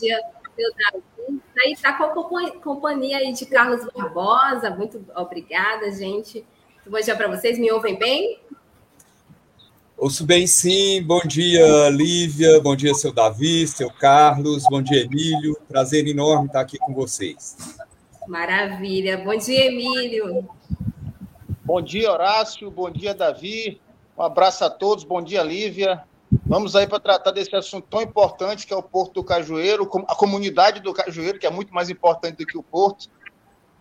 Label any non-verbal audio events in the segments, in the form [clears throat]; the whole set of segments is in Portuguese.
Dia, meu Davi. Aí tá com a companhia aí de Carlos Barbosa. Muito obrigada, gente. Bom dia para vocês. Me ouvem bem? Ouço bem, sim. Bom dia, Lívia. Bom dia, seu Davi, seu Carlos. Bom dia, Emílio. Prazer enorme estar aqui com vocês. Maravilha. Bom dia, Emílio. Bom dia, Horácio. Bom dia, Davi. Um abraço a todos. Bom dia, Lívia. Vamos aí para tratar desse assunto tão importante que é o Porto do Cajueiro, a comunidade do Cajueiro, que é muito mais importante do que o Porto,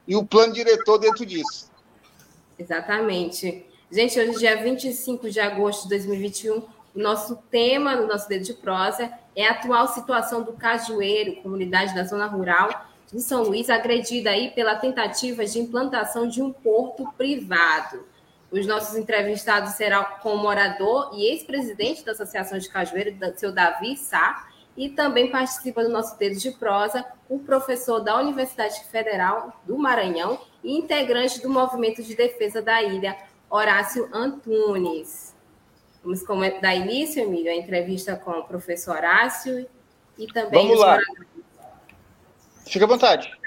e o plano diretor dentro disso. Exatamente. Gente, hoje, dia 25 de agosto de 2021, o nosso tema no nosso dedo de prosa é a atual situação do Cajueiro, comunidade da zona rural de São Luís, agredida aí pela tentativa de implantação de um porto privado. Os nossos entrevistados serão com o morador e ex-presidente da Associação de Cajueiro, seu Davi Sá, e também participa do nosso dedo de prosa o professor da Universidade Federal do Maranhão e integrante do Movimento de Defesa da Ilha, Horácio Antunes. Vamos dar início, Emílio, a entrevista com o professor Horácio e também Vamos lá. Fique à vontade.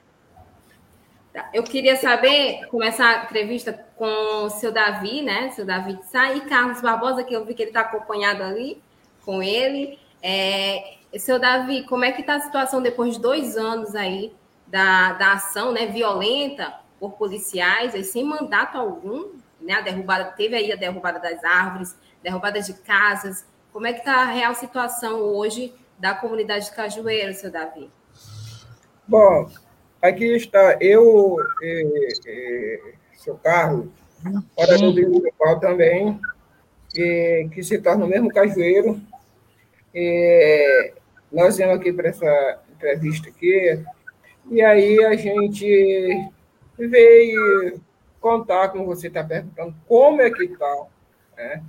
Eu queria saber, começar a entrevista com o seu Davi, né? Seu Davi de Sá e Carlos Barbosa, que eu vi que ele está acompanhado ali com ele. É, seu Davi, como é que está a situação depois de dois anos aí da, da ação né, violenta por policiais, aí, sem mandato algum, né? A derrubada, teve aí a derrubada das árvores, derrubada de casas. Como é que está a real situação hoje da comunidade de Cajueiro, seu Davi? Bom, Aqui está eu, e, e, seu Carlos, orador do municipal também, e, que se torna o mesmo cajueiro. E, nós viemos aqui para essa entrevista aqui, e aí a gente veio contar, como você está perguntando, como é que está, né?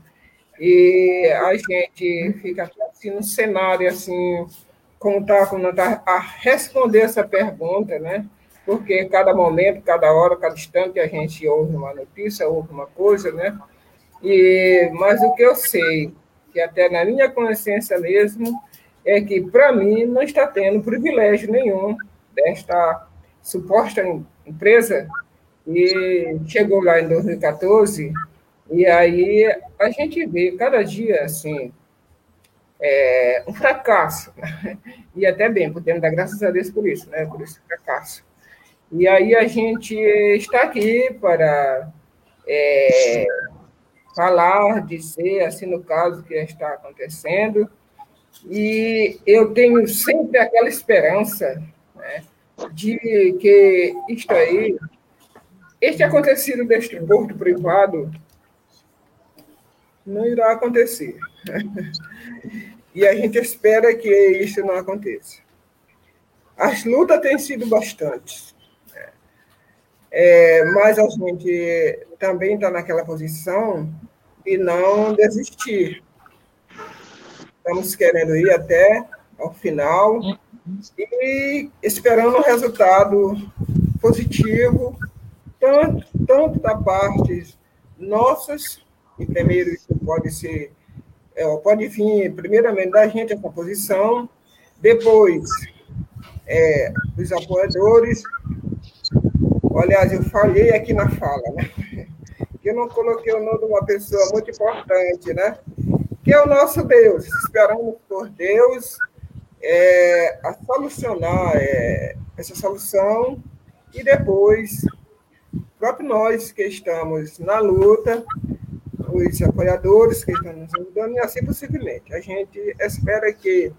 E a gente fica assim no cenário assim como está a responder essa pergunta, né? Porque cada momento, cada hora, cada instante a gente ouve uma notícia, ouve uma coisa, né? E mas o que eu sei, que até na minha consciência mesmo, é que para mim não está tendo privilégio nenhum desta suposta empresa e chegou lá em 2014 e aí a gente vê cada dia assim é, um fracasso. Né? [laughs] E até bem, podemos dar graças a Deus por isso, né? por esse fracasso. E aí a gente está aqui para é, falar, dizer, assim, no caso que está acontecendo. E eu tenho sempre aquela esperança né, de que isto aí, este acontecido deste porto privado, não irá acontecer. [laughs] E a gente espera que isso não aconteça. As lutas têm sido bastantes. Né? É, mas a gente também está naquela posição de não desistir. Estamos querendo ir até ao final e esperando um resultado positivo, tanto, tanto da parte nossas, e primeiro isso pode ser é, pode vir, primeiramente, da gente a composição, depois é, os apoiadores. Aliás, eu falhei aqui na fala, né? Que eu não coloquei o nome de uma pessoa muito importante, né? Que é o nosso Deus. Esperamos por Deus é, a solucionar é, essa solução e depois, próprio nós que estamos na luta, os apoiadores que estão nos ajudando e assim possivelmente. A gente espera que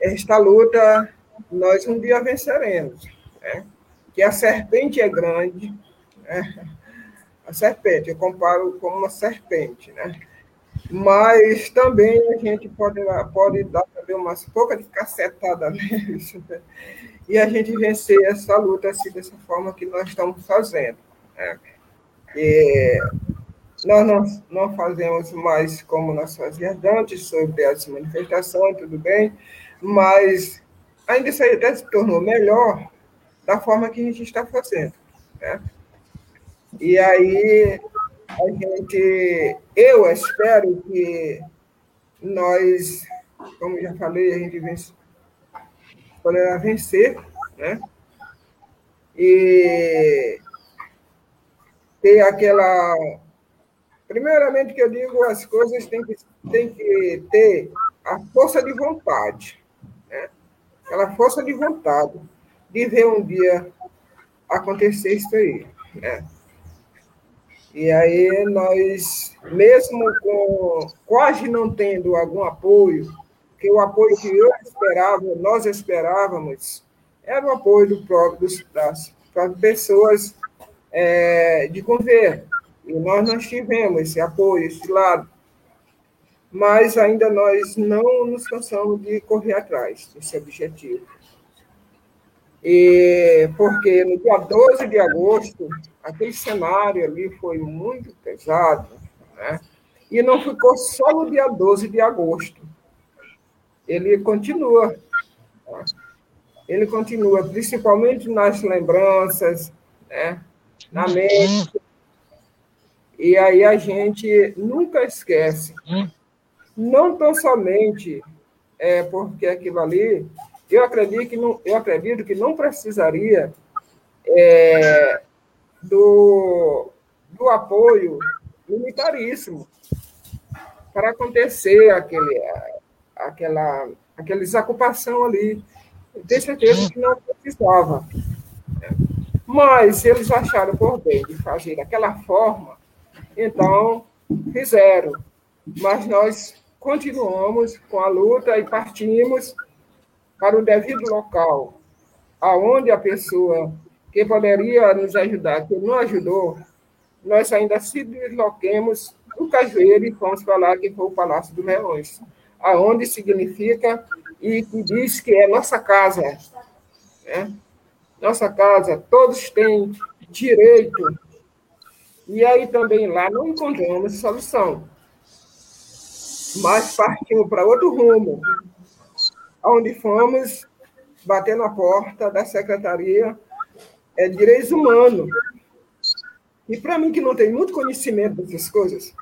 esta luta nós um dia venceremos. Né? Que a serpente é grande, né? a serpente, eu comparo com uma serpente, né? mas também a gente pode, pode dar também umas poucas de cacetada [laughs] né? e a gente vencer essa luta assim, dessa forma que nós estamos fazendo. Né? E nós não, não fazemos mais como nós fazíamos antes, sobre as manifestações, tudo bem, mas ainda isso aí até se tornou melhor da forma que a gente está fazendo. Né? E aí a gente, eu espero que nós, como já falei, a gente vence, poderá vencer, né? E ter aquela. Primeiramente, que eu digo, as coisas têm que, têm que ter a força de vontade, né? aquela força de vontade de ver um dia acontecer isso aí. Né? E aí nós, mesmo com quase não tendo algum apoio, que o apoio que eu esperava, nós esperávamos, era o apoio do próprio, das pessoas é, de governo. E nós não tivemos esse apoio, esse lado. Mas ainda nós não nos cansamos de correr atrás desse objetivo. E porque no dia 12 de agosto, aquele cenário ali foi muito pesado, né? e não ficou só no dia 12 de agosto. Ele continua. Tá? Ele continua, principalmente nas lembranças, né? na mente. E aí a gente nunca esquece. Não tão somente é, porque aquilo ali eu acredito que não, eu acredito que não precisaria é, do, do apoio militaríssimo para acontecer aquele, aquela, aquela desocupação ali. Eu tenho certeza que não precisava. Mas eles acharam por bem de fazer daquela forma, então fizeram. Mas nós continuamos com a luta e partimos para o devido local, aonde a pessoa que poderia nos ajudar, que não ajudou, nós ainda se desloquemos do Cajueiro e fomos falar que foi o Palácio dos Leões, aonde significa e que diz que é nossa casa. Né? Nossa casa, todos têm direito. E aí também lá não encontramos solução. Mas partimos para outro rumo, onde fomos bater na porta da Secretaria é, de Direitos Humanos. E para mim, que não tem muito conhecimento dessas coisas,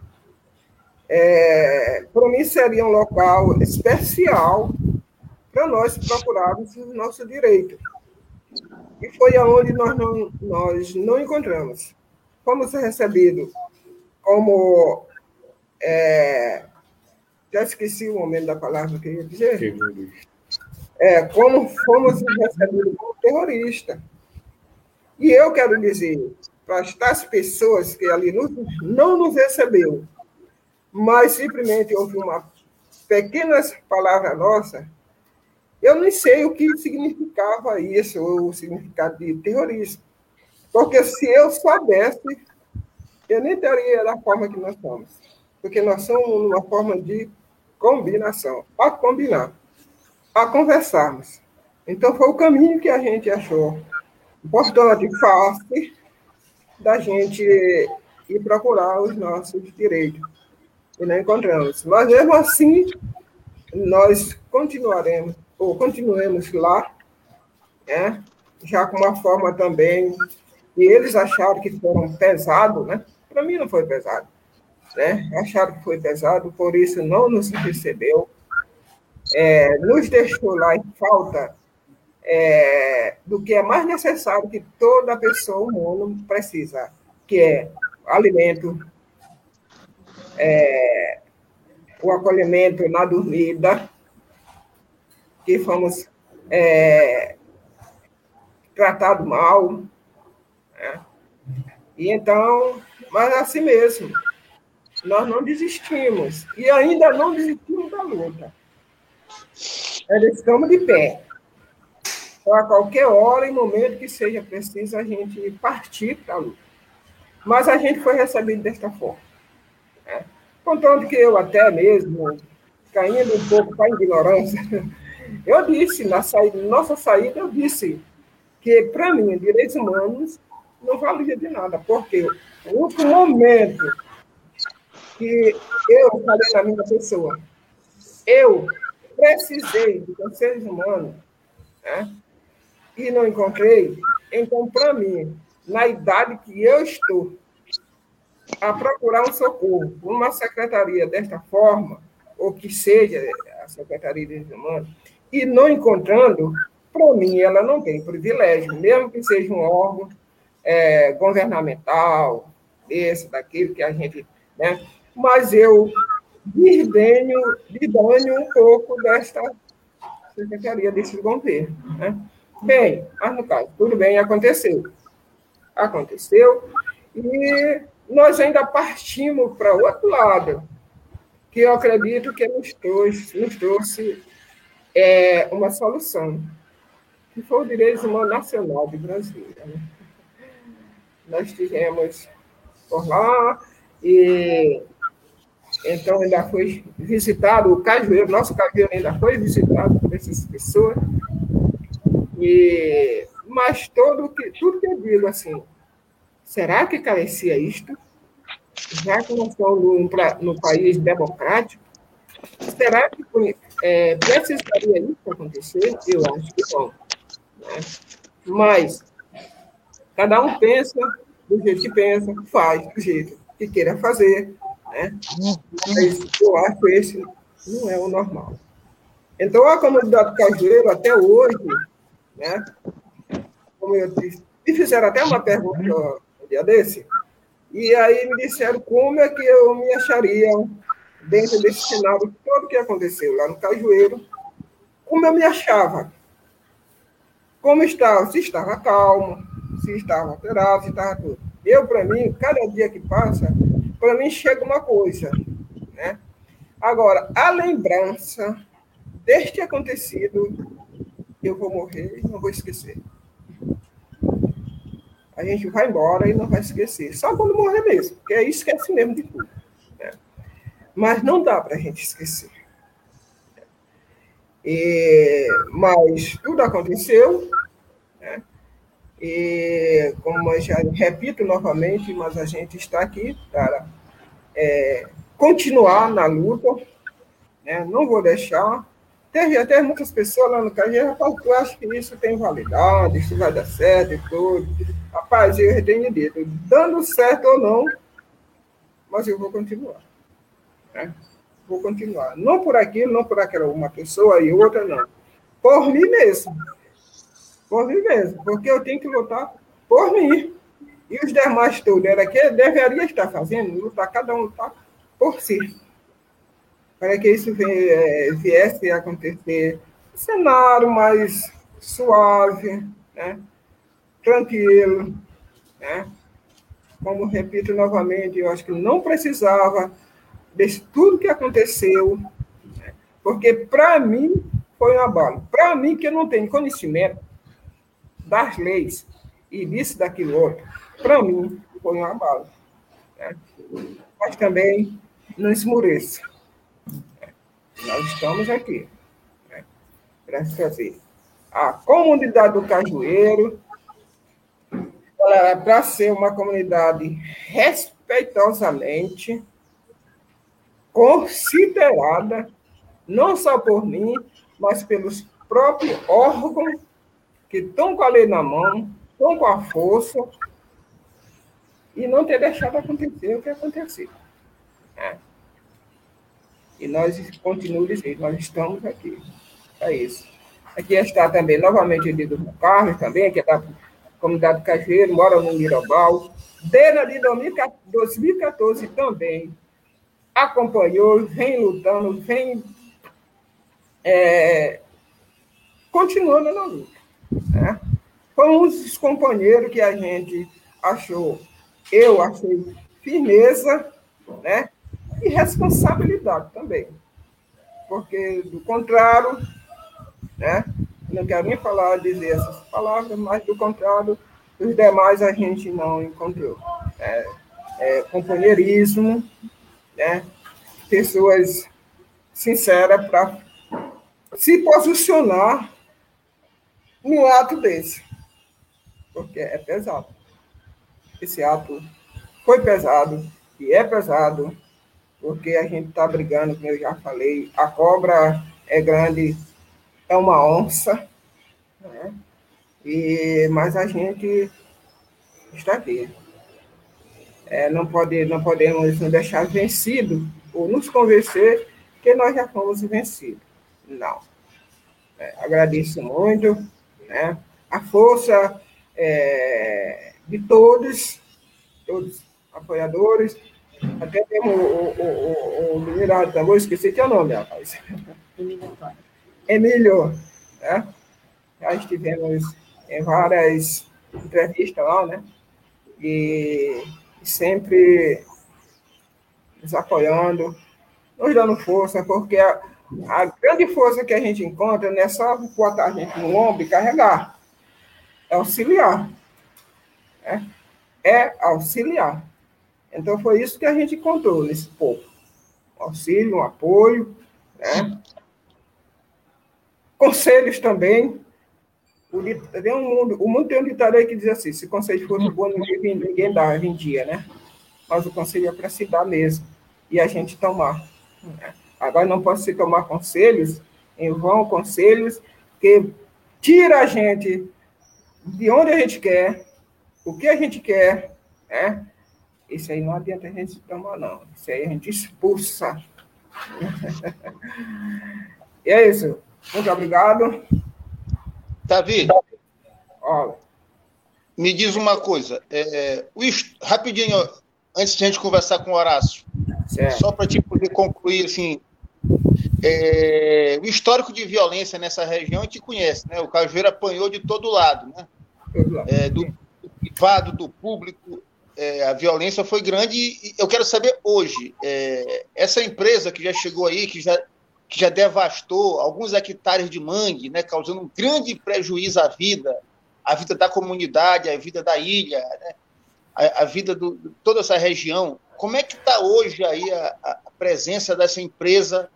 é, para mim seria um local especial para nós procurarmos o nosso direito. E foi aonde nós não, nós não encontramos. Fomos recebidos como. É, já esqueci o momento da palavra que eu ia dizer é, como fomos recebidos como terrorista. E eu quero dizer para as pessoas que ali não nos recebeu, mas simplesmente houve uma pequena palavra nossa, eu nem sei o que significava isso, o significado de terrorismo. Porque se eu soubesse, eu nem teria da forma que nós somos. Porque nós somos uma forma de combinação, para combinar a conversarmos. Então, foi o caminho que a gente achou importante, fácil, da gente ir procurar os nossos direitos. E não encontramos. Mas, mesmo assim, nós continuaremos, ou continuemos lá, né? já com uma forma também, e eles acharam que foram pesado, né? Para mim não foi pesado, né? Acharam que foi pesado, por isso não nos recebeu é, nos deixou lá em falta é, do que é mais necessário que toda pessoa humana precisa, que é alimento, é, o acolhimento na dormida, que fomos é, tratados mal. Né? E então, mas assim mesmo, nós não desistimos. E ainda não desistimos da luta. Eles estamos de pé. Então, a qualquer hora e momento que seja preciso, a gente partir para a luta. Mas a gente foi recebido desta forma. Né? Contanto que eu até mesmo, caindo um pouco para a ignorância, [laughs] eu disse, na saída, nossa saída, eu disse que, para mim, direitos humanos não valia de nada, porque o único momento que eu falei na minha pessoa, eu precisei de seres humanos, né, e não encontrei, então, para mim, na idade que eu estou, a procurar um socorro uma secretaria desta forma, ou que seja a Secretaria de Direitos Humanos, e não encontrando, para mim, ela não tem privilégio, mesmo que seja um órgão é, governamental, esse, daquele que a gente. Né? Mas eu desdenho, desdenho um pouco desta secretaria desse governo. Né? Bem, mas no caso, tudo bem, aconteceu. Aconteceu, e nós ainda partimos para o outro lado, que eu acredito que nos trouxe, nos trouxe é, uma solução, que foi o Direito Humano Nacional de Brasília. Né? Nós estivemos por lá e então ainda foi visitado o cajueiro, nosso cajueiro ainda foi visitado por essas pessoas. E, mas todo que, tudo que eu digo assim, será que carecia isto? Já que nós estamos no país democrático, será que é, precisaria isso acontecer? Eu acho que não. Né? Mas cada um pensa do jeito que pensa, faz do jeito que queira fazer. Né? Mas eu acho que esse não é o normal. Então, a comunidade cajueiro, até hoje, né? Como eu disse, me fizeram até uma pergunta um dia desse, e aí me disseram como é que eu me acharia dentro desse cenário todo que aconteceu lá no Cajueiro, como eu me achava, como estava, se estava calmo, se estava alterado, se estava tudo. Eu, para mim, cada dia que passa, para mim chega uma coisa, né? Agora, a lembrança deste acontecido eu vou morrer e não vou esquecer. A gente vai embora e não vai esquecer. Só quando morrer mesmo, porque aí esquece mesmo de tudo. Né? Mas não dá para a gente esquecer. E, mas tudo aconteceu? E como eu já repito novamente, mas a gente está aqui para é, continuar na luta, né? não vou deixar, Teve até muitas pessoas lá no Cajueiro, rapaz, eu acho que isso tem validade, isso vai dar certo e tudo. Rapaz, eu tenho dito, dando certo ou não, mas eu vou continuar. Né? Vou continuar. Não por aquilo, não por aquela uma pessoa e outra, não. Por mim mesmo. Por mim mesmo. Porque eu tenho que lutar por mim. E os demais todos era que deveria estar fazendo, lutar, cada um lutar por si para que isso é, viesse a acontecer um cenário mais suave, né? tranquilo. Né? Como repito novamente, eu acho que não precisava de tudo que aconteceu, né? porque para mim foi um abalo. Para mim, que eu não tenho conhecimento das leis e disso, daquilo outro, para mim foi um abalo. Né? Mas também não esmoreça. Nós estamos aqui né, para fazer a comunidade do Cajueiro para ser uma comunidade respeitosamente considerada, não só por mim, mas pelos próprios órgãos que estão com a lei na mão, estão com a força, e não ter deixado acontecer o que aconteceu. Né? E nós continuamos dizendo, nós estamos aqui. É isso. Aqui está também, novamente, o Lido Carlos, também, que é da comunidade Cajueiro, mora no Mirabal. Desde 2014 também acompanhou, vem lutando, vem é, continuando na luta. Né? Foi um dos companheiros que a gente achou, eu achei firmeza, né? e responsabilidade também. Porque, do contrário, né, não quero nem falar, dizer essas palavras, mas, do contrário, os demais a gente não encontrou. É, é, companheirismo, né, pessoas sinceras para se posicionar num ato desse. Porque é pesado. Esse ato foi pesado e é pesado, porque a gente está brigando, como eu já falei, a cobra é grande, é uma onça, né? e, mas a gente está aqui. É, não, pode, não podemos nos deixar vencido ou nos convencer que nós já fomos vencidos. Não. É, agradeço muito né, a força é, de todos, todos apoiadores. Até temos o, o, o, o mineral tambor, esqueci teu nome, rapaz. [laughs] Emílio. Né? Já estivemos em várias entrevistas lá, né? E sempre nos apoiando, nos dando força, porque a, a grande força que a gente encontra não é só botar a gente no ombro e carregar, é auxiliar. É, é auxiliar. Então, foi isso que a gente encontrou nesse povo. Um auxílio, um apoio, né? conselhos também. O, tem um mundo, o mundo tem um ditado aí que diz assim, se conselho fosse bom, ninguém, ninguém dá, vendia, né? Mas o conselho é para se dar mesmo, e a gente tomar. Né? Agora não pode se tomar conselhos, em vão conselhos, que tira a gente de onde a gente quer, o que a gente quer, né? Isso aí não adianta a gente tomar, não. Isso aí a gente expulsa. [laughs] e é isso. Muito obrigado. Davi, Olha. me diz uma coisa. É, o, rapidinho, antes de a gente conversar com o Horácio, certo. só para te poder concluir, assim, é, o histórico de violência nessa região a gente conhece, né? O Cajueiro apanhou de todo lado, né? É, do, do privado, do público, é, a violência foi grande e eu quero saber hoje, é, essa empresa que já chegou aí, que já, que já devastou alguns hectares de mangue, né, causando um grande prejuízo à vida, à vida da comunidade, à vida da ilha, né, à, à vida de toda essa região. Como é que está hoje aí a, a, presença dessa empresa,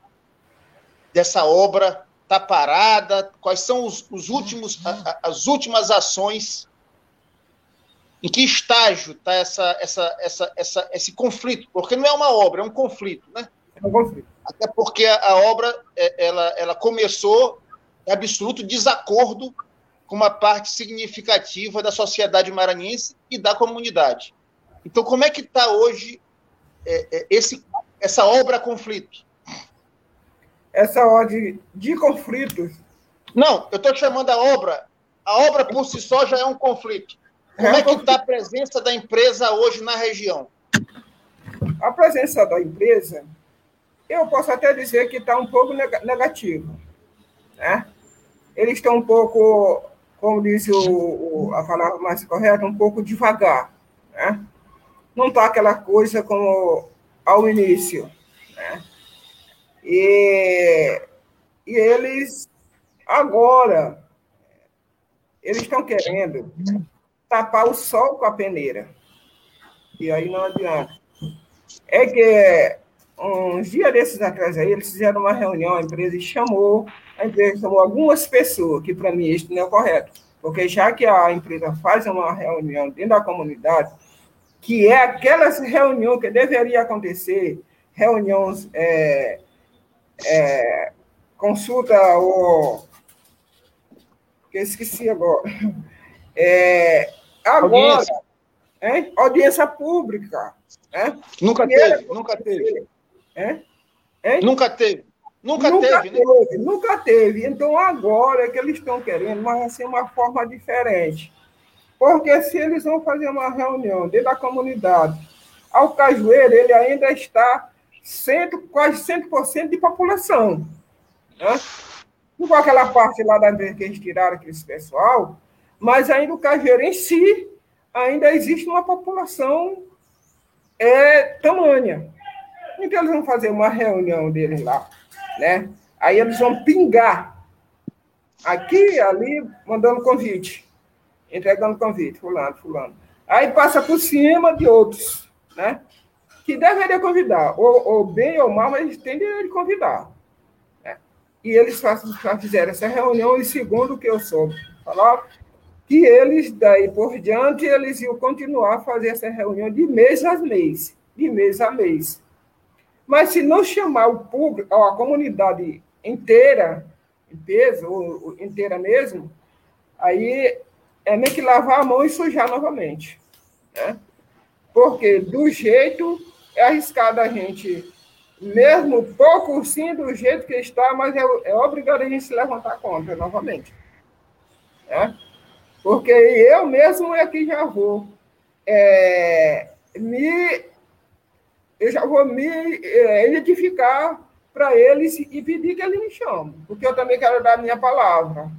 dessa obra? Está parada? Quais são os, os últimos, a, as últimas ações em que estágio está essa, essa, essa, essa, esse conflito? Porque não é uma obra, é um conflito, né? É um conflito. Até porque a, a obra é, ela, ela começou em absoluto desacordo com uma parte significativa da sociedade maranhense e da comunidade. Então, como é que está hoje é, é, esse, essa obra conflito? Essa ordem de conflitos. Não, eu estou chamando a obra. A obra por si só já é um conflito. Como é, é que está a presença da empresa hoje na região? A presença da empresa, eu posso até dizer que está um pouco negativo. Né? Eles estão um pouco, como disse o, o, a palavra mais correta, um pouco devagar. Né? Não está aquela coisa como ao início. Né? E, e eles, agora, eles estão querendo tapar o sol com a peneira. E aí não adianta. É que uns dias desses atrás aí, eles fizeram uma reunião, a empresa chamou, a empresa chamou algumas pessoas, que para mim isso não é correto. Porque já que a empresa faz uma reunião dentro da comunidade, que é aquela reunião que deveria acontecer, reuniões, é, é, consulta ou que eu esqueci agora, é, Agora, audiência, hein? audiência pública. Hein? Nunca teve, nunca teve. Hein? Hein? Nunca teve. Nunca, nunca teve, né? teve né? Nunca teve. Então, agora é que eles estão querendo, mas assim, uma forma diferente. Porque se eles vão fazer uma reunião dentro da comunidade, ao Cajueiro, ele ainda está cento, quase 100% de população. Né? com aquela parte lá da que eles tiraram aquele pessoal, mas ainda o Cajueiro em si, ainda existe uma população é, tamanha. Então, eles vão fazer uma reunião deles lá, né? Aí eles vão pingar aqui, ali, mandando convite, entregando convite, fulano, fulano. Aí passa por cima de outros, né? que deveria convidar, ou, ou bem ou mal, mas eles têm de convidar. Né? E eles já fizeram essa reunião, e segundo o que eu soube falar, que eles, daí por diante, eles iam continuar a fazer essa reunião de mês a mês, de mês a mês. Mas se não chamar o público, a comunidade inteira, em peso, ou inteira mesmo, aí é meio que lavar a mão e sujar novamente. Né? Porque do jeito é arriscado a gente, mesmo pouco sim do jeito que está, mas é, é obrigado a gente se levantar contra novamente. Né? Porque eu mesmo é que já vou é, me eu já vou me é, identificar para eles e pedir que eles me chamem, porque eu também quero dar a minha palavra.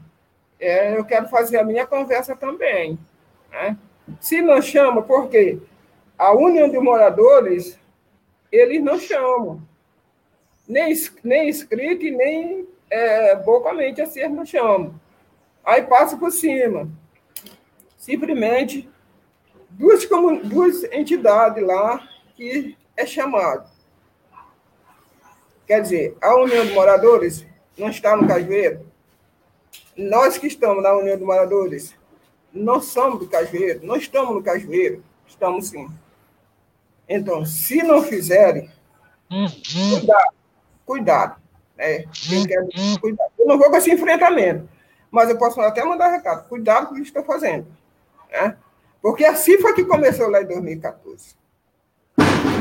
É, eu quero fazer a minha conversa também. Né? Se não chama, por quê? A União de Moradores, eles não chamam. Nem, nem escrito e nem é, bocamente assim, eles não chamam. Aí passa por cima. Simplesmente, duas, duas entidades lá que é chamado. Quer dizer, a União de Moradores não está no Cajueiro. Nós que estamos na União de Moradores não somos do Cajueiro, não estamos no Cajueiro, estamos sim. Então, se não fizerem, cuidado, cuidado. Né? cuidado. Eu não vou com esse enfrentamento, mas eu posso até mandar recado. Cuidado com o que estou fazendo. Né? Porque assim foi que começou lá em 2014.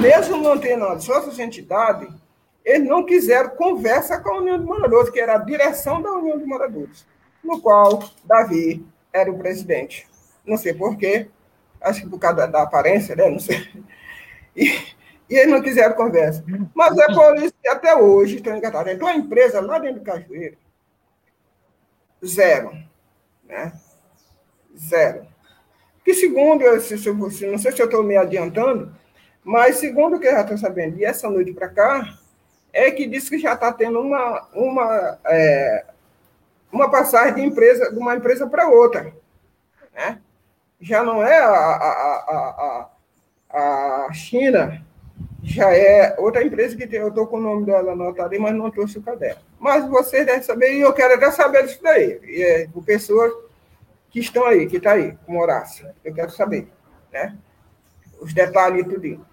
Mesmo não tendo as outras entidades, eles não quiseram conversa com a União de Moradores, que era a direção da União de Moradores, no qual Davi era o presidente. Não sei porquê, acho que por causa da, aparência, né? Não sei. E, e eles não quiseram conversa. Mas é por isso que até hoje estão engatados. Então a empresa lá dentro do Cajueiro, zero. Né? Zero. Que segundo, eu, se, se, não sei se eu estou me adiantando, mas segundo o que eu já estou sabendo, e essa noite para cá, é que diz que já está tendo uma, uma, é, uma passagem de, empresa, de uma empresa para outra. Né? Já não é a, a, a, a, China, já é outra empresa que tem, eu estou com o nome dela anotado aí, mas não trouxe o caderno. Mas vocês devem saber, e eu quero até saber disso daí, e é, por pessoas que estão aí, que está aí, com Horácio. Eu quero saber, né? Os detalhes e tudo.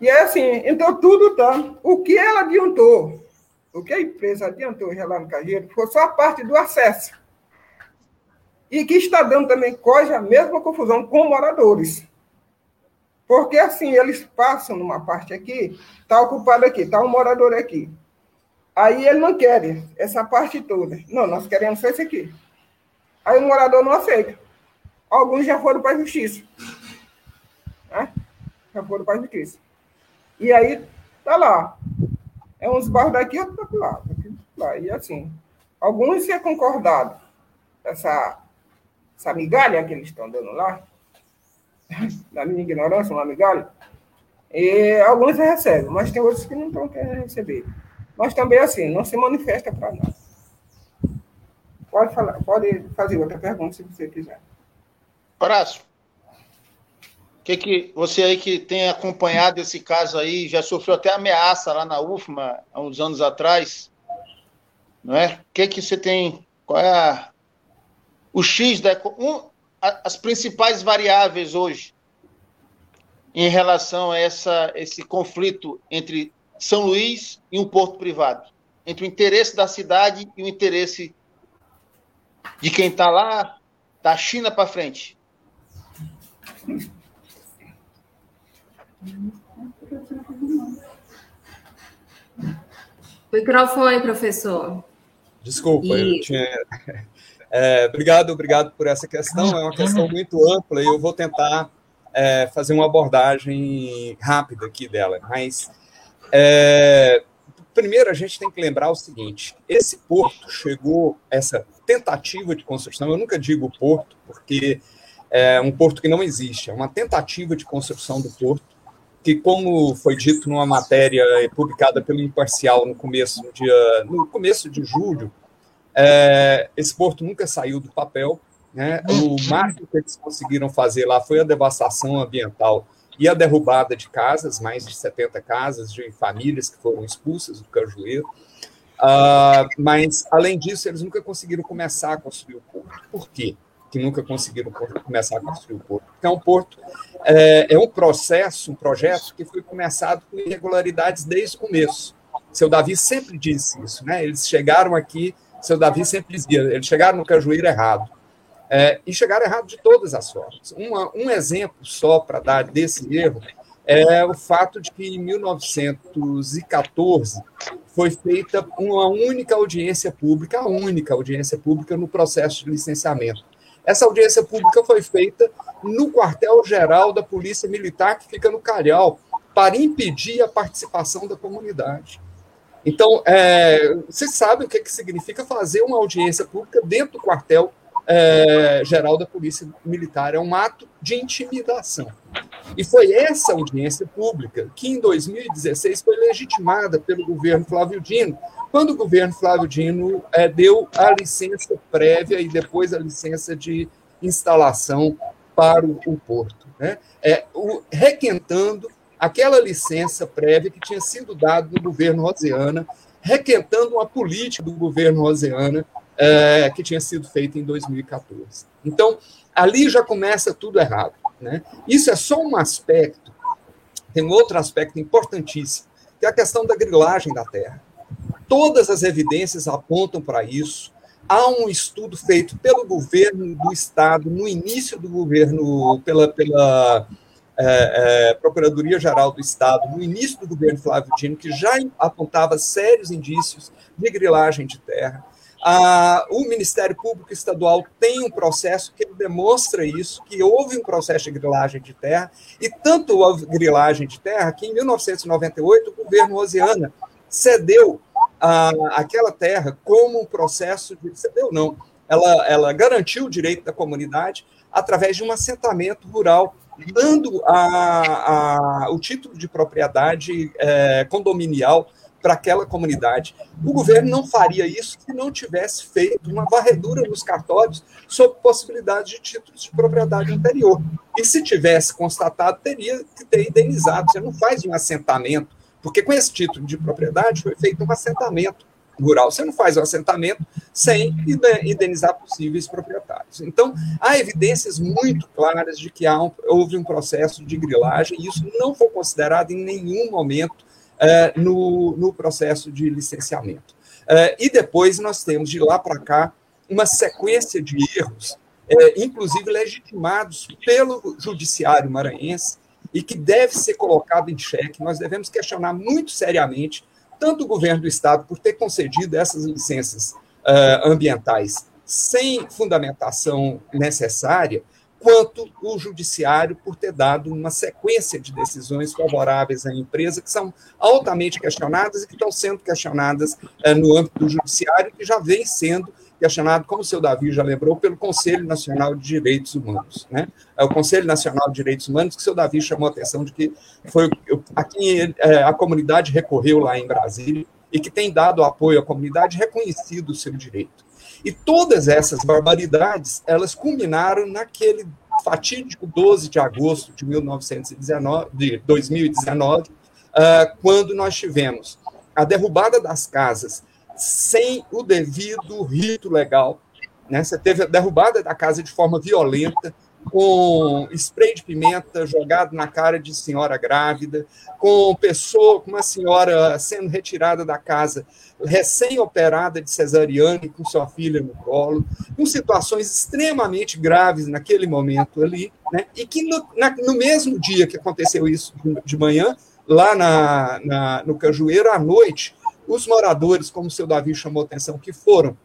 E é assim, então tudo tá. O que ela adiantou, o que a empresa adiantou já lá no Cajeiro, foi só a parte do acesso. E que está dando também quase a mesma confusão com moradores. Porque assim, eles passam numa parte aqui, está ocupado aqui, está um morador aqui. Aí ele não quer essa parte toda. Não, nós queremos só esse aqui. Aí o morador não aceita. Alguns já foram para a justiça. Né? Já foram para a justiça. E aí, tá lá. É uns bairros daqui, outros para lá, lá. E assim, alguns se é concordado. Essa, essa migalha que eles estão dando lá, [laughs] na minha ignorância, uma migalha, e alguns recebem, mas tem outros que não estão querendo receber. Mas também, assim, não se manifesta para nada. Pode, falar, pode fazer outra pergunta se você quiser. Horácio, que que você aí que tem acompanhado esse caso aí, já sofreu até ameaça lá na UFMA há uns anos atrás, não é? O que que você tem? Qual é a, o X da um, as principais variáveis hoje em relação a essa esse conflito entre São Luís e um porto privado, entre o interesse da cidade e o interesse de quem está lá, da China para frente. Microfone, professor. Desculpa, e... eu tinha. [laughs] É, obrigado, obrigado por essa questão. É uma questão muito ampla e eu vou tentar é, fazer uma abordagem rápida aqui dela. Mas é, primeiro a gente tem que lembrar o seguinte: esse porto chegou, essa tentativa de construção. Eu nunca digo porto porque é um porto que não existe. É uma tentativa de construção do porto que, como foi dito numa matéria publicada pelo Imparcial no começo, no dia, no começo de julho, é, esse porto nunca saiu do papel. Né? O máximo que eles conseguiram fazer lá foi a devastação ambiental e a derrubada de casas, mais de 70 casas de famílias que foram expulsas do Cajueiro. Uh, mas, além disso, eles nunca conseguiram começar a construir o porto. Por quê? Que nunca conseguiram começar a construir o porto. Porque é um porto, é, é um processo, um projeto que foi começado com irregularidades desde o começo. Seu Davi sempre disse isso, né? Eles chegaram aqui, seu Davi sempre dizia, eles chegaram no Cajueiro errado. É, e chegaram errado de todas as formas. Uma, um exemplo só para dar desse erro é o fato de que em 1914 foi feita uma única audiência pública, a única audiência pública no processo de licenciamento. Essa audiência pública foi feita no quartel-geral da Polícia Militar, que fica no Calhau, para impedir a participação da comunidade. Então, é, vocês sabem o que, que significa fazer uma audiência pública dentro do quartel é, geral da Polícia Militar. É um ato de intimidação. E foi essa audiência pública que, em 2016, foi legitimada pelo governo Flávio Dino, quando o governo Flávio Dino é, deu a licença prévia e depois a licença de instalação para o, o porto. Né? É, o, requentando aquela licença prévia que tinha sido dada no governo Rosiana, requentando uma política do governo Rosiana é, que tinha sido feita em 2014. Então, ali já começa tudo errado. Né? Isso é só um aspecto, tem um outro aspecto importantíssimo, que é a questão da grilagem da terra. Todas as evidências apontam para isso. Há um estudo feito pelo governo do Estado, no início do governo, pela, pela é, é, Procuradoria-Geral do Estado, no início do governo Flávio Dino, que já apontava sérios indícios de grilagem de terra. Ah, o Ministério Público Estadual tem um processo que demonstra isso, que houve um processo de grilagem de terra, e tanto houve grilagem de terra que, em 1998, o governo Rosiana cedeu ah, aquela terra como um processo de. cedeu, não. Ela, ela garantiu o direito da comunidade através de um assentamento rural, dando a, a, o título de propriedade é, condominial para aquela comunidade. O governo não faria isso se não tivesse feito uma varredura nos cartórios sobre possibilidade de títulos de propriedade anterior. E se tivesse constatado, teria que ter indenizado. Você não faz um assentamento, porque com esse título de propriedade foi feito um assentamento rural. Você não faz um assentamento sem indenizar possíveis proprietários. Então, há evidências muito claras de que um, houve um processo de grilagem e isso não foi considerado em nenhum momento é, no, no processo de licenciamento. É, e depois nós temos, de lá para cá, uma sequência de erros, é, inclusive legitimados pelo judiciário maranhense, e que deve ser colocado em xeque. Nós devemos questionar muito seriamente tanto o governo do Estado por ter concedido essas licenças uh, ambientais sem fundamentação necessária, quanto o judiciário por ter dado uma sequência de decisões favoráveis à empresa que são altamente questionadas e que estão sendo questionadas é, no âmbito do judiciário, que já vem sendo questionado, como o seu Davi já lembrou, pelo Conselho Nacional de Direitos Humanos. Né? É o Conselho Nacional de Direitos Humanos que o seu Davi chamou a atenção de que foi a quem é, a comunidade recorreu lá em Brasília e que tem dado apoio à comunidade, reconhecido o seu direito. E todas essas barbaridades, elas culminaram naquele fatídico 12 de agosto de, 1919, de 2019, uh, quando nós tivemos a derrubada das casas sem o devido rito legal. Né? Você teve a derrubada da casa de forma violenta, com spray de pimenta jogado na cara de senhora grávida, com pessoa, com uma senhora sendo retirada da casa, recém-operada de cesariana e com sua filha no colo, com situações extremamente graves naquele momento ali, né? e que no, na, no mesmo dia que aconteceu isso de manhã, lá na, na, no Cajueiro, à noite, os moradores, como o seu Davi chamou atenção, que foram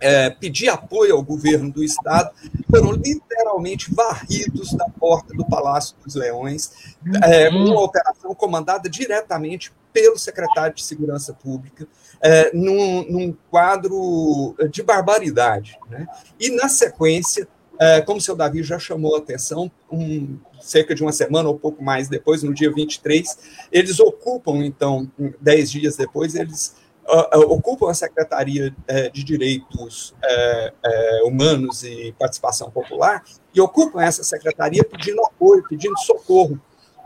é, pedir apoio ao governo do Estado, foram literalmente varridos da porta do Palácio dos Leões, é, uhum. uma operação comandada diretamente pelo secretário de Segurança Pública, é, num, num, quadro de barbaridade. Né? E, na sequência, é, como o seu Davi já chamou a atenção, um, cerca de uma semana ou pouco mais depois, no dia 23, eles ocupam, então, dez dias depois, eles uh, ocupam a Secretaria uh, de Direitos uh, Humanos e Participação Popular e ocupam essa secretaria pedindo apoio, pedindo socorro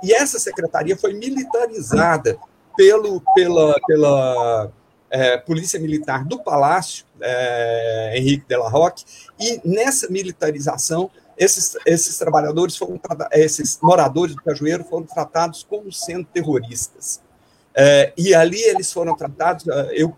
e essa secretaria foi militarizada pelo, pela, pela é, Polícia Militar do Palácio, é, Henrique de la Roque, e nessa militarização, esses, esses trabalhadores foram esses moradores do Cajueiro foram tratados como sendo terroristas. É, e ali eles foram tratados, é, eu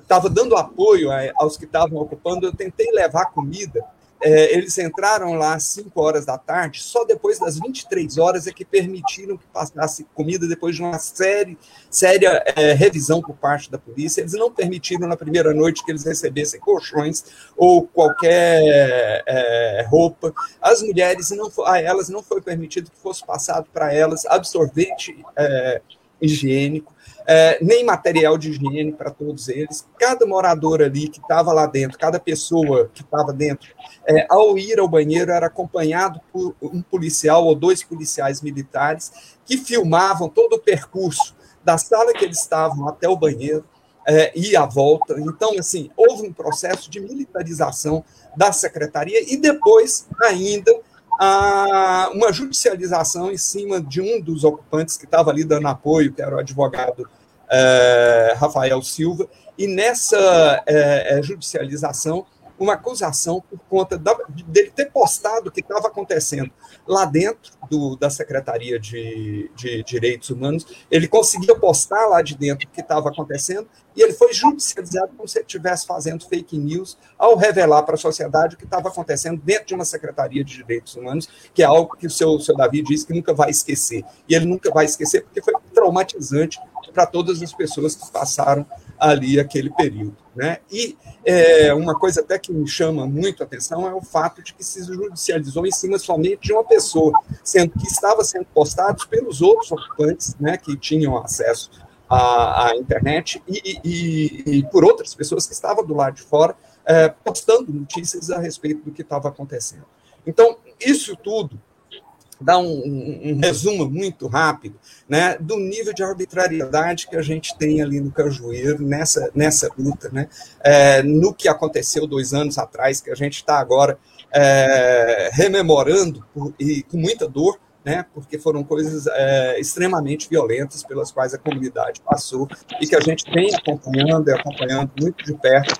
estava é, dando apoio aos que estavam ocupando, eu tentei levar comida é, eles entraram lá às 5 horas da tarde, só depois das 23 horas é que permitiram que passasse comida, depois de uma série, séria é, revisão por parte da polícia. Eles não permitiram na primeira noite que eles recebessem colchões ou qualquer é, roupa. As mulheres, não, a elas não foi permitido que fosse passado para elas absorvente é, higiênico é, nem material de higiene para todos eles. Cada morador ali que estava lá dentro, cada pessoa que estava dentro, é, ao ir ao banheiro, era acompanhado por um policial ou dois policiais militares que filmavam todo o percurso da sala que eles estavam até o banheiro é, e a volta. Então, assim, houve um processo de militarização da secretaria e depois ainda a, uma judicialização em cima de um dos ocupantes que estava ali dando apoio, que era o advogado é, Rafael Silva, e nessa é, judicialização, uma acusação por conta da, dele ter postado o que estava acontecendo lá dentro do, da Secretaria de, de, Direitos Humanos. Ele conseguia postar lá de dentro o que estava acontecendo e ele foi judicializado como se ele estivesse fazendo fake news ao revelar para a sociedade o que estava acontecendo dentro de uma Secretaria de Direitos Humanos, que é algo que o seu, seu Davi disse que nunca vai esquecer. E ele nunca vai esquecer porque foi traumatizante para todas as pessoas que passaram ali aquele período. Né? E é, uma coisa até que me chama muito a atenção é o fato de que se judicializou em cima somente de uma pessoa, sendo que estava sendo postado pelos outros ocupantes né, que tinham acesso à, à internet e, e, e, por outras pessoas que estavam do lado de fora é, postando notícias a respeito do que estava acontecendo. Então, isso tudo dar um, um, resumo muito rápido né, do nível de arbitrariedade que a gente tem ali no Cajueiro, nessa, nessa luta, né, é, no que aconteceu dois anos atrás, que a gente está agora é, rememorando por, e com muita dor, né, porque foram coisas é, extremamente violentas pelas quais a comunidade passou e que a gente vem acompanhando e acompanhando muito de perto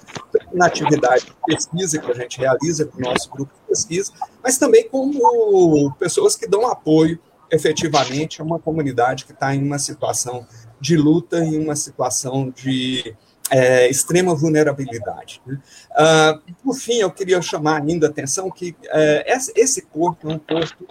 na atividade de pesquisa que a gente realiza com o nosso grupo de pesquisa, mas também como pessoas que dão apoio efetivamente a uma comunidade que está em uma situação de luta, em uma situação de é, extrema vulnerabilidade. Né? Uh, por fim, eu queria chamar ainda a atenção que é, esse corpo é um corpo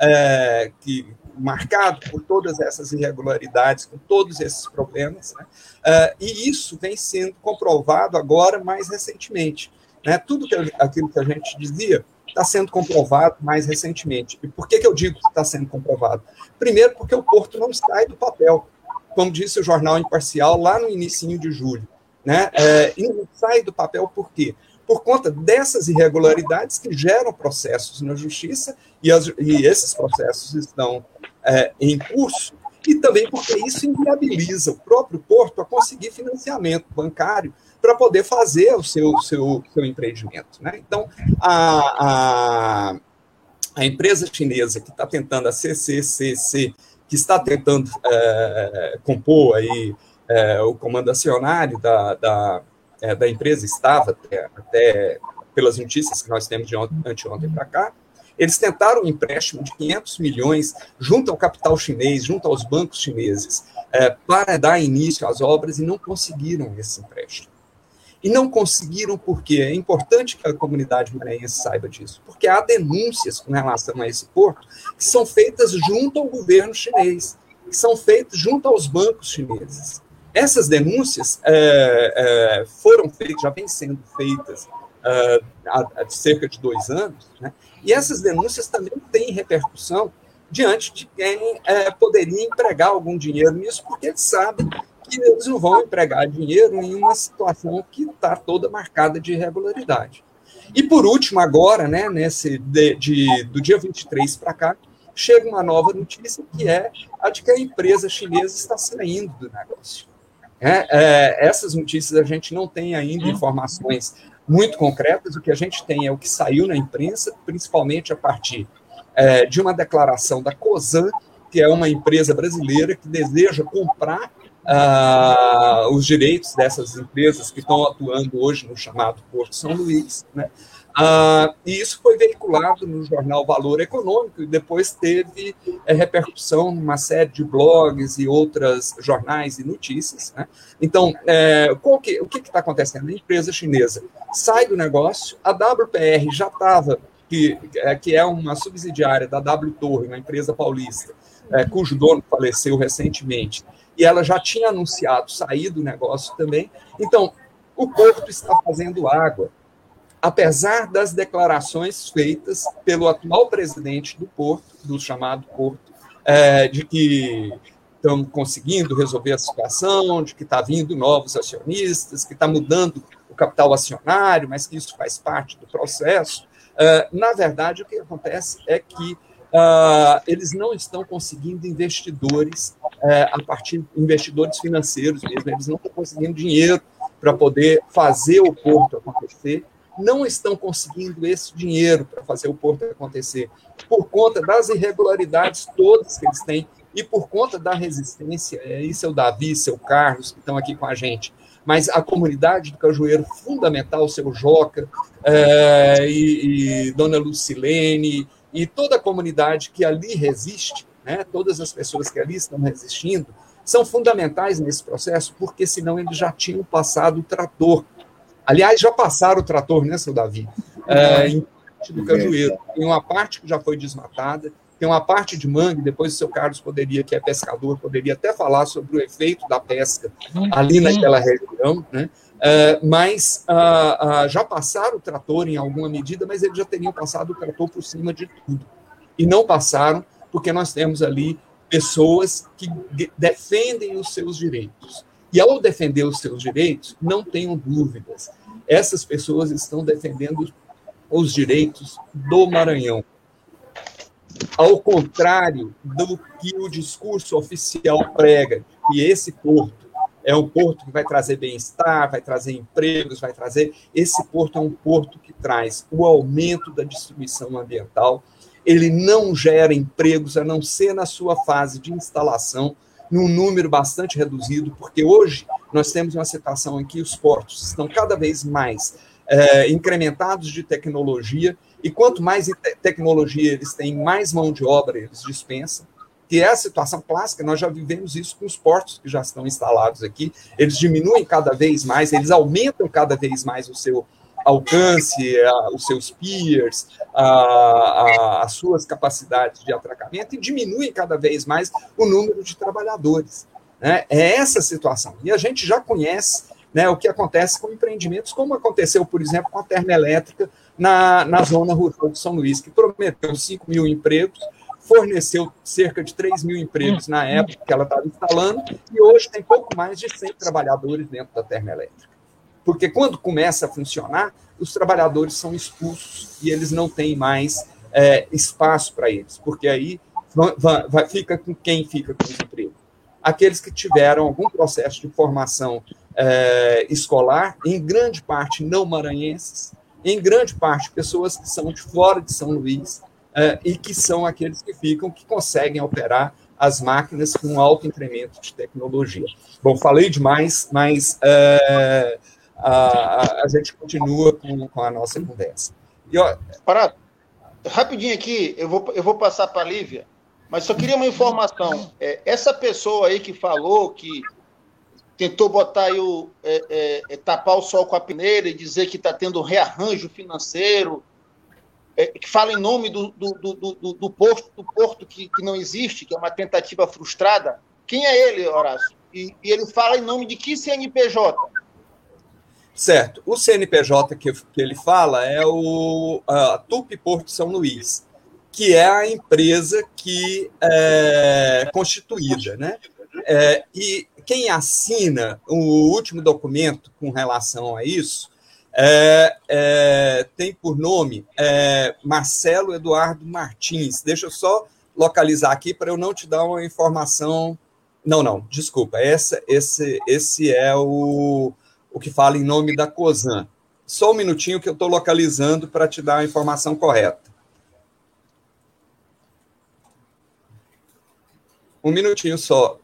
é, que marcado por todas essas irregularidades, com todos esses problemas, né? uh, e isso vem sendo comprovado agora mais recentemente. Né? Tudo que, aquilo que a gente dizia está sendo comprovado mais recentemente. E por que, que eu digo que está sendo comprovado? Primeiro, porque o Porto não sai do papel, como disse o jornal Imparcial lá no início de julho. Né? É, e não sai do papel por quê? Por conta dessas irregularidades que geram processos na justiça, e, as, e esses processos estão é, em curso, e também porque isso inviabiliza o próprio porto a conseguir financiamento bancário para poder fazer o seu, seu, seu empreendimento. Né? Então, a, a, a empresa chinesa que está tentando, a CCCC, que está tentando é, compor aí, é, o comando acionário da, da é, da empresa estava, até, até, pelas notícias que nós temos de ontem, anteontem para cá, eles tentaram um empréstimo de 500 milhões junto ao capital chinês, junto aos bancos chineses, é, para dar início às obras e não conseguiram esse empréstimo. E não conseguiram porque é importante que a comunidade maranhense saiba disso, porque há denúncias com relação a esse porto que são feitas junto ao governo chinês, que são feitas junto aos bancos chineses. Essas denúncias é, é, foram feitas, já vêm sendo feitas é, há, há, cerca de dois anos, né? e essas denúncias também têm repercussão diante de quem é, poderia empregar algum dinheiro nisso, porque eles sabem que eles não vão empregar dinheiro em uma situação que está toda marcada de irregularidade. E por último, agora, né, nesse de, de do dia 23 para cá, chega uma nova notícia que é a de que a empresa chinesa está saindo do negócio. É, é, essas notícias a gente não tem ainda uhum. informações muito concretas, o que a gente tem é o que saiu na imprensa, principalmente a partir é, de uma declaração da COSAN, que é uma empresa brasileira que deseja comprar uh, os direitos dessas empresas que estão atuando hoje no chamado Porto São Luís, né? Uh, e isso foi veiculado no jornal Valor Econômico e depois teve é, repercussão numa série de blogs e outros jornais e notícias. Né? Então, é, que, o que está acontecendo? A empresa chinesa sai do negócio, a WPR já estava, que, é, que é uma subsidiária da W Torre, uma empresa paulista, é, cujo dono faleceu recentemente, e ela já tinha anunciado sair do negócio também. Então, o porto está fazendo água, apesar das declarações feitas pelo atual presidente do porto, do chamado porto, é, de que estão conseguindo resolver a situação, de que está vindo novos acionistas, que está mudando o capital acionário, mas que isso faz parte do processo. É, na verdade, o que acontece é que uh, eles não estão conseguindo investidores uh, a partir investidores financeiros mesmo, eles não estão conseguindo dinheiro para poder fazer o porto acontecer, não estão conseguindo esse dinheiro para fazer o porto acontecer, por conta das irregularidades todas que eles têm e por conta da resistência, isso é o Davi, seu Carlos, que estão aqui com a gente, mas a comunidade do Cajueiro, fundamental, seu Joca, é, e, e, Dona Lucilene, e toda a comunidade que ali resiste, né, todas as pessoas que ali estão resistindo, são fundamentais nesse processo, porque senão eles já tinham passado o trator. Aliás, já passaram o trator, né, seu Davi? É, em parte do Cajueiro. Tem uma parte que já foi desmatada, tem uma parte de mangue, depois o seu Carlos poderia, que é pescador, poderia até falar sobre o efeito da pesca ali naquela região, né? Uh, mas uh, uh, já passaram o trator em alguma medida, mas eles já teriam passado o trator por cima de tudo. E não passaram, porque nós temos ali pessoas que defendem os seus direitos. E ao defender os seus direitos, não tenham dúvidas, essas pessoas estão defendendo os direitos do Maranhão. Ao contrário do que o discurso oficial prega, que esse porto é um porto que vai trazer bem-estar, vai trazer empregos, vai trazer. Esse porto é um porto que traz o aumento da destruição ambiental. Ele não gera empregos, a não ser na sua fase de instalação, num número bastante reduzido, porque hoje nós temos uma situação em que os portos estão cada vez mais é, incrementados de tecnologia, e quanto mais te tecnologia eles têm, mais mão de obra eles dispensam que é a situação clássica, nós já vivemos isso com os portos que já estão instalados aqui, eles diminuem cada vez mais, eles aumentam cada vez mais o seu alcance, a, os seus piers, a, a, as suas capacidades de atracamento e diminuem cada vez mais o número de trabalhadores. Né? É essa situação. E a gente já conhece né, o que acontece com empreendimentos, como aconteceu, por exemplo, com a termoelétrica na, na zona rural de São Luís, que prometeu 5 mil empregos, forneceu cerca de 3 mil empregos na época que ela estava instalando, e hoje tem pouco mais de 100 trabalhadores dentro da termoelétrica. Porque quando começa a funcionar, os trabalhadores são expulsos e eles não têm mais é, espaço para eles, porque aí vai, vai, fica com quem fica com os empregos? Aqueles que tiveram algum processo de formação é, escolar, em grande parte não maranhenses, em grande parte pessoas que são de fora de São Luís, uh, e que são aqueles que ficam, que conseguem operar as máquinas com alto incremento de tecnologia. Bom, falei demais, mas uh, a, a, gente continua com, com a nossa conversa. E, ó, Parado, rapidinho aqui, eu vou, eu vou passar para a Lívia, mas só queria uma informação. É, essa pessoa aí que falou que tentou botar aí o, é, é, é tapar o sol com a peneira e dizer que está tendo rearranjo financeiro, é, que fala em nome do, do, do, do, do porto, do porto que, que, não existe, que é uma tentativa frustrada. Quem é ele, Horácio? E, e ele fala em nome de que CNPJ? Certo. O CNPJ que, que ele fala é o a Tupi Porto São Luís, que é a empresa que é constituída, né? É, e quem assina o último documento com relação a isso é, é, tem por nome é, Marcelo Eduardo Martins. Deixa eu só localizar aqui para eu não te dar uma informação. Não, não, desculpa. Essa, esse, esse é o, o que fala em nome da COSAN. Só um minutinho que eu estou localizando para te dar a informação correta. Um minutinho só.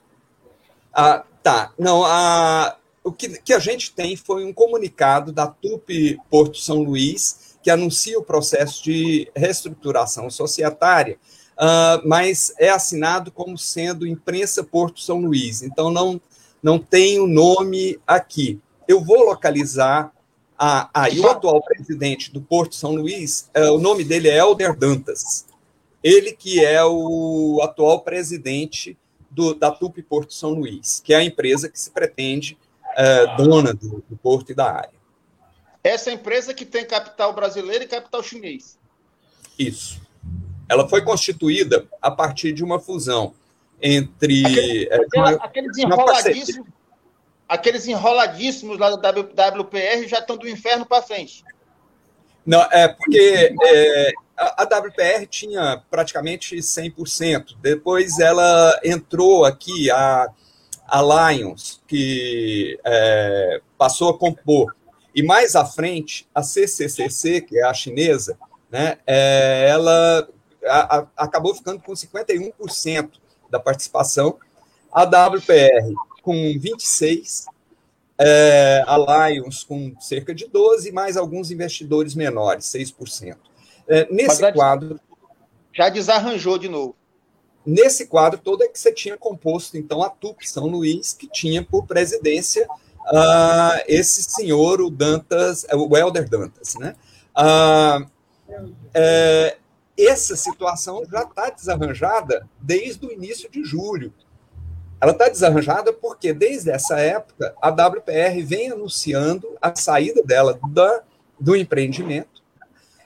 Ah, tá. Não, a, o que, que a gente tem foi um comunicado da TUP Porto São Luís, que anuncia o processo de reestruturação societária, uh, mas é assinado como sendo Imprensa Porto São Luís. Então, não, não tem o nome aqui. Eu vou localizar a, aí o atual presidente do Porto São Luís, uh, o nome dele é Helder Dantas. Ele que é o atual presidente do, da TUP Porto São Luís, que é a empresa que se pretende uh, dona do, do porto e da área. Essa empresa que tem capital brasileiro e capital chinês. Isso. Ela foi constituída a partir de uma fusão entre. Aquele, é, uma, aqueles enroladíssimos lá da WPR já estão do inferno para frente. Não, é porque é, a, WPR tinha praticamente 100%. Depois ela entrou aqui, a, a Lions, que é, passou a compor. E mais à frente, a CCCC, que é a chinesa, né, é, ela a, a, acabou ficando com 51% da participação, a WPR com 26%, é, a Lions com cerca de 12%, mais alguns investidores menores, 6%. É, nesse Mas quadro. Já desarranjou de novo. Nesse quadro todo é que você tinha composto, então, a TUP São Luís, que tinha por presidência uh, esse senhor, o Dantas, o Helder Dantas. Né? Uh, é, essa situação já está desarranjada desde o início de julho. Ela está desarranjada porque, desde essa época, a WPR vem anunciando a saída dela da, do empreendimento.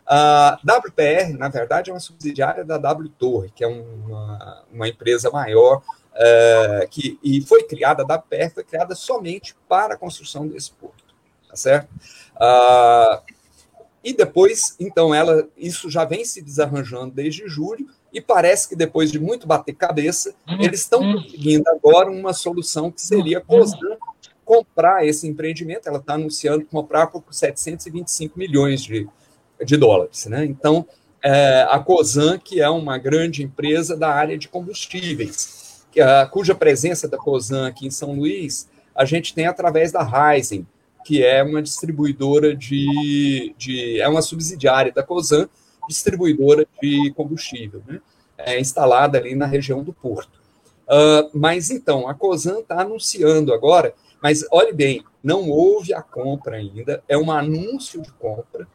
A WPR, na verdade, é uma subsidiária da W Torre, que é uma, uma empresa maior é, que, e foi criada, a WPR foi criada somente para a construção desse porto, tá certo? E depois, então, ela, isso já vem se desarranjando desde julho, e parece que depois de muito bater cabeça, uhum. eles estão conseguindo agora uma solução que seria COSAN comprar esse empreendimento. Ela está anunciando comprar por 725 milhões de, de dólares. Né? Então, é, a COSAN, que é uma grande empresa da área de combustíveis, que, a, cuja presença da COSAN aqui em São Luís, a gente tem através da Ryzen, que é uma distribuidora de, de é uma subsidiária da COSAN, distribuidora de combustível, né? é, instalada ali na região do Porto. Uh, mas então, a COSAN está anunciando agora, mas olhe bem, não houve a compra ainda, é um anúncio de compra.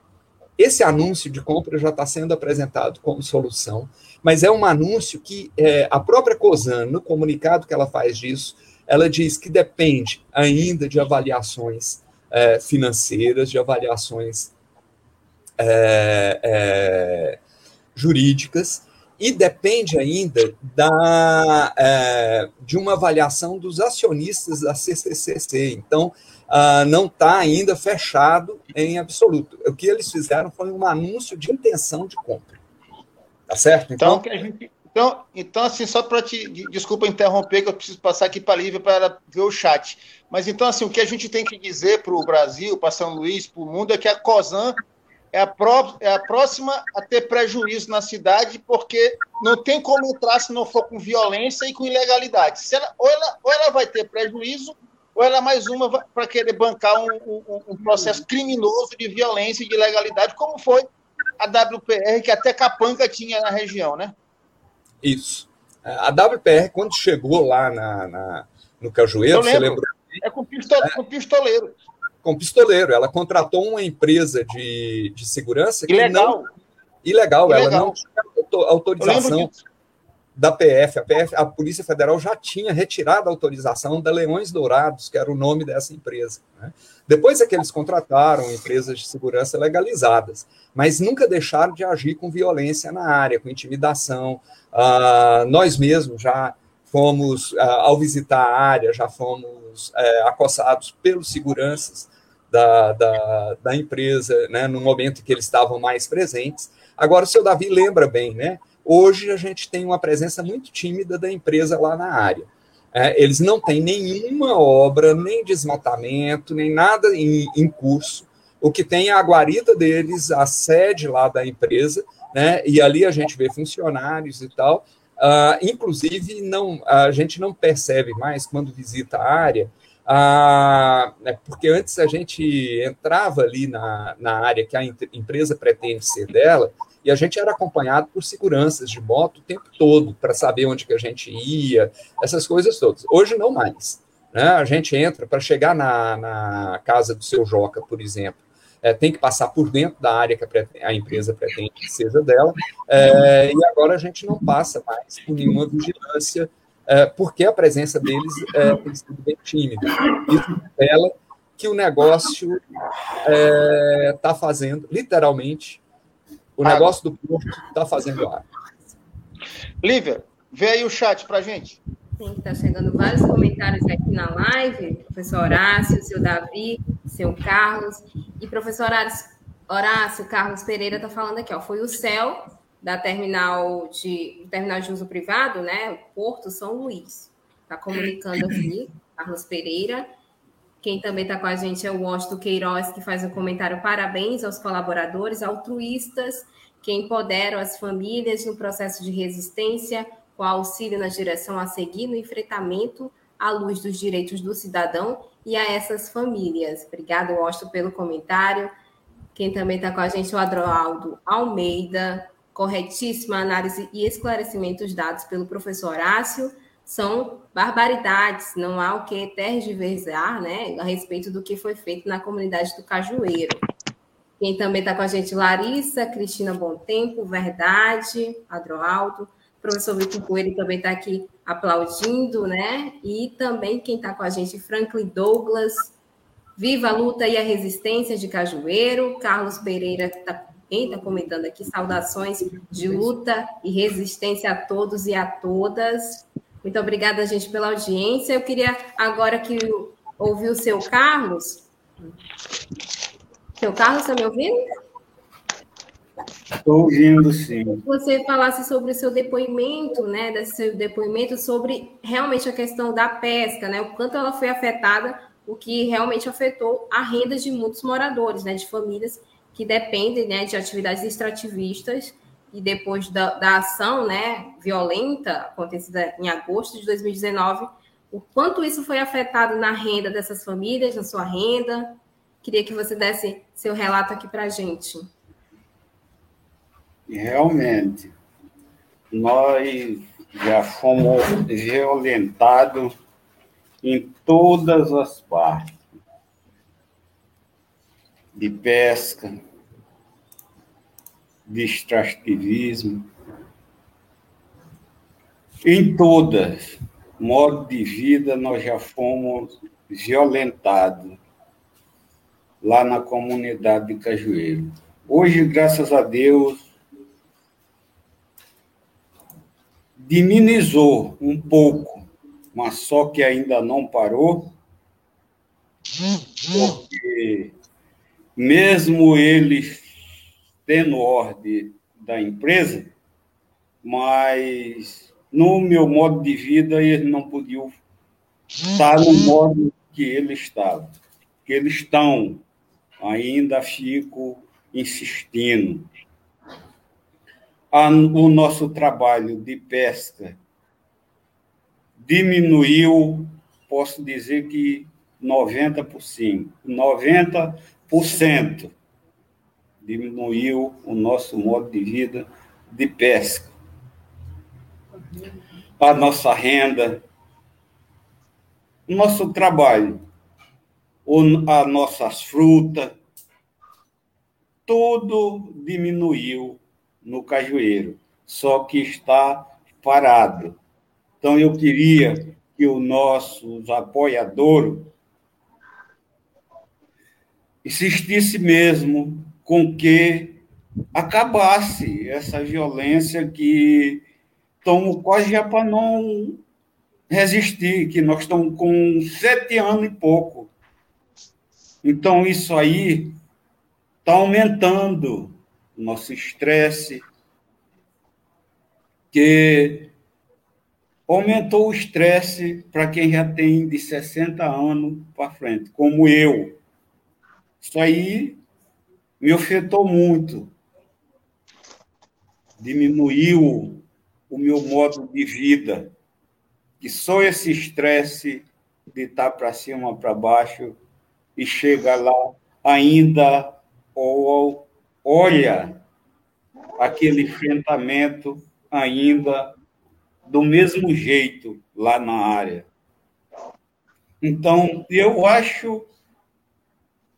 Esse anúncio de compra já está sendo apresentado como solução, mas é um anúncio que é, a própria COSAN, no comunicado que ela faz disso, ela diz que depende ainda de avaliações é, financeiras, de avaliações é, é, jurídicas e depende ainda da, é, de uma avaliação dos acionistas da CCCC. Então, uh, não está ainda fechado em absoluto. O que eles fizeram foi um anúncio de intenção de compra. Tá certo? Então, então, gente, então, então assim, só para te. Desculpa interromper, que eu preciso passar aqui para a Lívia para ver o chat. Mas então, assim, o que a gente tem que dizer para o Brasil, para São Luís, para o mundo, é que a COSAN é a, pró é a próxima a ter prejuízo na cidade, porque não tem como entrar se não for com violência e com ilegalidade. Ela, ou, ela, ou ela vai ter prejuízo, ou ela é mais uma para querer bancar um, um, um, processo criminoso de violência e de ilegalidade, como foi a WPR, que até Capanca tinha na região, né? Isso. A WPR, quando chegou lá na, na no Cajueiro, você lembra? É com, é. com pistoleiro com pistoleiro. Ela contratou uma empresa de, de segurança que ilegal. não ilegal, ilegal. ela não tinha autorização da PF. A, PF. a Polícia Federal já tinha retirado a autorização da Leões Dourados, que era o nome dessa empresa. Né? Depois é que eles contrataram empresas de segurança legalizadas, mas nunca deixaram de agir com violência na área, com intimidação. Uh, nós mesmos já fomos, uh, ao visitar a área, já fomos uh, acossados pelos seguranças da, da, da empresa, né, no momento que eles estavam mais presentes. Agora, o seu Davi lembra bem, né? Hoje a gente tem uma presença muito tímida da empresa lá na área. É, eles não têm nenhuma obra, nem desmatamento, nem nada em, em, curso. O que tem é a guarita deles, a sede lá da empresa, né? E ali a gente vê funcionários e tal. Uh, inclusive, não, a gente não percebe mais quando visita a área, uh, né, porque antes a gente entrava ali na, na área que a empresa pretende ser dela, e a gente era acompanhado por seguranças de moto o tempo todo, para saber onde que a gente ia, essas coisas todas. Hoje não mais. Né? A gente entra para chegar na, na casa do seu Joca, por exemplo, é, tem que passar por dentro da área que a, a empresa pretende que seja dela, é, e agora a gente não passa mais por nenhuma vigilância, porque a presença deles é, tem sido bem tímida. Isso revela que o negócio está é, fazendo, literalmente, o negócio do porto está fazendo água. Lívia, vê aí o chat para gente. Sim, está chegando vários comentários aqui na live, professor Horácio, seu Davi, seu Carlos. E professor Horácio, Horácio Carlos Pereira está falando aqui, ó, foi o céu da terminal de terminal de uso privado, né? Porto São Luís. Está comunicando aqui, [clears throat] Carlos Pereira. Quem também está com a gente é o Washington Queiroz, que faz um comentário: parabéns aos colaboradores altruístas que empoderam as famílias no processo de resistência com auxílio na direção a seguir no enfrentamento à luz dos direitos do cidadão e a essas famílias. Obrigado, Washington, pelo comentário. Quem também está com a gente é o Adroaldo Almeida. Corretíssima análise e esclarecimentos dados pelo professor Horácio são barbaridades, não há o que tergiversar né, a respeito do que foi feito na comunidade do Cajueiro. Quem também está com a gente, Larissa, Cristina Bom Tempo, Verdade, Adroaldo, professor Vitor Coelho também está aqui aplaudindo, né? E também quem está com a gente, Franklin Douglas, Viva a Luta e a Resistência de Cajueiro, Carlos Pereira tá, também está comentando aqui, saudações de luta e resistência a todos e a todas. Muito obrigada, gente, pela audiência. Eu queria agora que ouvir o seu Carlos. Seu Carlos, está me ouvindo? Estou ouvindo, sim. Você falasse sobre o seu depoimento, né? Desse seu depoimento sobre realmente a questão da pesca, né? O quanto ela foi afetada, o que realmente afetou a renda de muitos moradores, né? De famílias que dependem né, de atividades extrativistas e depois da, da ação né, violenta acontecida em agosto de 2019, o quanto isso foi afetado na renda dessas famílias, na sua renda. Queria que você desse seu relato aqui para a gente realmente, nós já fomos violentados em todas as partes de pesca, de extrativismo, em todas, modo de vida, nós já fomos violentados lá na comunidade de Cajueiro. Hoje, graças a Deus, diminuiu um pouco, mas só que ainda não parou, porque mesmo eles tendo ordem da empresa, mas no meu modo de vida eles não podiam estar no modo que eles estavam. Que eles estão, ainda fico insistindo o nosso trabalho de pesca diminuiu, posso dizer que 90%, 90% diminuiu o nosso modo de vida de pesca. A nossa renda, o nosso trabalho, as nossas frutas, tudo diminuiu no Cajueiro, só que está parado. Então, eu queria que os nossos apoiadores insistisse mesmo com que acabasse essa violência que estamos quase já para não resistir, que nós estamos com sete anos e pouco. Então, isso aí está aumentando nosso estresse, que aumentou o estresse para quem já tem de 60 anos para frente, como eu. Isso aí me afetou muito. Diminuiu o meu modo de vida, que só esse estresse de estar para cima, para baixo, e chega lá, ainda ou, olha aquele enfrentamento ainda do mesmo jeito lá na área. Então, eu acho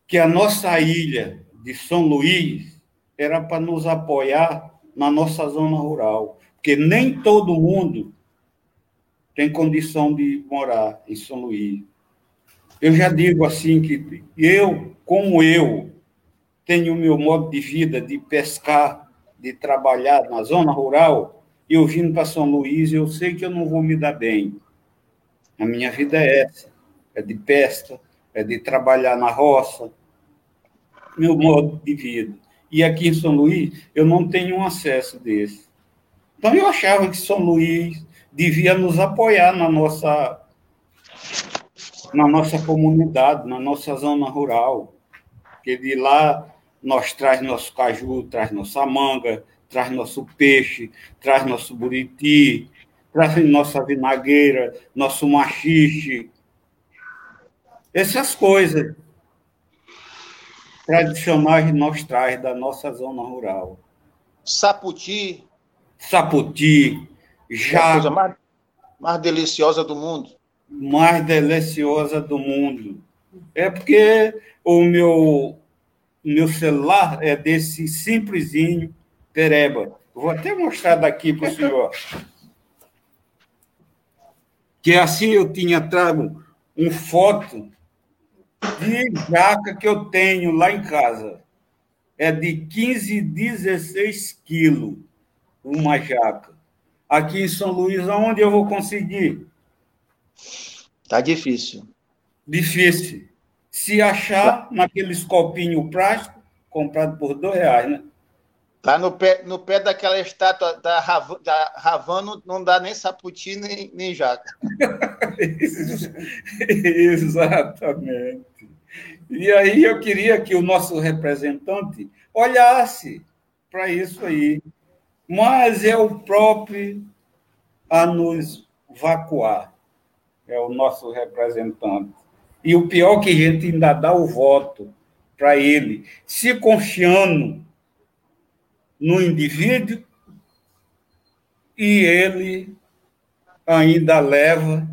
que a nossa ilha de São Luís era para nos apoiar na nossa zona rural, porque nem todo mundo tem condição de morar em São Luís. Eu já digo assim que eu, como eu, tenho o meu modo de vida de pescar, de trabalhar na zona rural, e eu vindo para São Luís, eu sei que eu não vou me dar bem. A minha vida é essa, é de pesca, é de trabalhar na roça, meu modo de vida. E aqui em São Luís, eu não tenho um acesso desse. Então, eu achava que São Luís devia nos apoiar na nossa, na nossa comunidade, na nossa zona rural. Porque de lá nós traz nosso caju, traz nossa manga, traz nosso peixe, traz nosso buriti, traz nossa vinagueira, nosso machixe. Essas coisas tradicionais nós traz da nossa zona rural. Saputi. Saputi. Já... É a coisa mais, mais deliciosa do mundo. Mais deliciosa do mundo. É porque o meu, meu celular é desse simplesinho pereba. Vou até mostrar daqui para o senhor. Que assim eu tinha trago um foto de jaca que eu tenho lá em casa. É de 15, 16 quilos uma jaca. Aqui em São Luís, aonde eu vou conseguir? Tá difícil. Difícil. Se achar naqueles copinhos plásticos, comprado por dois reais, né? Lá no pé, no pé daquela estátua da, Rav, da Ravano não dá nem saputi nem, nem jaca. [laughs] Exatamente. E aí eu queria que o nosso representante olhasse para isso aí. Mas é o próprio a nos vacuar. É o nosso representante. E o pior é que a gente ainda dá o voto para ele, se confiando no indivíduo e ele ainda leva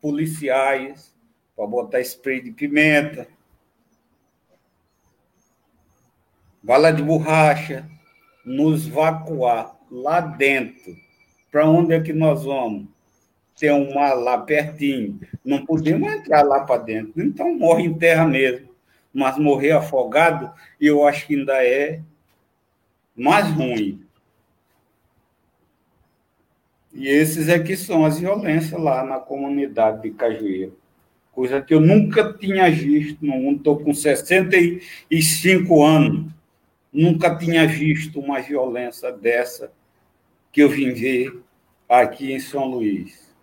policiais para botar spray de pimenta, bala de borracha, nos vacuar lá dentro. Para onde é que nós vamos? Tem um mar lá pertinho. Não podemos entrar lá para dentro. Então morre em terra mesmo. Mas morrer afogado, eu acho que ainda é mais ruim. E esses é que são as violências lá na comunidade de Cajueiro. Coisa que eu nunca tinha visto no mundo. Estou com 65 anos. Nunca tinha visto uma violência dessa que eu vim ver aqui em São Luís.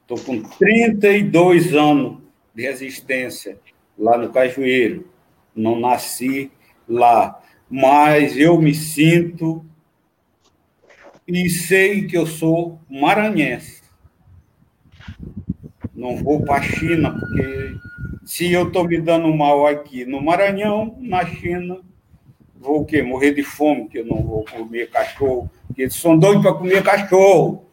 Estou com 32 anos de resistência lá no Cajueiro. Não nasci lá mas eu me sinto e sei que eu sou maranhense. Não vou para a China, porque se eu estou me dando mal aqui no Maranhão, na China, vou o quê? Morrer de fome, que eu não vou comer cachorro, porque eles são doidos para comer cachorro.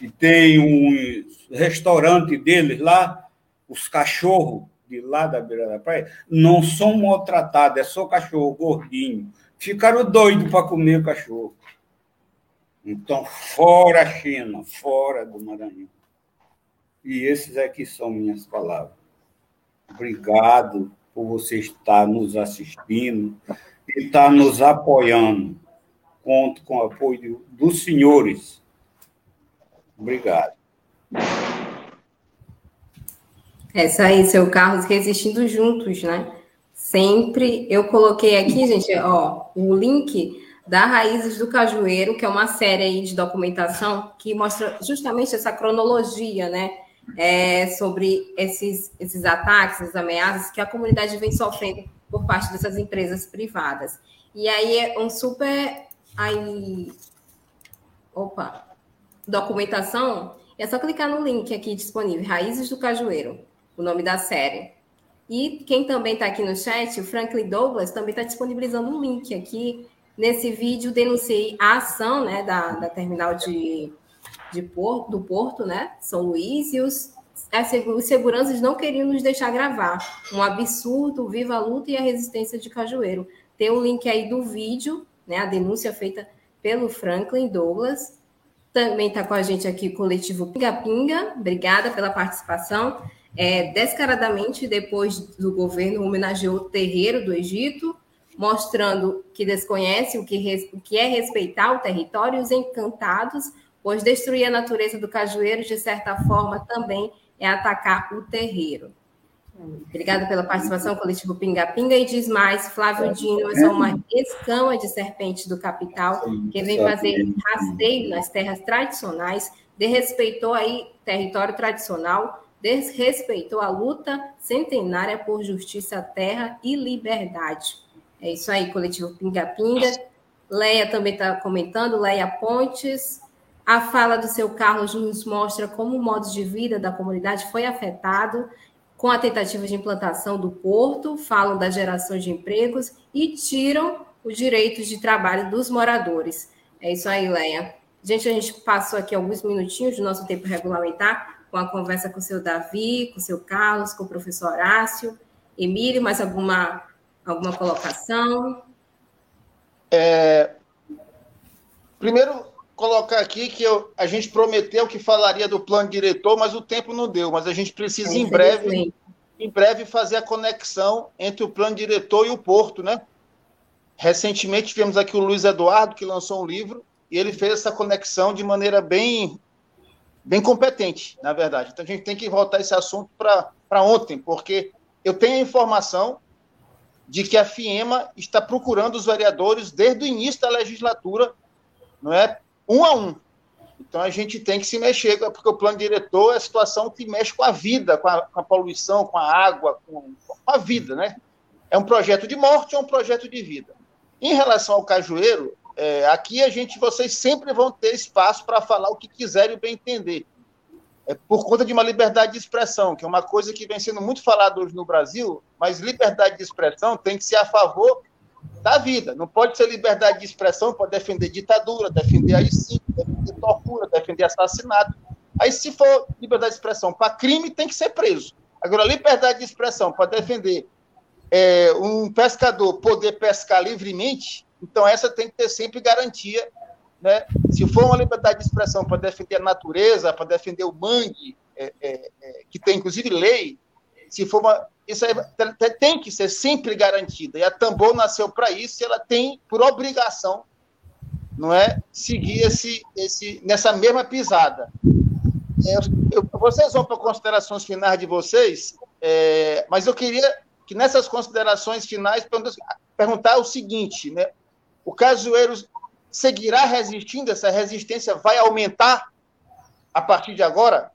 E tem um restaurante deles lá, os cachorros de lá da beira da praia, não são maltratados, é só cachorro gordinho. Ficaram doidos para comer cachorro. Então, fora a China, fora do Maranhão. E esses aqui são minhas palavras. Obrigado por você estar nos assistindo e estar nos apoiando. Conto com o apoio dos senhores. Obrigado. Essa aí, seu Carlos, resistindo juntos, né? Sempre eu coloquei aqui, gente, ó, o link da Raízes do Cajueiro, que é uma série aí de documentação que mostra justamente essa cronologia, né? É, sobre esses, esses ataques, essas ameaças que a comunidade vem sofrendo por parte dessas empresas privadas. E aí é um super aí, opa, documentação, é só clicar no link aqui disponível, Raízes do Cajueiro, o nome da série. E quem também está aqui no chat, o Franklin Douglas, também está disponibilizando um link aqui. Nesse vídeo, denunciei a ação né, da, da terminal de, de Porto, do Porto, né, São Luís, e os, os seguranças não queriam nos deixar gravar. Um absurdo, viva a luta e a resistência de Cajueiro. Tem o um link aí do vídeo, né, a denúncia feita pelo Franklin Douglas. Também está com a gente aqui o coletivo Pinga Pinga. Obrigada pela participação. É, descaradamente, depois do governo homenageou o terreiro do Egito, mostrando que desconhece o que, o que é respeitar o território e os encantados, pois destruir a natureza do cajueiro, de certa forma, também é atacar o terreiro. Obrigada pela participação, coletivo Pinga Pinga. E diz mais, Flávio Dino é uma escama de serpente do capital que vem fazer rasteio nas terras tradicionais, desrespeitou aí território tradicional, desrespeitou a luta centenária por justiça, terra e liberdade. É isso aí, coletivo Pinga Pinga. Leia também está comentando, Leia Pontes. A fala do seu Carlos nos mostra como o modo de vida da comunidade foi afetado com a tentativa de implantação do porto, falam da geração de empregos e tiram os direitos de trabalho dos moradores. É isso aí, Leia. Gente, a gente passou aqui alguns minutinhos do nosso tempo regulamentar com a conversa com o seu Davi, com o seu Carlos, com o professor Horácio. Emílio, mais alguma, alguma colocação? É, primeiro, colocar aqui que eu, a gente prometeu que falaria do plano diretor, mas o tempo não deu. Mas a gente precisa em breve, em breve fazer a conexão entre o plano diretor e o Porto, né? Recentemente tivemos aqui o Luiz Eduardo que lançou um livro e ele fez essa conexão de maneira bem bem competente, na verdade. Então a gente tem que voltar esse assunto para ontem, porque eu tenho a informação de que a FIEMA está procurando os vereadores desde o início da legislatura, não é um a um. Então a gente tem que se mexer, porque o plano diretor é a situação que mexe com a vida, com a, com a poluição, com a água, com, com, a vida, né? É um projeto de morte, é um projeto de vida. Em relação ao cajueiro, é, aqui a gente, vocês sempre vão ter espaço para falar o que quiserem bem entender. É por conta de uma liberdade de expressão, que é uma coisa que vem sendo muito falada hoje no Brasil, mas liberdade de expressão tem que ser a favor da vida. Não pode ser liberdade de expressão para defender ditadura, defender a sim, defender tortura, defender assassinato. Aí, se for liberdade de expressão para crime, tem que ser preso. Agora, liberdade de expressão para defender é, um pescador poder pescar livremente, então essa tem que ter sempre garantia. Né? Se for uma liberdade de expressão para defender a natureza, para defender o mangue, é, é, é que tem inclusive lei, se for uma, isso tem que ser sempre garantida. E a Tambor nasceu para isso, e ela tem por obrigação, não é, seguir esse, esse nessa mesma pisada. É, eu, vocês vão para considerações finais de vocês, é, mas eu queria que nessas considerações finais perguntar o seguinte, né? O cajueiro seguirá resistindo? Essa resistência vai aumentar a partir de agora?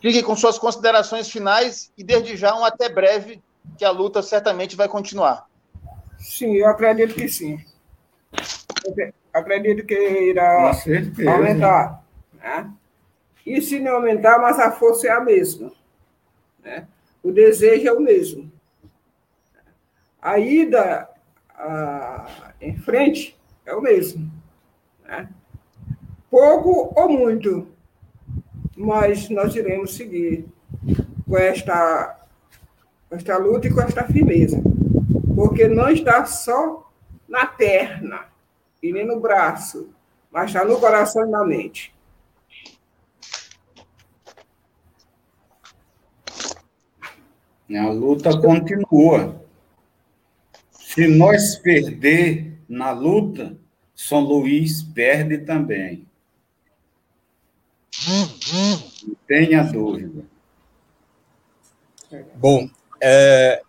Fique com suas considerações finais e, desde já, um até breve, que a luta certamente vai continuar. Sim, eu acredito que sim. Eu acredito que irá aumentar. Né? E se não aumentar, mas a força é a mesma. Né? O desejo é o mesmo. A ida a, em frente é o mesmo. Né? Pouco ou muito, mas nós iremos seguir com esta, com esta luta e com esta firmeza, porque não está só na perna e nem no braço, mas está no coração e na mente. A luta continua. Se nós perder na luta, São Luís perde também. Não tenha dúvida. Bom, é,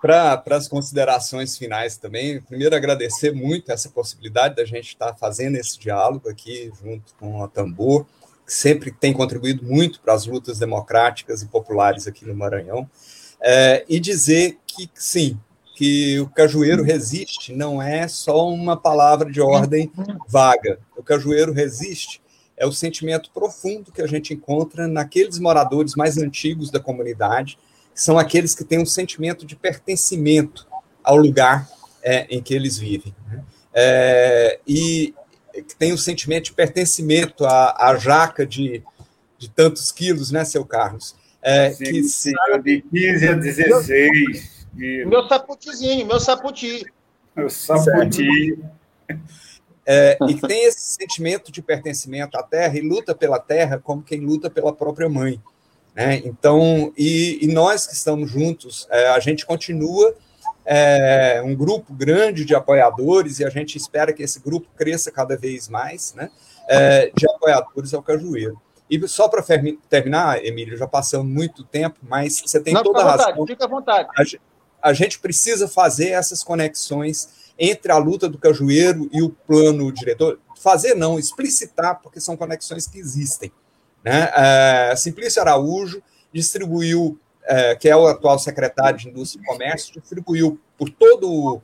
para as considerações finais também, primeiro agradecer muito essa possibilidade da gente estar tá fazendo esse diálogo aqui junto com a Tambor, que sempre tem contribuído muito para as lutas democráticas e populares aqui no Maranhão, é, e dizer que sim, que o cajueiro resiste não é só uma palavra de ordem vaga. O cajueiro resiste é o sentimento profundo que a gente encontra naqueles moradores mais antigos da comunidade, que são aqueles que têm um sentimento de pertencimento ao lugar é, em que eles vivem. Né? É, e que tem um sentimento de pertencimento à, à jaca de, de tantos quilos, né, seu Carlos? É, sim, que sim, de 15 a 16. Meu, meu saputizinho, meu saputi. Meu saputi. É, e que tem esse sentimento de pertencimento à terra e luta pela terra como quem luta pela própria mãe. Né? Então, e, e, nós que estamos juntos, é, a gente continua é, um grupo grande de apoiadores e a gente espera que esse grupo cresça cada vez mais, né? É, de apoiadores ao Cajueiro. E só para terminar, Emílio, já passando muito tempo, mas você tem Não, toda a razão. Fica à vontade. A, a gente precisa fazer essas conexões entre a luta do cajueiro e o plano diretor. Fazer não, explicitar, porque são conexões que existem. Né? É, Simplício Araújo distribuiu, é, que é o atual secretário de Indústria e Comércio, distribuiu por todo,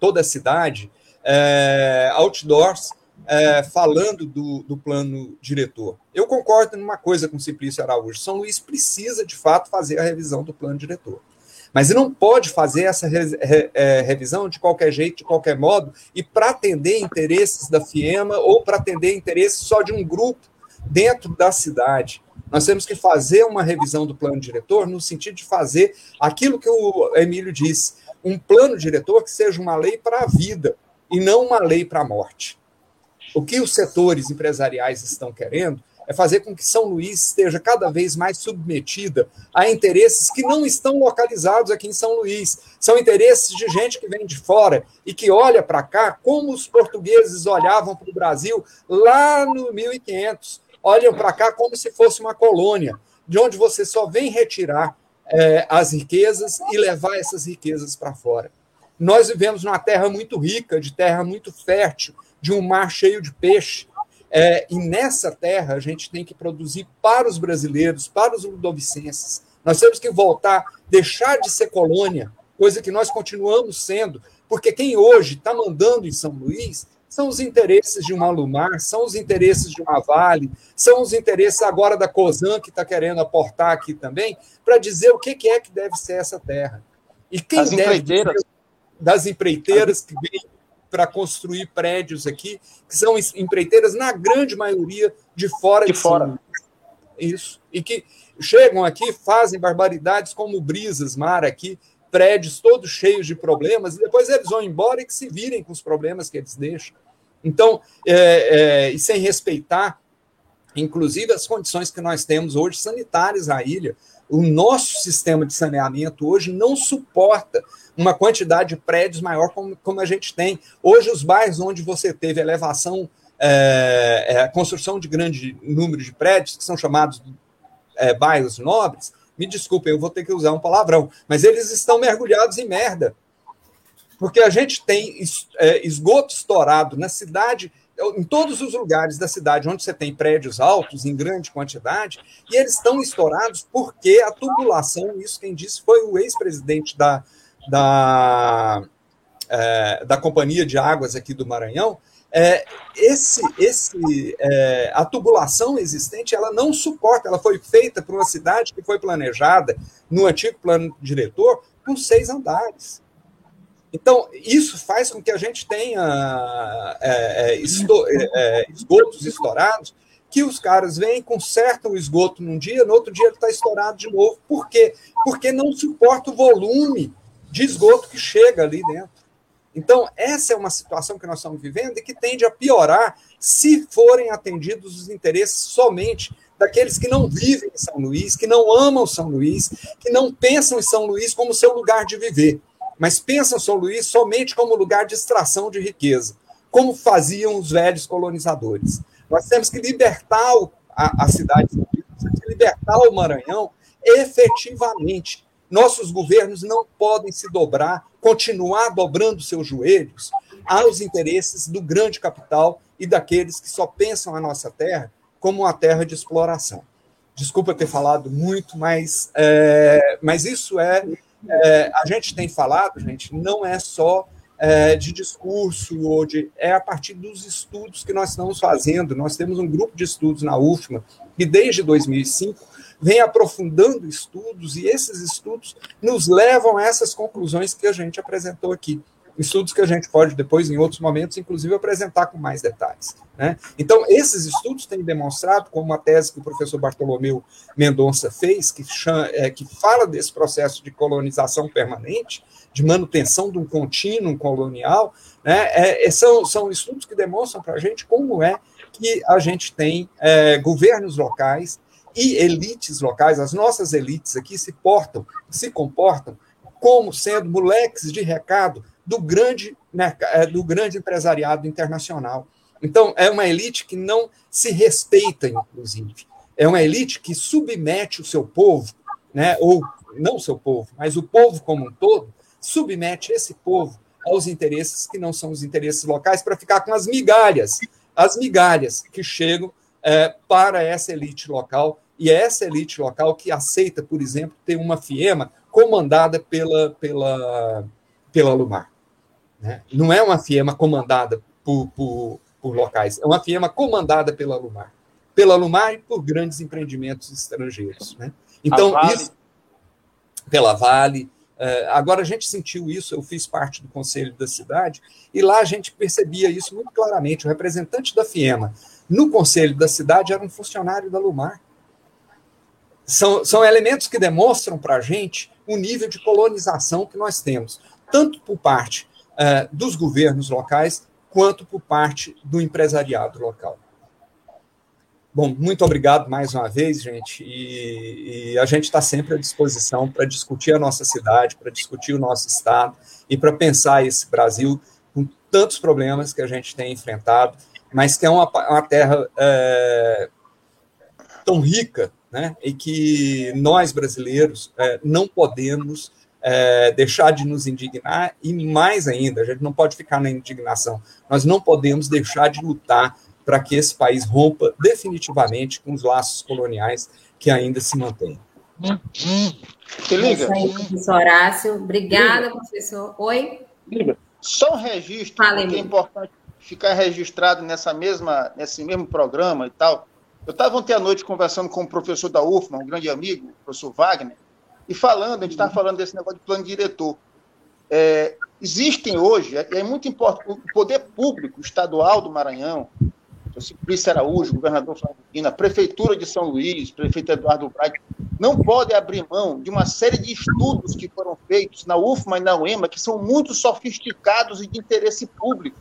toda a cidade é, outdoors é, falando do, do, plano diretor. Eu concordo numa coisa com Simplício Araújo: São Luís precisa, de fato, fazer a revisão do plano diretor. Mas não pode fazer essa re, re, é, revisão de qualquer jeito, de qualquer modo, e para atender interesses da FIEMA ou para atender interesses só de um grupo dentro da cidade. Nós temos que fazer uma revisão do plano diretor no sentido de fazer aquilo que o Emílio disse, um plano diretor que seja uma lei para a vida e não uma lei para a morte. O que os setores empresariais estão querendo é fazer com que São Luís esteja cada vez mais submetida a interesses que não estão localizados aqui em São Luís. São interesses de gente que vem de fora e que olha para cá como os portugueses olhavam para o Brasil lá no 1500. Olham para cá como se fosse uma colônia, de onde você só vem retirar é, as riquezas e levar essas riquezas para fora. Nós vivemos numa terra muito rica, de terra muito fértil, de um mar cheio de peixe é, e nessa terra a gente tem que produzir para os brasileiros, para os ludovicenses. Nós temos que voltar, deixar de ser colônia, coisa que nós continuamos sendo, porque quem hoje está mandando em São Luís são os interesses de uma Lumar, são os interesses de uma Vale, são os interesses agora da COSAN, que está querendo aportar aqui também, para dizer o que é que deve ser essa terra. E quem As deve empreiteiras. das empreiteiras que vêm para construir prédios aqui, que são empreiteiras, na grande maioria, de fora de, de fora. Isso. E que chegam aqui, fazem barbaridades como Brisas, Mar aqui, prédios todos cheios de problemas, e depois eles vão embora e que se virem com os problemas que eles deixam. Então, é, é, e sem respeitar, inclusive, as condições que nós temos hoje sanitárias na ilha. O nosso sistema de saneamento hoje não suporta uma quantidade de prédios maior como, como a gente tem. Hoje, os bairros onde você teve elevação, é, é, construção de grande número de prédios, que são chamados é, bairros nobres, me desculpem, eu vou ter que usar um palavrão, mas eles estão mergulhados em merda. Porque a gente tem é, esgoto estourado na cidade em todos os lugares da cidade onde você tem prédios altos em grande quantidade, e eles estão estourados porque a tubulação, isso quem disse foi o ex-presidente da, da, é, da Companhia de Águas aqui do Maranhão, é, esse, esse, é, a tubulação existente ela não suporta, ela foi feita para uma cidade que foi planejada no antigo plano diretor com seis andares. Então, isso faz com que a gente tenha é, é, é, é, esgotos estourados, que os caras vêm, consertam o esgoto num dia, no outro dia ele está estourado de novo. Por quê? Porque não suporta o volume de esgoto que chega ali dentro. Então, essa é uma situação que nós estamos vivendo e que tende a piorar se forem atendidos os interesses somente daqueles que não vivem em São Luís, que não amam São Luís, que não pensam em São Luís como seu lugar de viver mas pensam São Luís somente como lugar de extração de riqueza, como faziam os velhos colonizadores. Nós temos que libertar a, a cidade, temos que libertar o Maranhão efetivamente. Nossos governos não podem se dobrar, continuar dobrando seus joelhos aos interesses do grande capital e daqueles que só pensam a nossa terra como uma terra de exploração. Desculpa ter falado muito, mas, é, mas isso é é, a gente tem falado, gente, não é só é, de discurso ou de é a partir dos estudos que nós estamos fazendo. Nós temos um grupo de estudos na UFMA que desde 2005 vem aprofundando estudos e esses estudos nos levam a essas conclusões que a gente apresentou aqui estudos que a gente pode depois, em outros momentos, inclusive, apresentar com mais detalhes. Né? Então, esses estudos têm demonstrado, como uma tese que o professor Bartolomeu Mendonça fez, que, chama, é, que fala desse processo de colonização permanente, de manutenção de um contínuo colonial, né? É, é são, são estudos que demonstram para a gente como é que a gente tem é, governos locais e elites locais, as nossas elites aqui se portam, se comportam como sendo moleques de recado do grande, é, do grande empresariado internacional. Então, é uma elite que não se respeita, inclusive. É uma elite que submete o seu povo, né, ou não o seu povo, mas o povo como um todo, submete esse povo aos interesses que não são os interesses locais para ficar com as migalhas, as migalhas que chegam é, para essa elite local, e é essa elite local que aceita, por exemplo, ter uma FIEMA comandada pela, pela, pela Lumar. Né? Não é uma FIEMA comandada por, por, por, locais, é uma FIEMA comandada pela Lumar. Pela Lumar e por grandes empreendimentos estrangeiros. Né? Então, vale. isso. Pela Vale. Uh, agora, a gente sentiu isso, eu fiz parte do conselho da cidade, e lá a gente percebia isso muito claramente. O representante da FIEMA no conselho da cidade era um funcionário da Lumar. São, são elementos que demonstram para a gente o nível de colonização que nós temos, tanto por parte uh, dos governos locais, quanto por parte do empresariado local. Bom, muito obrigado mais uma vez, gente, e, e a gente está sempre à disposição para discutir a nossa cidade, para discutir o nosso estado e para pensar esse Brasil com tantos problemas que a gente tem enfrentado, mas que é uma, uma terra é, tão rica, né, e que nós brasileiros é, não podemos é, deixar de nos indignar e mais ainda, a gente não pode ficar na indignação, nós não podemos deixar de lutar para que esse país rompa definitivamente com os laços coloniais que ainda se mantêm. Se liga. É isso aí, professor Horácio. Obrigada, liga. professor. Oi? Liga. Só um registro, Fala, que é importante ficar registrado nessa mesma, nesse mesmo programa e tal. Eu estava ontem à noite conversando com o professor da UFMA, um grande amigo, o professor Wagner, e falando, a gente está falando desse negócio de plano diretor. É, existem hoje, é, é muito importante, o poder público estadual do Maranhão, o Simplício Araújo, governador Flávio a Prefeitura de São Luís, prefeito Eduardo Braga, não pode abrir mão de uma série de estudos que foram feitos na UFMA e na UEMA, que são muito sofisticados e de interesse público.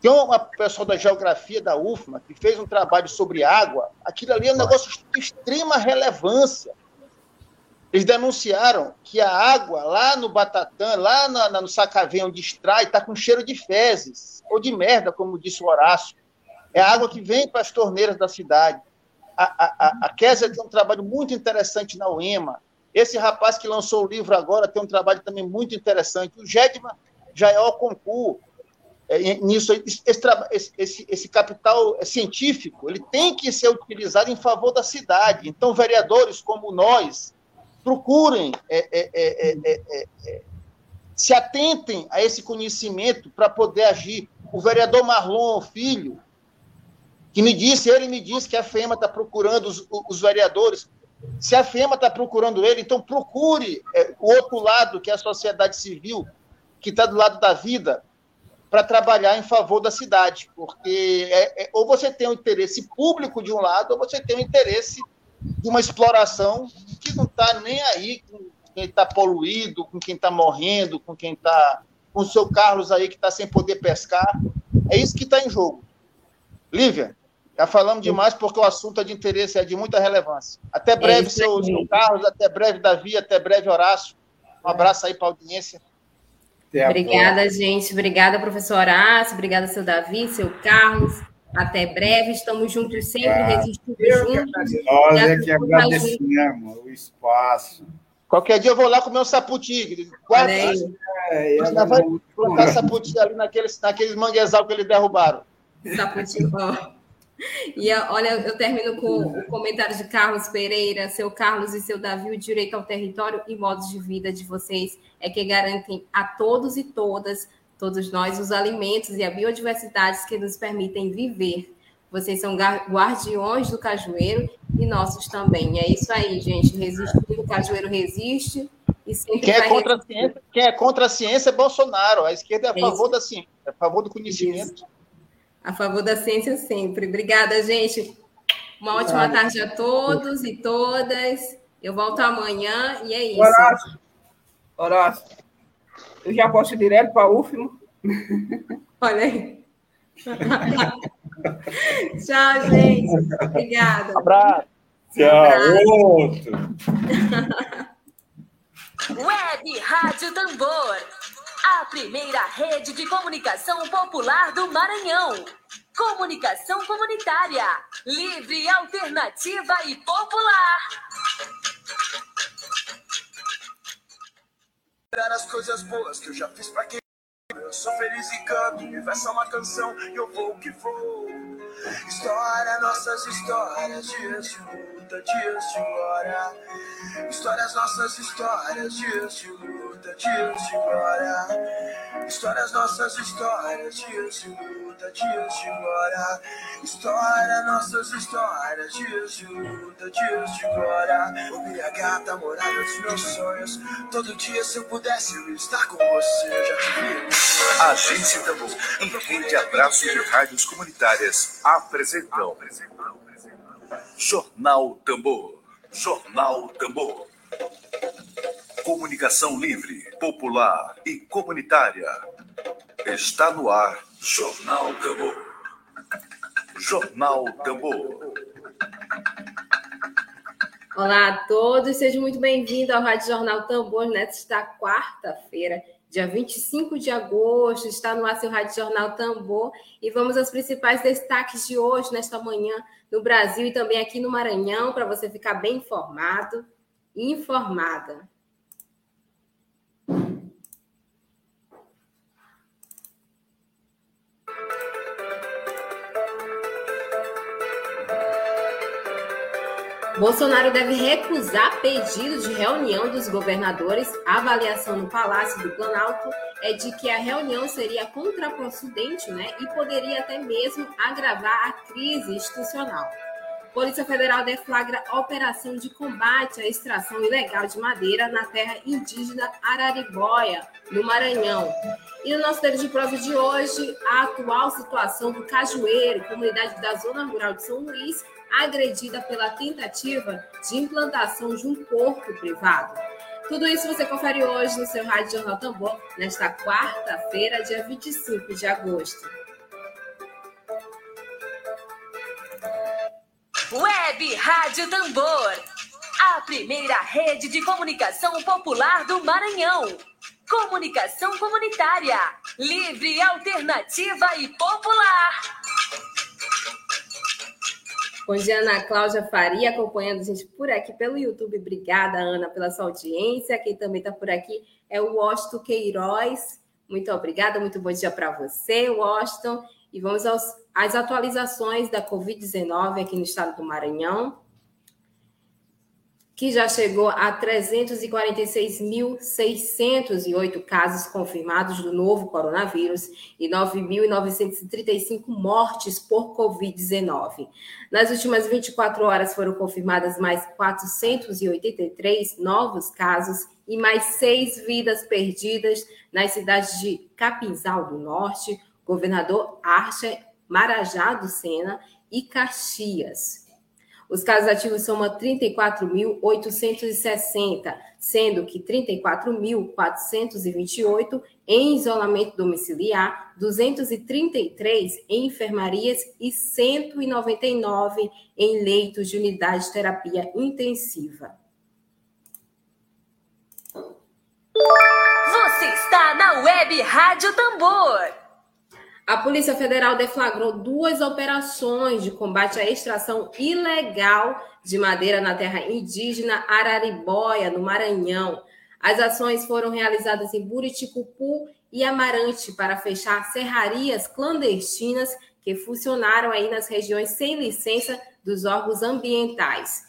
Tem uma pessoa da geografia da UFMA que fez um trabalho sobre água, aquilo ali é um negócio de extrema relevância. Eles denunciaram que a água lá no Batatã, lá no, no Sacavém, onde extrai, está com cheiro de fezes, ou de merda, como disse o Horácio. É a água que vem para as torneiras da cidade. A, a, a Kézia tem um trabalho muito interessante na UEMA. Esse rapaz que lançou o livro agora tem um trabalho também muito interessante. O Gedman Jael Concur, é, nisso, esse, esse, esse, capital científico ele tem que ser utilizado em favor da cidade. Então, vereadores como nós, procurem é é, é, é, se atentem a esse conhecimento para poder agir. O vereador Marlon Filho, que me disse, ele me disse que a FEMA está procurando os, os, vereadores. Se a FEMA está procurando ele, então procure o outro lado, que é a sociedade civil, que está do lado da vida, para trabalhar em favor da cidade, porque é, é, ou você tem o interesse público de um lado, ou você tem o interesse de uma exploração que não está nem aí com quem está poluído, com quem está morrendo, com quem está. com o seu Carlos aí que está sem poder pescar. É isso que está em jogo. Lívia, já falamos demais porque o assunto é de interesse, é de muita relevância. Até é breve, é seu, seu Carlos, até breve, Davi, até breve, Horácio. Um abraço aí para a audiência. Obrigada, gente. Obrigada, professor Horácio. Obrigada, seu Davi, seu Carlos. Até breve, estamos juntos sempre, ah, resistindo juntos. Nós é que agradecemos o espaço. Qualquer dia eu vou lá comer um saputi. Guarda, é, é, vai plantar saputi ali naqueles, naqueles manguezal que eles derrubaram. Saputi, ó. E olha, eu termino com o comentário de Carlos Pereira, seu Carlos e seu Davi, o direito ao território e modos de vida de vocês é que garantem a todos e todas, todos nós, os alimentos e a biodiversidade que nos permitem viver. Vocês são guardiões do cajueiro e nossos também. É isso aí, gente. Resistindo, o cajueiro resiste. E sempre quem, é contra a ciência, quem é contra a ciência é Bolsonaro. A esquerda é a é favor da ciência, é a favor do conhecimento. Isso. A favor da ciência sempre. Obrigada, gente. Uma ótima Obrigado. tarde a todos e todas. Eu volto amanhã e é isso. Horácio, Horácio eu já posso ir direto para o UFMO. Olha aí. [laughs] Tchau, gente. Obrigada. Um abraço. Tchau. [laughs] Web Rádio Tambor. A primeira rede de comunicação popular do Maranhão. Comunicação comunitária. Livre, alternativa e popular. As coisas boas que eu já fiz pra quem eu sou feliz e canto, universo é uma canção e eu vou que vou. História, nossas histórias, dias de luta, dias de glória. Histórias, nossas histórias, dias de luta, dias de glória. Histórias, nossas histórias, dias de luta, dias de glória. História, nossas histórias, dias de luta, dias de glória. O a gata, morada dos meus sonhos. Todo dia, se eu pudesse, eu estar com você. Eu já te. Agência Tambor e Rede Abraço de Rádios Comunitárias apresentam Jornal Tambor. Jornal Tambor. Comunicação livre, popular e comunitária. Está no ar Jornal Tambor. Jornal Tambor. Olá a todos, sejam muito bem-vindos ao Rádio Jornal Tambor nesta quarta-feira, dia 25 de agosto. Está no ar seu Rádio Jornal Tambor e vamos aos principais destaques de hoje, nesta manhã, no Brasil e também aqui no Maranhão, para você ficar bem informado e informada. Bolsonaro deve recusar pedido de reunião dos governadores. A avaliação no Palácio do Planalto é de que a reunião seria contraproducente né, e poderia até mesmo agravar a crise institucional. Polícia Federal deflagra operação de combate à extração ilegal de madeira na terra indígena Araribóia, no Maranhão. E no nosso dedo de prova de hoje, a atual situação do Cajueiro, comunidade da zona rural de São Luís, agredida pela tentativa de implantação de um porto privado. Tudo isso você confere hoje no seu Rádio Jornal Tambor, nesta quarta-feira, dia 25 de agosto. Web Rádio Tambor, a primeira rede de comunicação popular do Maranhão. Comunicação comunitária, livre, alternativa e popular. Bom dia, Ana Cláudia Faria, acompanhando a gente por aqui pelo YouTube. Obrigada, Ana, pela sua audiência. Quem também está por aqui é o Washington Queiroz. Muito obrigada, muito bom dia para você, Washington. E vamos aos, às atualizações da Covid-19 aqui no estado do Maranhão que já chegou a 346.608 casos confirmados do novo coronavírus e 9.935 mortes por Covid-19. Nas últimas 24 horas foram confirmadas mais 483 novos casos e mais seis vidas perdidas nas cidades de Capinzal do Norte, Governador Archer, Marajá do Sena e Caxias. Os casos ativos somam 34.860, sendo que 34.428 em isolamento domiciliar, 233 em enfermarias e 199 em leitos de unidade de terapia intensiva. Você está na Web Rádio Tambor. A Polícia Federal deflagrou duas operações de combate à extração ilegal de madeira na terra indígena Araribóia, no Maranhão. As ações foram realizadas em Buriticupu e Amarante para fechar serrarias clandestinas que funcionaram aí nas regiões sem licença dos órgãos ambientais.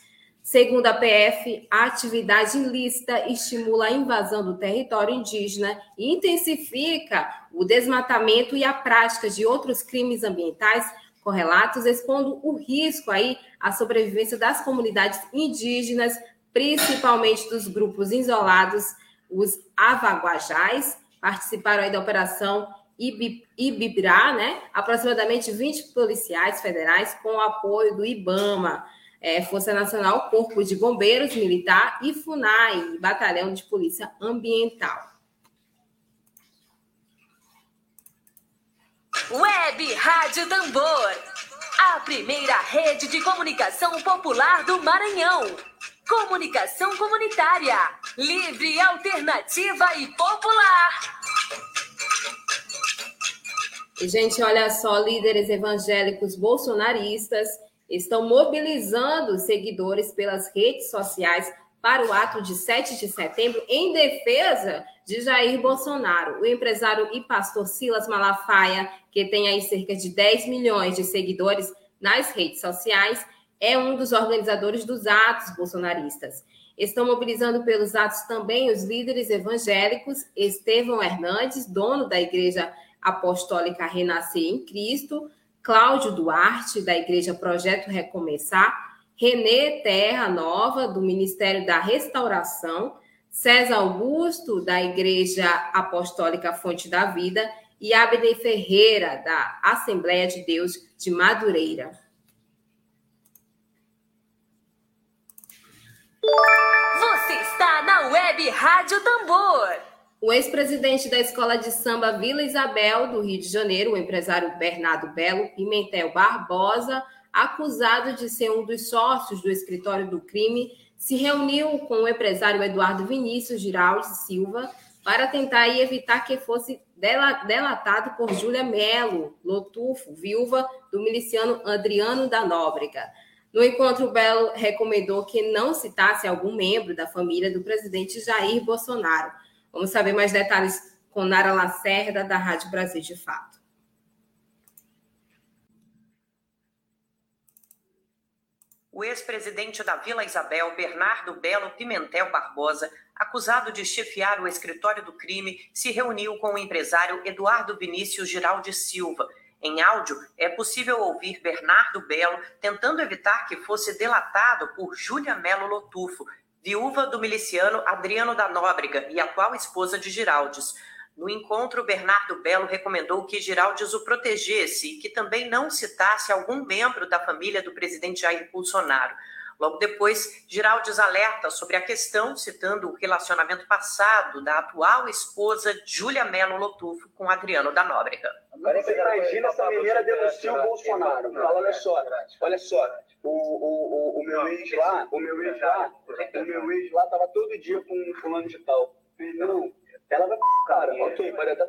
Segundo a PF, a atividade ilícita estimula a invasão do território indígena e intensifica o desmatamento e a prática de outros crimes ambientais correlatos, expondo o risco aí à sobrevivência das comunidades indígenas, principalmente dos grupos isolados, os avaguajais, participaram aí da operação Ibibirá, né? Aproximadamente 20 policiais federais com o apoio do IBAMA é, Força Nacional, Corpo de Bombeiros Militar e FUNAI, Batalhão de Polícia Ambiental. Web Rádio Tambor, a primeira rede de comunicação popular do Maranhão. Comunicação comunitária, livre, alternativa e popular. E, gente, olha só, líderes evangélicos bolsonaristas estão mobilizando seguidores pelas redes sociais para o ato de 7 de setembro em defesa de Jair Bolsonaro. O empresário e pastor Silas Malafaia, que tem aí cerca de 10 milhões de seguidores nas redes sociais, é um dos organizadores dos atos bolsonaristas. Estão mobilizando pelos atos também os líderes evangélicos Estevão Hernandes, dono da Igreja Apostólica Renascer em Cristo, Cláudio Duarte, da Igreja Projeto Recomeçar, Renê Terra Nova, do Ministério da Restauração, César Augusto, da Igreja Apostólica Fonte da Vida, e Abner Ferreira, da Assembleia de Deus de Madureira. Você está na Web Rádio Tambor. O ex-presidente da Escola de Samba Vila Isabel, do Rio de Janeiro, o empresário Bernardo Belo Pimentel Barbosa, acusado de ser um dos sócios do escritório do crime, se reuniu com o empresário Eduardo Vinícius Giraldi Silva para tentar evitar que fosse delatado por Júlia Melo Lotufo, viúva do miliciano Adriano da Nóbrega. No encontro, Belo recomendou que não citasse algum membro da família do presidente Jair Bolsonaro Vamos saber mais detalhes com Nara Lacerda, da Rádio Brasil de Fato. O ex-presidente da Vila Isabel, Bernardo Belo Pimentel Barbosa, acusado de chefiar o escritório do crime, se reuniu com o empresário Eduardo Vinícius Giraldi Silva. Em áudio, é possível ouvir Bernardo Belo tentando evitar que fosse delatado por Júlia Melo Lotufo, viúva do miliciano Adriano da Nóbrega e atual esposa de Giraldes. No encontro, Bernardo Belo recomendou que Giraldes o protegesse e que também não citasse algum membro da família do presidente Jair Bolsonaro. Logo depois, Giraldes alerta sobre a questão, citando o relacionamento passado da atual esposa Júlia Melo Lotufo com Adriano da Nóbrega. Agora você imagina essa menina denuncia o Bolsonaro. Fala, olha só, olha só, o, o, o, meu ex lá, o meu ex lá, o meu ex lá tava todo dia com um fulano de tal. Não, ela vai cara, ok, pode até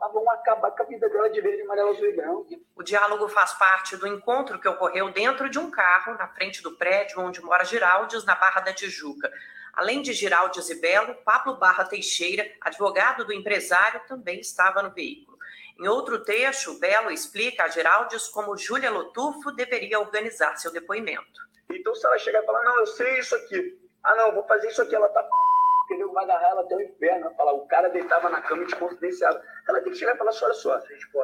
mas vão acabar com a vida dela de verde, amarelo, azul e branco. O diálogo faz parte do encontro que ocorreu dentro de um carro, na frente do prédio onde mora Giraldes, na Barra da Tijuca. Além de Giraldes e Belo, Pablo Barra Teixeira, advogado do empresário, também estava no veículo. Em outro trecho, Belo explica a Geraldes como Júlia Lotufo deveria organizar seu depoimento. Então, se ela chegar e falar, não, eu sei isso aqui. Ah, não, vou fazer isso aqui, ela tá [laughs] entendeu? Vai agarrar ela até o inferno. Vai falar, o cara deitava na cama e te confidenciava. Ela tem que chegar e falar, olha só,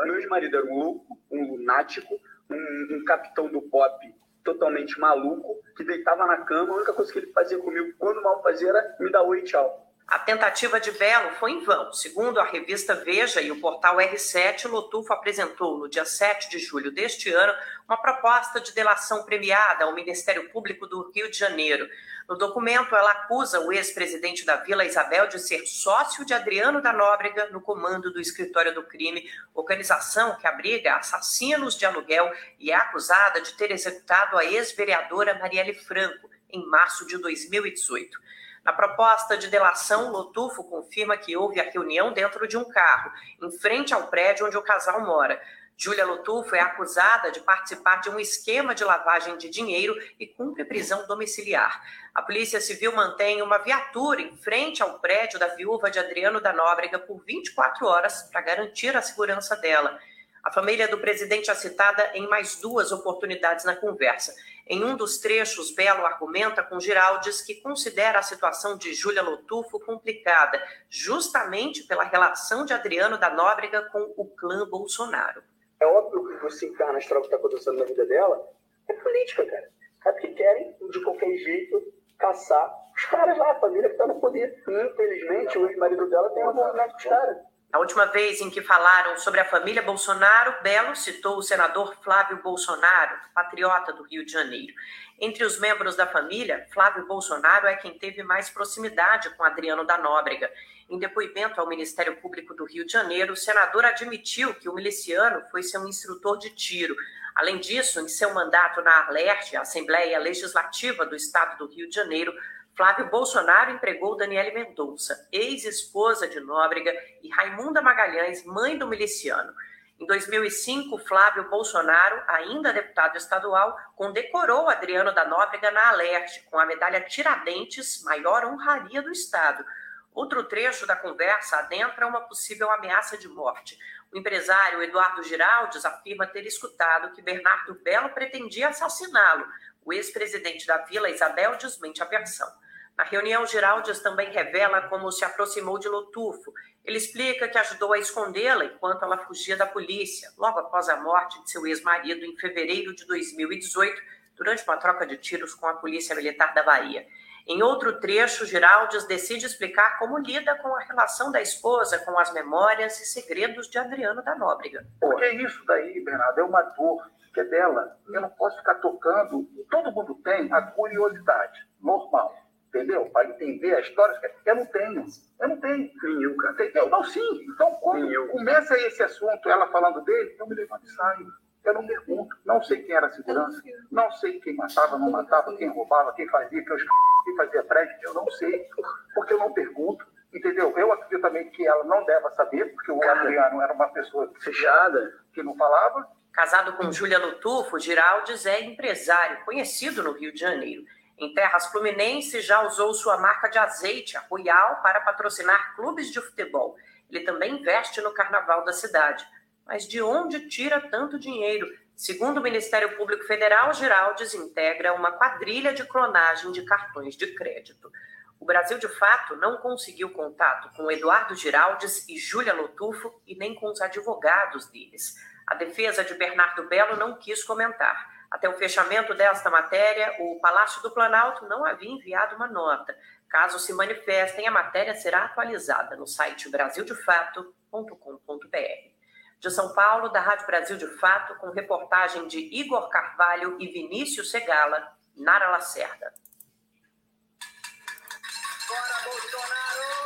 meu ex-marido era um louco, um lunático, um, um capitão do pop totalmente maluco, que deitava na cama, a única coisa que ele fazia comigo, quando mal fazia, era me dar oi tchau. A tentativa de Belo foi em vão. Segundo a revista Veja e o portal R7, Lotufo apresentou no dia 7 de julho deste ano uma proposta de delação premiada ao Ministério Público do Rio de Janeiro. No documento, ela acusa o ex-presidente da Vila Isabel de ser sócio de Adriano da Nóbrega no comando do escritório do crime, organização que abriga assassinos de aluguel e é acusada de ter executado a ex-vereadora Marielle Franco em março de 2018. Na proposta de delação, Lotufo confirma que houve a reunião dentro de um carro, em frente ao prédio onde o casal mora. Júlia Lotufo é acusada de participar de um esquema de lavagem de dinheiro e cumpre prisão domiciliar. A Polícia Civil mantém uma viatura em frente ao prédio da viúva de Adriano da Nóbrega por 24 horas para garantir a segurança dela. A família do presidente é citada em mais duas oportunidades na conversa. Em um dos trechos, Belo argumenta com Giraldes que considera a situação de Júlia Lotufo complicada, justamente pela relação de Adriano da Nóbrega com o clã Bolsonaro. É óbvio que você encarna a história que está acontecendo na vida dela. É política, cara. É porque querem, de qualquer jeito, caçar os caras lá, a família que está no poder. Infelizmente, o ex-marido dela tem um movimento com caras. A última vez em que falaram sobre a família Bolsonaro, Belo citou o senador Flávio Bolsonaro, patriota do Rio de Janeiro. Entre os membros da família, Flávio Bolsonaro é quem teve mais proximidade com Adriano da Nóbrega. Em depoimento ao Ministério Público do Rio de Janeiro, o senador admitiu que o miliciano foi seu instrutor de tiro. Além disso, em seu mandato na Arlerte, a Assembleia Legislativa do Estado do Rio de Janeiro, Flávio Bolsonaro empregou Daniele Mendonça, ex-esposa de Nóbrega, e Raimunda Magalhães, mãe do miliciano. Em 2005, Flávio Bolsonaro, ainda deputado estadual, condecorou Adriano da Nóbrega na Alerte, com a medalha Tiradentes, maior honraria do Estado. Outro trecho da conversa adentra uma possível ameaça de morte. O empresário Eduardo Giraldes afirma ter escutado que Bernardo Belo pretendia assassiná-lo. O ex-presidente da Vila, Isabel, desmente a versão. Na reunião, Giraldes também revela como se aproximou de Lotufo. Ele explica que ajudou a escondê-la enquanto ela fugia da polícia, logo após a morte de seu ex-marido em fevereiro de 2018, durante uma troca de tiros com a Polícia Militar da Bahia. Em outro trecho, Giraldes decide explicar como lida com a relação da esposa com as memórias e segredos de Adriano da Nóbrega. Porque isso daí, Bernardo, é uma dor que é dela. Eu não posso ficar tocando. Todo mundo tem a curiosidade, normal entendeu? Para entender a história. Eu não tenho. Eu não tenho. Nenhum, cara. Entendeu? Não, sim. Então, quando Nenhum. começa esse assunto, ela falando dele, eu me levanto e saio. Eu não pergunto. Não sei quem era a segurança. Não sei quem matava, não matava, quem roubava, quem fazia, quem fazia prédio. Eu não sei. Porque eu não pergunto. Entendeu? Eu acredito também que ela não deve saber, porque o Adriano era uma pessoa fechada, que não falava. Casado com Júlia Lutufo, Giraldes é empresário, conhecido no Rio de Janeiro. Em terras fluminenses, já usou sua marca de azeite, a Royal, para patrocinar clubes de futebol. Ele também investe no carnaval da cidade. Mas de onde tira tanto dinheiro? Segundo o Ministério Público Federal, Giraldes integra uma quadrilha de clonagem de cartões de crédito. O Brasil, de fato, não conseguiu contato com Eduardo Giraldes e Júlia Lotufo e nem com os advogados deles. A defesa de Bernardo Belo não quis comentar. Até o fechamento desta matéria, o Palácio do Planalto não havia enviado uma nota. Caso se manifestem, a matéria será atualizada no site brasildefato.com.br. De São Paulo, da Rádio Brasil de Fato, com reportagem de Igor Carvalho e Vinícius Segala, Nara Lacerda. Bora, Bolsonaro!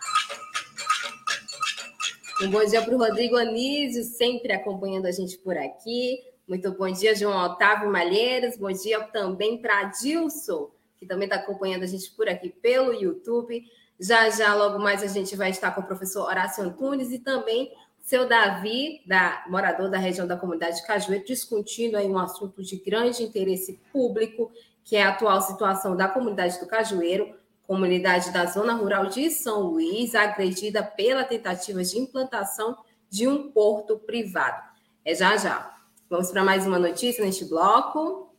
Um bom dia para o Rodrigo Anísio, sempre acompanhando a gente por aqui. Muito bom dia, João Otávio Malheiros. Bom dia também para Dilson, que também está acompanhando a gente por aqui pelo YouTube. Já já, logo mais, a gente vai estar com o professor Horácio Antunes e também seu Davi, da, morador da região da comunidade de Cajueiro, discutindo aí um assunto de grande interesse público, que é a atual situação da comunidade do Cajueiro, comunidade da zona rural de São Luís, agredida pela tentativa de implantação de um porto privado. É já já. Vamos para mais uma notícia neste bloco.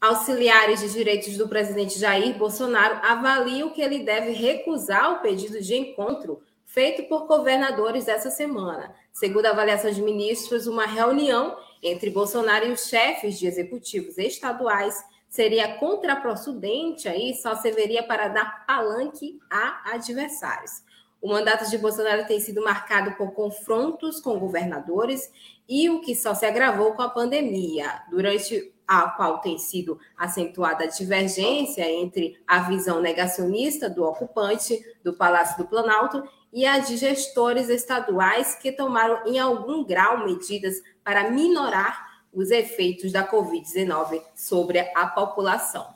Auxiliares de direitos do presidente Jair Bolsonaro avaliam que ele deve recusar o pedido de encontro feito por governadores essa semana. Segundo a avaliação de ministros, uma reunião entre Bolsonaro e os chefes de executivos estaduais seria contraprocedente aí, só serviria para dar palanque a adversários. O mandato de Bolsonaro tem sido marcado por confrontos com governadores e o que só se agravou com a pandemia, durante a qual tem sido acentuada a divergência entre a visão negacionista do ocupante do Palácio do Planalto e a de gestores estaduais que tomaram em algum grau medidas para minorar os efeitos da Covid-19 sobre a população.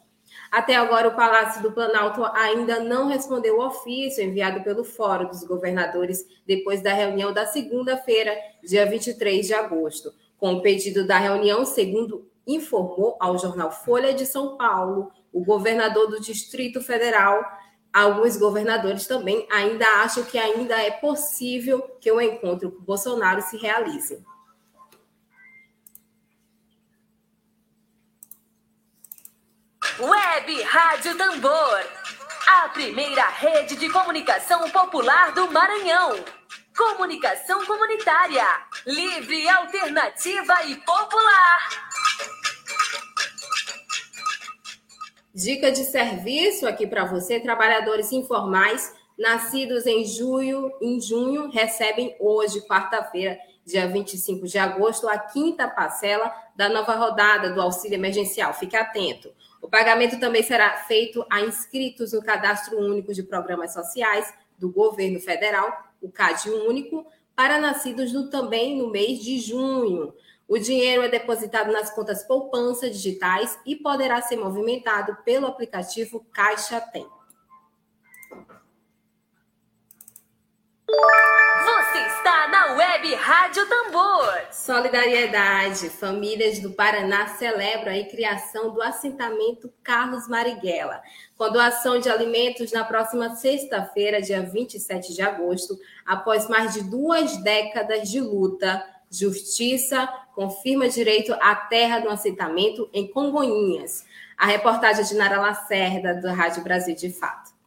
Até agora, o Palácio do Planalto ainda não respondeu o ofício enviado pelo Fórum dos Governadores depois da reunião da segunda-feira, dia 23 de agosto. Com o pedido da reunião, segundo informou ao jornal Folha de São Paulo, o governador do Distrito Federal, alguns governadores também ainda acham que ainda é possível que o encontro com Bolsonaro se realize. Web Rádio Tambor, a primeira rede de comunicação popular do Maranhão. Comunicação comunitária, livre, alternativa e popular. Dica de serviço aqui para você, trabalhadores informais nascidos em junho, em junho recebem hoje, quarta-feira, dia 25 de agosto, a quinta parcela da nova rodada do auxílio emergencial. Fique atento. O pagamento também será feito a inscritos no Cadastro Único de Programas Sociais do Governo Federal, o CAD Único, para nascidos no, também no mês de junho. O dinheiro é depositado nas contas poupança digitais e poderá ser movimentado pelo aplicativo Caixa Tem. Você está na Web Rádio Tambor. Solidariedade. Famílias do Paraná celebram a criação do assentamento Carlos Marighella, com doação de alimentos na próxima sexta-feira, dia 27 de agosto, após mais de duas décadas de luta. Justiça confirma direito à terra do assentamento em Congonhinhas. A reportagem de Nara Lacerda, do Rádio Brasil de Fato.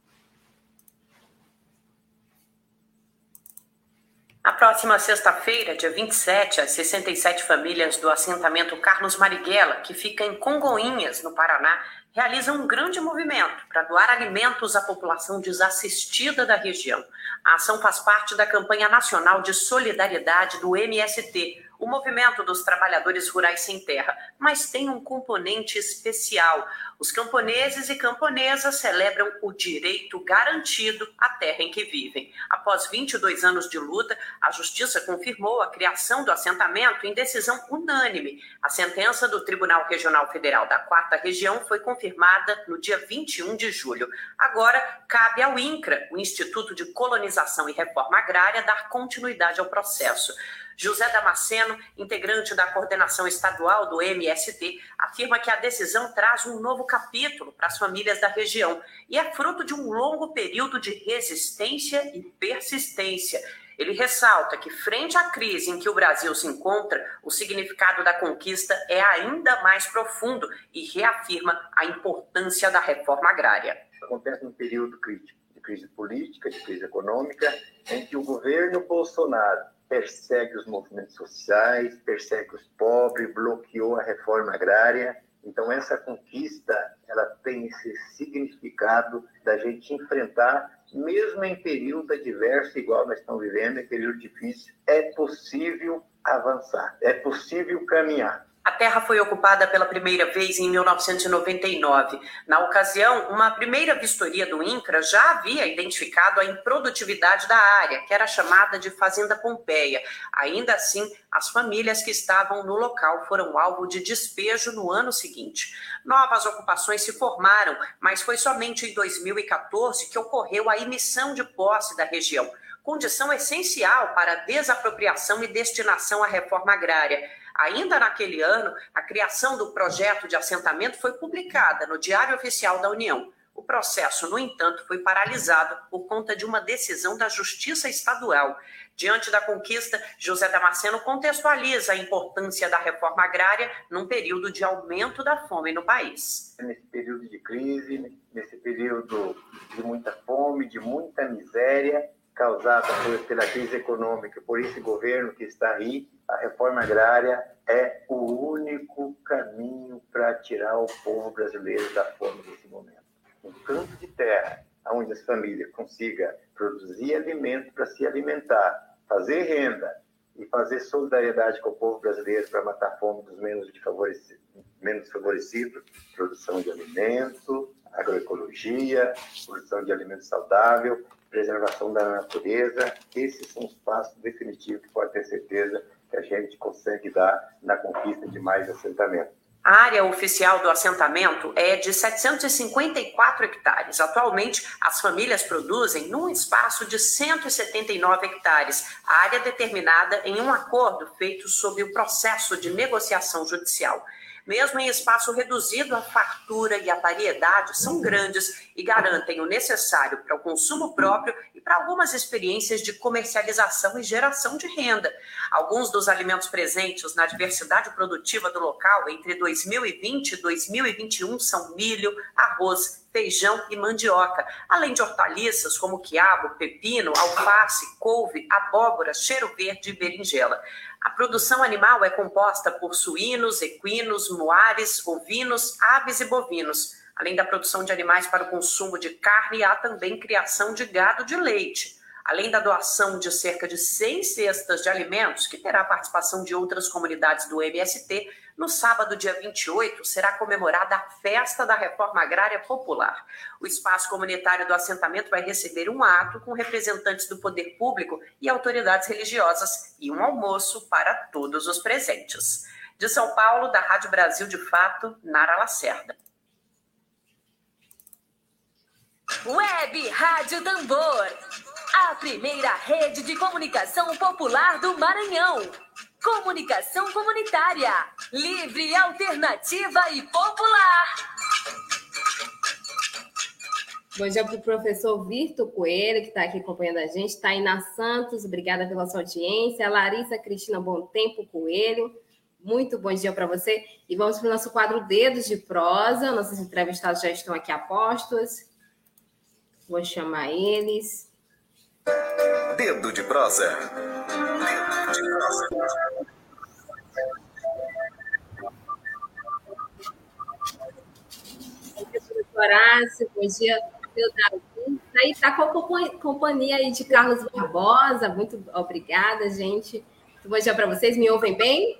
Na próxima sexta-feira, dia 27, as 67 famílias do assentamento Carlos Marighella, que fica em Congonhinhas, no Paraná, realizam um grande movimento para doar alimentos à população desassistida da região. A ação faz parte da campanha nacional de solidariedade do MST, o movimento dos trabalhadores rurais sem terra, mas tem um componente especial. Os camponeses e camponesas celebram o direito garantido à terra em que vivem. Após 22 anos de luta, a Justiça confirmou a criação do assentamento em decisão unânime. A sentença do Tribunal Regional Federal da Quarta Região foi confirmada no dia 21 de julho. Agora, cabe ao INCRA, o Instituto de Colonização e Reforma Agrária, dar continuidade ao processo. José Damasceno, integrante da coordenação estadual do MST, afirma que a decisão traz um novo capítulo para as famílias da região e é fruto de um longo período de resistência e persistência. Ele ressalta que, frente à crise em que o Brasil se encontra, o significado da conquista é ainda mais profundo e reafirma a importância da reforma agrária. Acontece num período crítico de crise política, de crise econômica, em que o governo Bolsonaro persegue os movimentos sociais, persegue os pobres, bloqueou a reforma agrária. Então essa conquista, ela tem esse significado da gente enfrentar, mesmo em período adverso, igual nós estamos vivendo, em período difícil, é possível avançar, é possível caminhar. A terra foi ocupada pela primeira vez em 1999. Na ocasião, uma primeira vistoria do INCRA já havia identificado a improdutividade da área, que era chamada de Fazenda Pompeia. Ainda assim, as famílias que estavam no local foram alvo de despejo no ano seguinte. Novas ocupações se formaram, mas foi somente em 2014 que ocorreu a emissão de posse da região condição essencial para desapropriação e destinação à reforma agrária. Ainda naquele ano, a criação do projeto de assentamento foi publicada no Diário Oficial da União. O processo, no entanto, foi paralisado por conta de uma decisão da Justiça Estadual. Diante da conquista, José Damasceno contextualiza a importância da reforma agrária num período de aumento da fome no país. Nesse período de crise, nesse período de muita fome, de muita miséria, causada pela crise econômica, por esse governo que está aí, a reforma agrária é o único caminho para tirar o povo brasileiro da fome nesse momento. Um campo de terra onde as famílias consigam produzir alimento para se alimentar, fazer renda e fazer solidariedade com o povo brasileiro para matar a fome dos menos, favorecidos, menos favorecidos, produção de alimento, agroecologia, produção de alimento saudável, preservação da natureza. Esses são os passos definitivos que pode ter certeza que a gente consegue dar na conquista de mais assentamentos. A área oficial do assentamento é de 754 hectares. Atualmente, as famílias produzem num espaço de 179 hectares, área determinada em um acordo feito sob o processo de negociação judicial. Mesmo em espaço reduzido, a fartura e a variedade são grandes e garantem o necessário para o consumo próprio e para algumas experiências de comercialização e geração de renda. Alguns dos alimentos presentes na diversidade produtiva do local entre 2020 e 2021 são milho, arroz, feijão e mandioca, além de hortaliças como quiabo, pepino, alface, couve, abóbora, cheiro verde e berinjela. A produção animal é composta por suínos, equinos, moares, ovinos, aves e bovinos. Além da produção de animais para o consumo de carne, há também criação de gado de leite. Além da doação de cerca de 100 cestas de alimentos, que terá a participação de outras comunidades do MST, no sábado, dia 28, será comemorada a Festa da Reforma Agrária Popular. O espaço comunitário do assentamento vai receber um ato com representantes do poder público e autoridades religiosas e um almoço para todos os presentes. De São Paulo, da Rádio Brasil de Fato, Nara Lacerda. Web Rádio Tambor, a primeira rede de comunicação popular do Maranhão. Comunicação comunitária, livre, alternativa e popular. Bom dia para o professor Virto Coelho, que está aqui acompanhando a gente. Taina Santos, obrigada pela sua audiência. Larissa Cristina Bom Tempo Coelho, muito bom dia para você. E vamos para o nosso quadro Dedos de Prosa. Nossos entrevistados já estão aqui a postos. Vou chamar eles. Dedo de Prosa. Dedo de Prosa. Horácio, bom dia, seu Davi. Aí tá com a companhia aí de Carlos Barbosa, muito obrigada, gente. Bom dia para vocês, me ouvem bem?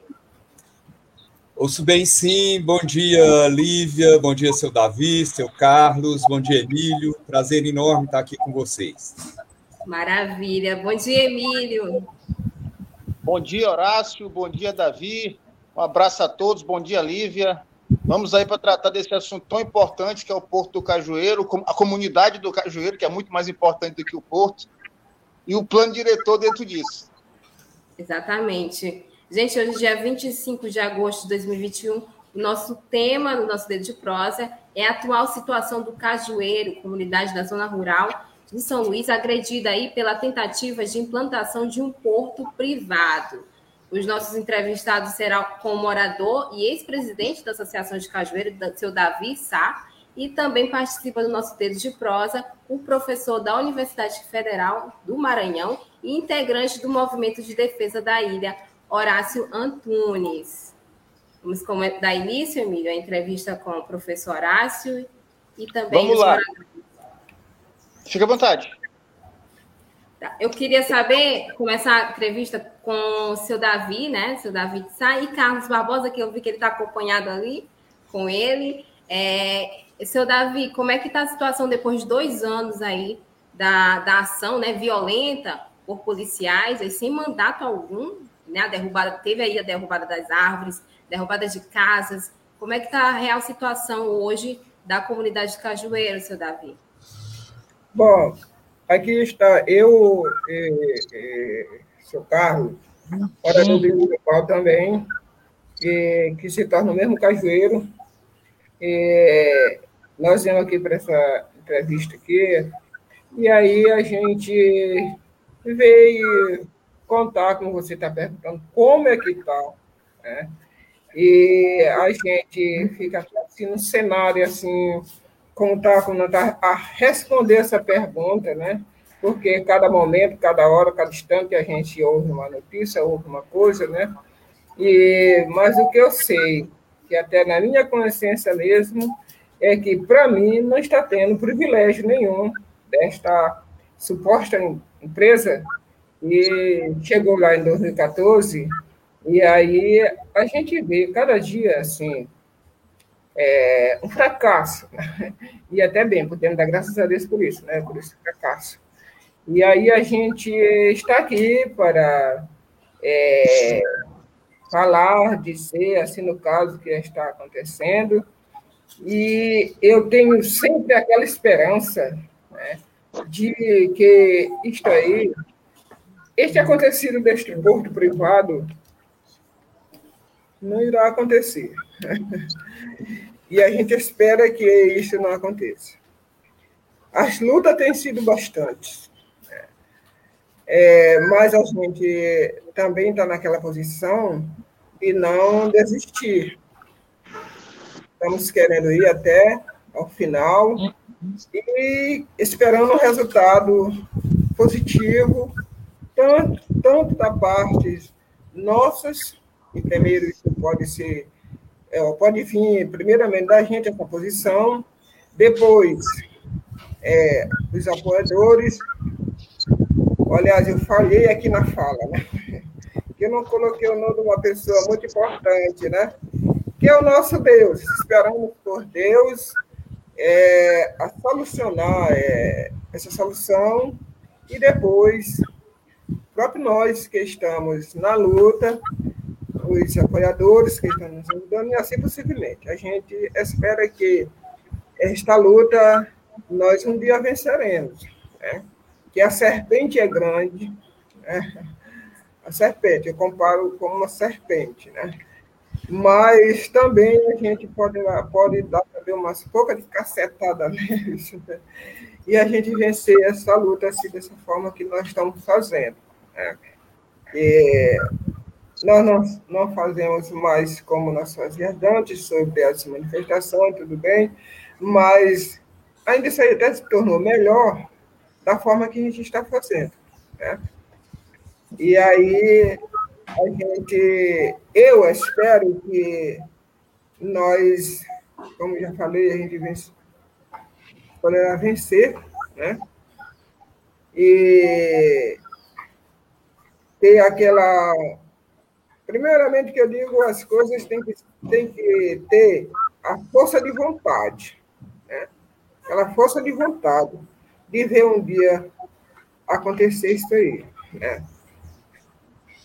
Ouço bem, sim. Bom dia, Lívia. Bom dia, seu Davi, seu Carlos. Bom dia, Emílio. Prazer enorme estar aqui com vocês. Maravilha. Bom dia, Emílio. Bom dia, Horácio. Bom dia, Davi. Um abraço a todos. Bom dia, Lívia. Vamos aí para tratar desse assunto tão importante que é o Porto do Cajueiro, a comunidade do Cajueiro, que é muito mais importante do que o Porto, e o plano diretor dentro disso. Exatamente. Gente, hoje, dia 25 de agosto de 2021, o nosso tema no nosso dedo de prosa é a atual situação do Cajueiro, comunidade da zona rural de São Luís, agredida aí pela tentativa de implantação de um porto privado. Os nossos entrevistados serão com o morador e ex-presidente da Associação de Cajueiro, seu Davi Sá, e também participa do nosso dedo de prosa o professor da Universidade Federal do Maranhão e integrante do Movimento de Defesa da Ilha, Horácio Antunes. Vamos dar início, Emílio, a entrevista com o professor Horácio e também Vamos lá. Fique à vontade. Tá. Eu queria saber, começar a entrevista com o seu Davi, né? Seu Davi de Sá e Carlos Barbosa, que eu vi que ele está acompanhado ali com ele. É, seu Davi, como é que está a situação depois de dois anos aí da, da ação né, violenta por policiais, aí, sem mandato algum, né? A derrubada, teve aí a derrubada das árvores, derrubada de casas. Como é que está a real situação hoje da comunidade de Cajueiro, seu Davi? Bom, Aqui está eu, e, e, seu Carlos, orador do municipal também, e, que se torna o mesmo cajueiro. E, nós viemos aqui para essa entrevista aqui, e aí a gente veio contar, como você está perguntando, como é que está, né? E a gente fica assim no cenário assim como está como tá, a responder essa pergunta, né? Porque cada momento, cada hora, cada instante a gente ouve uma notícia, ouve uma coisa, né? E, mas o que eu sei, que até na minha consciência mesmo, é que, para mim, não está tendo privilégio nenhum desta suposta empresa, e chegou lá em 2014, e aí a gente vê cada dia, assim, é, um fracasso. Né? E até bem, podemos dar graças a Deus por isso, né? por esse fracasso. E aí a gente está aqui para é, falar, dizer, assim, no caso que está acontecendo. E eu tenho sempre aquela esperança né, de que isto aí, este acontecido deste porto privado, não irá acontecer. [laughs] E a gente espera que isso não aconteça. As lutas têm sido bastantes. É, mas a gente também está naquela posição de não desistir. Estamos querendo ir até ao final e esperando um resultado positivo, tanto, tanto da parte nossas, e primeiro isso pode ser, é, pode vir primeiramente da gente essa posição, depois é, os apoiadores. Aliás, eu falhei aqui na fala, né? Que eu não coloquei o nome de uma pessoa muito importante, né? Que é o nosso Deus. Esperamos por Deus é, a solucionar é, essa solução e depois, próprio nós que estamos na luta, os apoiadores que estão nos ajudando e assim possivelmente. A gente espera que esta luta nós um dia venceremos. Né? Que a serpente é grande, né? a serpente, eu comparo com uma serpente, né? Mas também a gente pode, pode dar também umas poucas de cacetada [laughs] né? e a gente vencer essa luta assim, dessa forma que nós estamos fazendo. Né? E nós não, não fazemos mais como nós fazíamos antes, sobre as manifestações, tudo bem, mas ainda isso aí até se tornou melhor da forma que a gente está fazendo. Né? E aí, a gente, eu espero que nós, como já falei, a gente vence, poderá vencer, né? E ter aquela. Primeiramente, que eu digo, as coisas têm que, têm que ter a força de vontade aquela força de vontade de ver um dia acontecer isso aí. Né?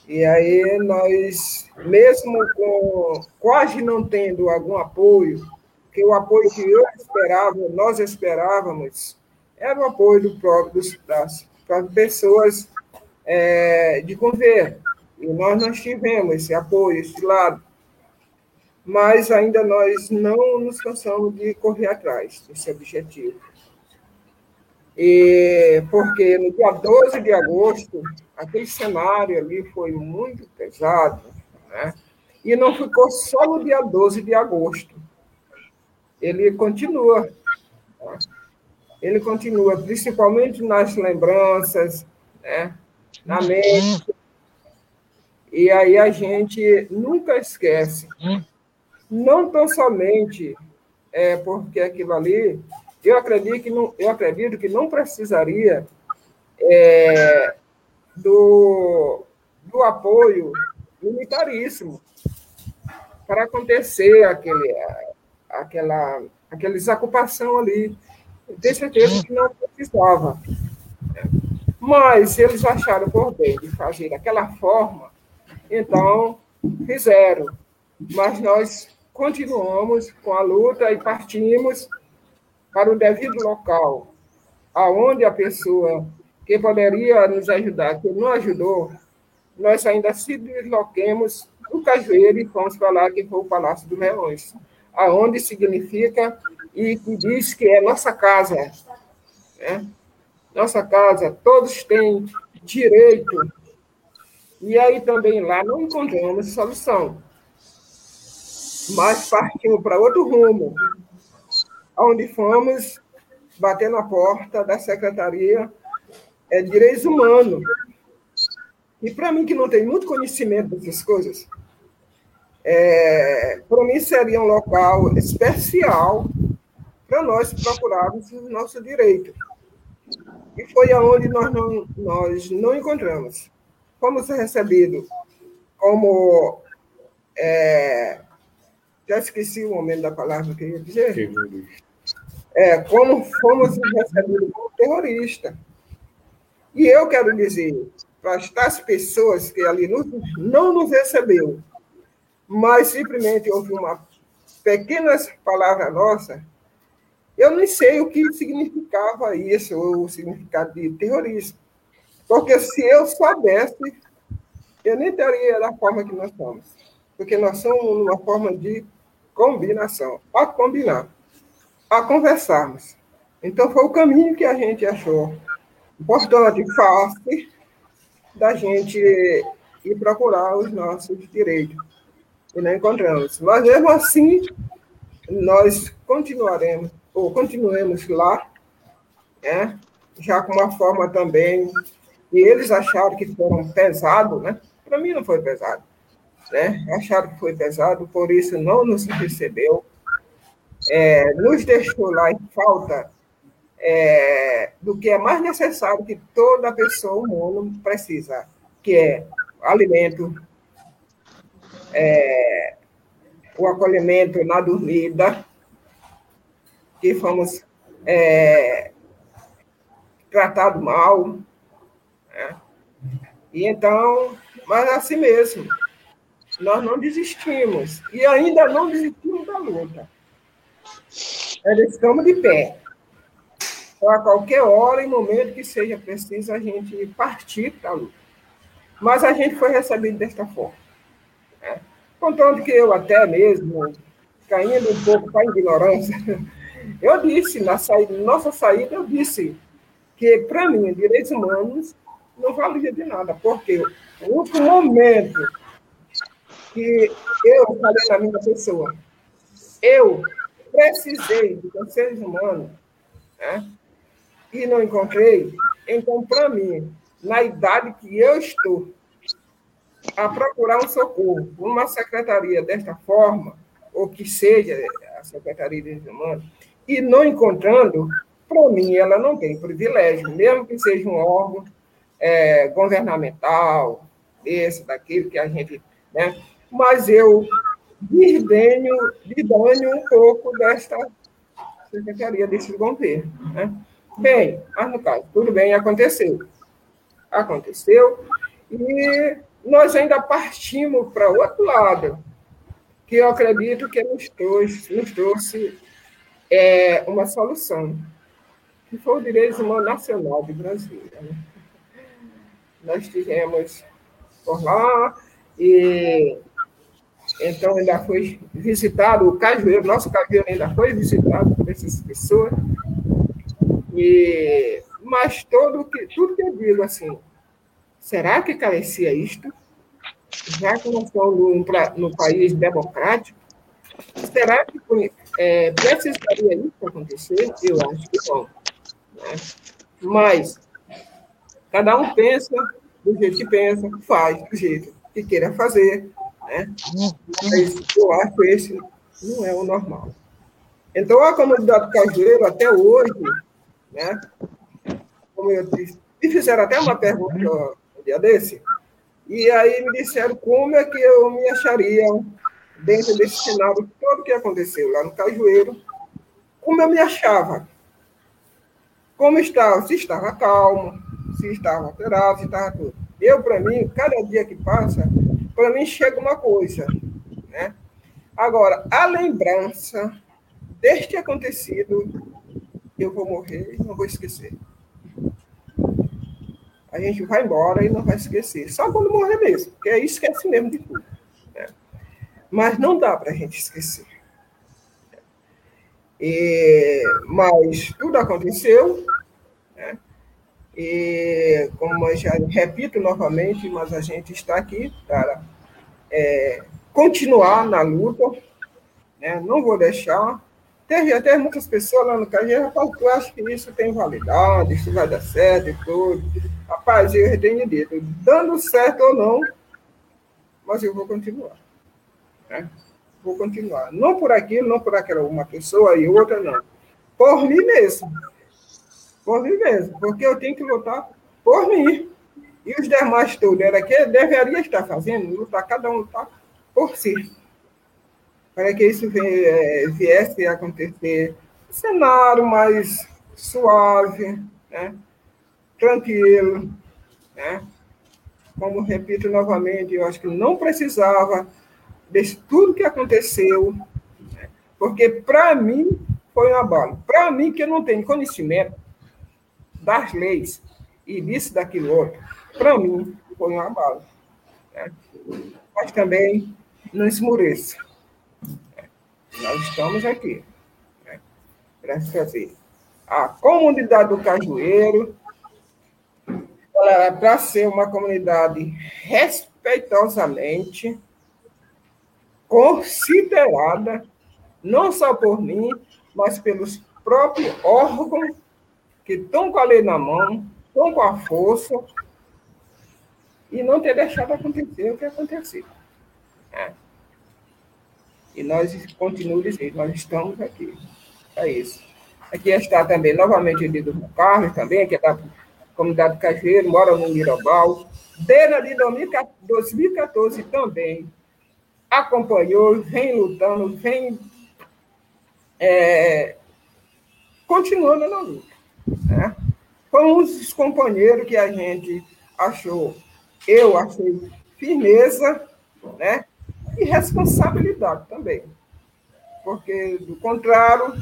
E aí nós, mesmo com quase não tendo algum apoio, que o apoio que eu esperava, nós esperávamos, era o apoio do próprio, das próprias pessoas é, de governo. E nós não tivemos esse apoio, esse lado mas ainda nós não nos cansamos de correr atrás desse objetivo. E porque no dia 12 de agosto, aquele cenário ali foi muito pesado, né? e não ficou só no dia 12 de agosto. Ele continua. Tá? Ele continua, principalmente nas lembranças, né? na mente. E aí a gente nunca esquece não tão somente é, porque aquilo ali, eu acredito que não, eu acredito que não precisaria é, do, do apoio militaríssimo para acontecer aquele, aquela, aquela desocupação ali. Eu tenho certeza que não precisava. Mas eles acharam por bem de fazer daquela forma, então fizeram. Mas nós continuamos com a luta e partimos para o devido local, aonde a pessoa que poderia nos ajudar, que não ajudou, nós ainda se desloquemos do Cajueiro e para lá, que foi o Palácio dos Leões, aonde significa e que diz que é nossa casa. Né? Nossa casa, todos têm direito. E aí também lá não encontramos solução mas partimos para outro rumo, onde fomos bater na porta da Secretaria é, de Direitos Humanos. E para mim, que não tem muito conhecimento dessas coisas, é, para mim seria um local especial para nós procurarmos o nosso direito. E foi aonde nós não, nós não encontramos. Fomos recebidos como é, já esqueci o momento da palavra que eu ia dizer. É, como fomos recebidos como terrorista. E eu quero dizer para as pessoas que ali não nos recebeu, mas simplesmente houve uma pequena palavra nossa, eu não sei o que significava isso, o significado de terrorismo. Porque se eu soubesse, eu nem teria da forma que nós somos. Porque nós somos uma forma de combinação, a combinar, a conversarmos. Então foi o caminho que a gente achou importante, fácil, da gente ir procurar os nossos direitos. E não encontramos. Mas mesmo assim, nós continuaremos, ou continuemos lá, né? já com uma forma também. E eles acharam que foram pesado, né? Para mim não foi pesado. Né? Acharam que foi pesado, por isso não nos recebeu. É, nos deixou lá em falta é, do que é mais necessário que toda pessoa humana precisa, que é alimento, é, o acolhimento na dormida, que fomos é, tratados mal. E então, mas assim mesmo, nós não desistimos. E ainda não desistimos da luta. Ainda estamos de pé. Então, a qualquer hora e momento que seja preciso, a gente partir para a luta. Mas a gente foi recebido desta forma. Né? Contanto que eu até mesmo, caindo um pouco para a ignorância, [laughs] eu disse, na saída, nossa saída, eu disse que, para mim, direitos humanos não valia de nada, porque o único momento que eu falei na minha pessoa, eu precisei de seres humanos, né? e não encontrei, então, para mim, na idade que eu estou, a procurar um socorro, uma secretaria desta forma, ou que seja a Secretaria de Direitos Humanos, e não encontrando, para mim, ela não tem privilégio, mesmo que seja um órgão é, governamental, esse, daquele que a gente. Né? Mas eu desdenho, desdenho um pouco desta secretaria desse governo. Né? Bem, mas no caso, tudo bem, aconteceu. Aconteceu, e nós ainda partimos para outro lado, que eu acredito que nos trouxe, nos trouxe é, uma solução, que foi o Direito Humano Nacional de Brasília. Né? Nós estivemos por lá, e então ainda foi visitado, o Cajueiro, nosso Cajueiro ainda foi visitado por essas pessoas, e, mas todo que, tudo que eu digo assim, será que carecia isto? Já que nós estamos num, num país democrático, será que é, precisaria isso acontecer? Eu acho que não. Né? Mas cada um pensa do jeito que pensa, faz do jeito que queira fazer. Né? Mas eu acho que esse não é o normal. Então, a comunidade cajueiro, até hoje, né? Como eu disse, me fizeram até uma pergunta um dia desse, e aí me disseram como é que eu me acharia dentro desse cenário todo que aconteceu lá no Cajueiro, como eu me achava, como estava, se estava calmo, se estava alterado, se estava tudo. Eu, para mim, cada dia que passa, para mim chega uma coisa, né? Agora, a lembrança deste acontecido eu vou morrer e não vou esquecer. A gente vai embora e não vai esquecer. Só quando morrer mesmo, porque aí esquece mesmo de tudo. Né? Mas não dá para a gente esquecer. E, mas tudo aconteceu, né? E como eu já repito novamente, mas a gente está aqui para é, continuar na luta, né? não vou deixar, Teve até muitas pessoas lá no Cajueiro, rapaz, tu acha que isso tem validade, isso vai dar certo e tudo. Rapaz, eu tenho dito, dando certo ou não, mas eu vou continuar. Né? Vou continuar. Não por aquilo, não por aquela uma pessoa e outra, não. Por mim mesmo. Por mim mesmo. Porque eu tenho que lutar por mim. E os demais todos, era que deveria estar fazendo, lutar, cada um lutar por si para que isso é, viesse a acontecer um cenário mais suave, né? tranquilo, né? Como repito novamente, eu acho que não precisava de tudo que aconteceu, né? porque para mim foi um abalo. Para mim, que eu não tenho conhecimento das leis e disso, daquilo outro, para mim foi um abalo. Né? Mas também não esmoreça. Nós estamos aqui né? para fazer. A comunidade do Cajueiro, para ser uma comunidade respeitosamente considerada, não só por mim, mas pelos próprios órgãos que estão com a lei na mão, estão com a força, e não ter deixado acontecer o que aconteceu. É. E nós continuamos nós estamos aqui. É isso. Aqui está também, novamente, o Lido Carlos, também, que é da comunidade Cajueiro, mora no Mirabal. Desde 2014 também acompanhou, vem lutando, vem é, continuando na luta. Né? Foi um dos companheiros que a gente achou, eu achei firmeza né? e responsabilidade também. Porque, do contrário,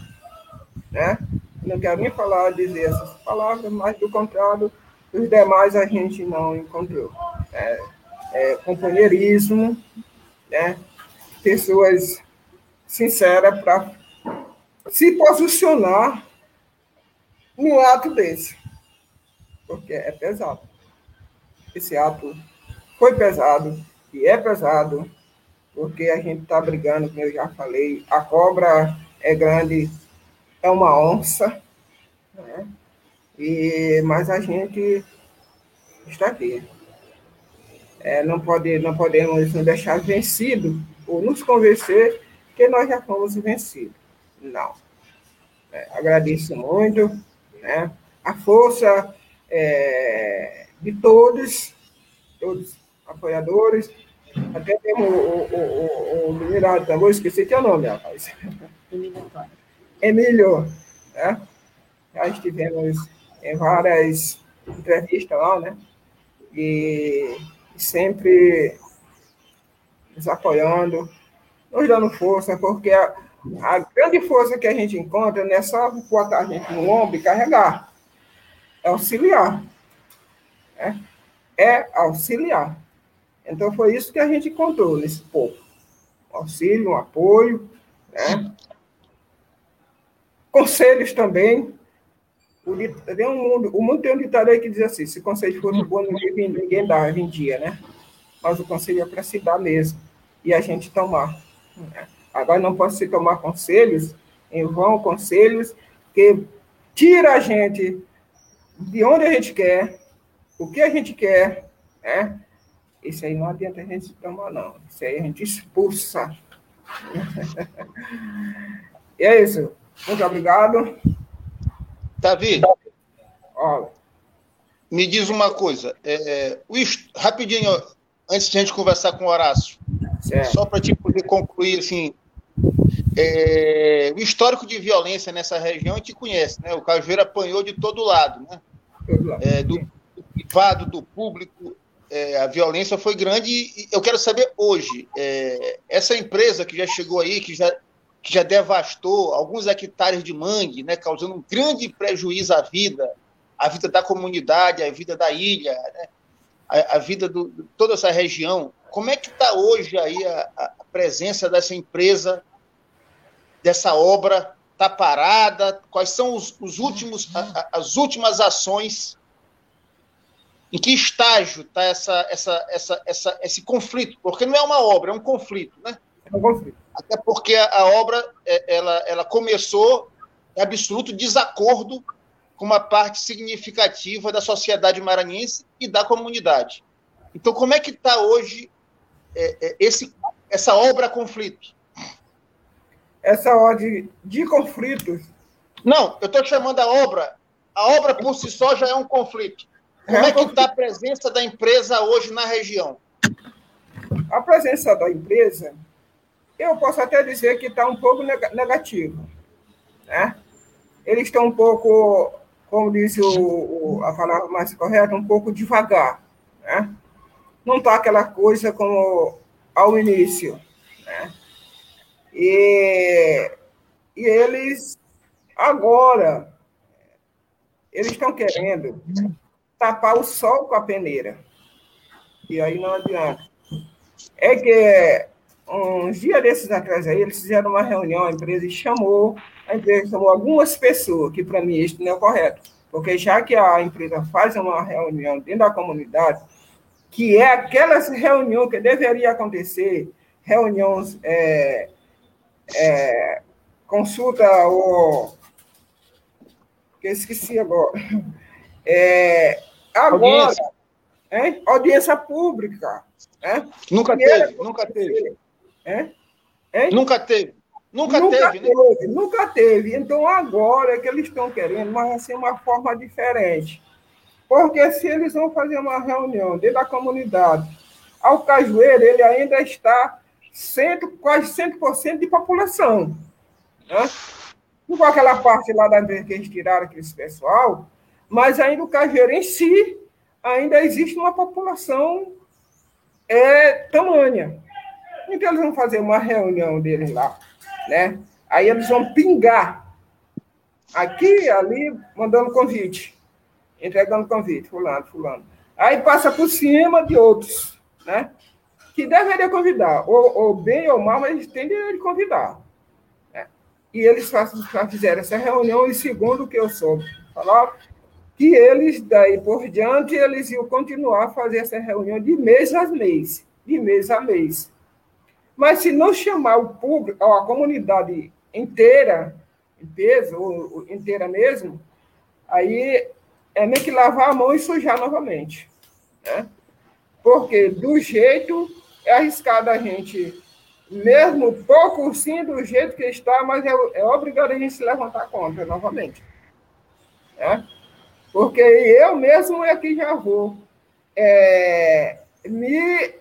né? não quero nem falar, dizer essas palavras, mas, do contrário, os demais a gente não encontrou. É, é, companheirismo, né? pessoas sinceras para se posicionar num ato desse, porque é pesado. Esse ato foi pesado e é pesado, porque a gente está brigando, como eu já falei, a cobra é grande, é uma onça, né? e, mas a gente está aqui. É, não, pode, não podemos nos deixar vencido ou nos convencer que nós já fomos vencidos. Não. É, agradeço muito né, a força é, de todos, todos apoiadores. Até temos o, o, o, o mineral tambor, esqueci teu nome, rapaz. Emílio. Né? Já estivemos em várias entrevistas lá, né? E sempre nos apoiando, nos dando força, porque a, a grande força que a gente encontra não é só botar a gente no ombro e carregar, é auxiliar. Né? É auxiliar. Então foi isso que a gente encontrou nesse povo. Um auxílio, um apoio, né? conselhos também. O, tem um mundo, o mundo tem um ditado aí que diz assim: se conselho fosse bom, ninguém, ninguém dá, vendia, né? Mas o conselho é para se dar mesmo e a gente tomar. Né? Agora não pode se tomar conselhos, em vão conselhos, que tira a gente de onde a gente quer, o que a gente quer, né? Isso aí não adianta a gente tomar, não. Isso aí a gente expulsa. [laughs] e é isso. Muito obrigado. Davi, Olha. me diz uma coisa. É, o, rapidinho, antes de a gente conversar com o Horácio, certo. só para te poder concluir, assim, é, o histórico de violência nessa região a gente conhece, né? O Cajueiro apanhou de todo lado, né? É, do, do, privado, do público, é, a violência foi grande e eu quero saber hoje, é, essa empresa que já chegou aí, que já, que já devastou alguns hectares de mangue, né, causando um grande prejuízo à vida, à vida da comunidade, à vida da ilha, né, à, à vida de toda essa região, como é que está hoje aí a, a, presença dessa empresa, dessa obra? Está parada? Quais são os, os últimos, a, as últimas ações? Em que estágio está essa, essa, essa, essa, esse conflito? Porque não é uma obra, é um conflito, né? É um conflito. Até porque a, a obra é, ela, ela começou em absoluto desacordo com uma parte significativa da sociedade maranhense e da comunidade. Então, como é que está hoje é, é, esse, essa obra conflito? Essa ordem de conflitos. Não, eu estou chamando a obra. A obra por si só já é um conflito. Como é, é que está a presença da empresa hoje na região? A presença da empresa, eu posso até dizer que está um pouco negativa. Né? Eles estão um pouco como disse o, o, a palavra mais correta, um pouco devagar. Né? Não está aquela coisa como ao início. Né? E, e eles, agora, eles estão querendo tapar o sol com a peneira. E aí não adianta. É que uns dias desses atrás aí, eles fizeram uma reunião, a empresa chamou, a empresa chamou algumas pessoas, que para mim isso não é correto, porque já que a empresa faz uma reunião dentro da comunidade, que é aquela reunião que deveria acontecer, reuniões, é, é, consulta ou que eu esqueci agora, é, agora, audiência, hein? audiência pública, né? Nunca teve, nunca teve. É? É? Nunca teve. Nunca, nunca teve, teve né? Nunca teve. Então, agora é que eles estão querendo, mas assim, uma forma diferente. Porque se eles vão fazer uma reunião dentro da comunidade, ao Cajueiro, ele ainda está cento, quase 100% de população. Né? Não com aquela parte lá da empresa que eles tiraram, aquele pessoal, mas ainda o Cajueiro em si, ainda existe uma população é, tamanha. Então, eles vão fazer uma reunião deles lá, né? Aí eles vão pingar aqui, ali, mandando convite, entregando convite, fulano, fulano. Aí passa por cima de outros, né? Que deveria convidar, ou, ou bem ou mal, mas eles têm de convidar. Né? E eles fizeram essa reunião, e segundo o que eu soube falar, que eles, daí por diante, eles iam continuar a fazer essa reunião de mês a mês, de mês a mês. Mas se não chamar o público, a comunidade inteira, em peso, ou inteira mesmo, aí é meio que lavar a mão e sujar novamente. Né? Porque do jeito é arriscado a gente, mesmo pouco sim do jeito que está, mas é, é obrigado a gente se levantar contra novamente. Né? Porque eu mesmo é que já vou é, me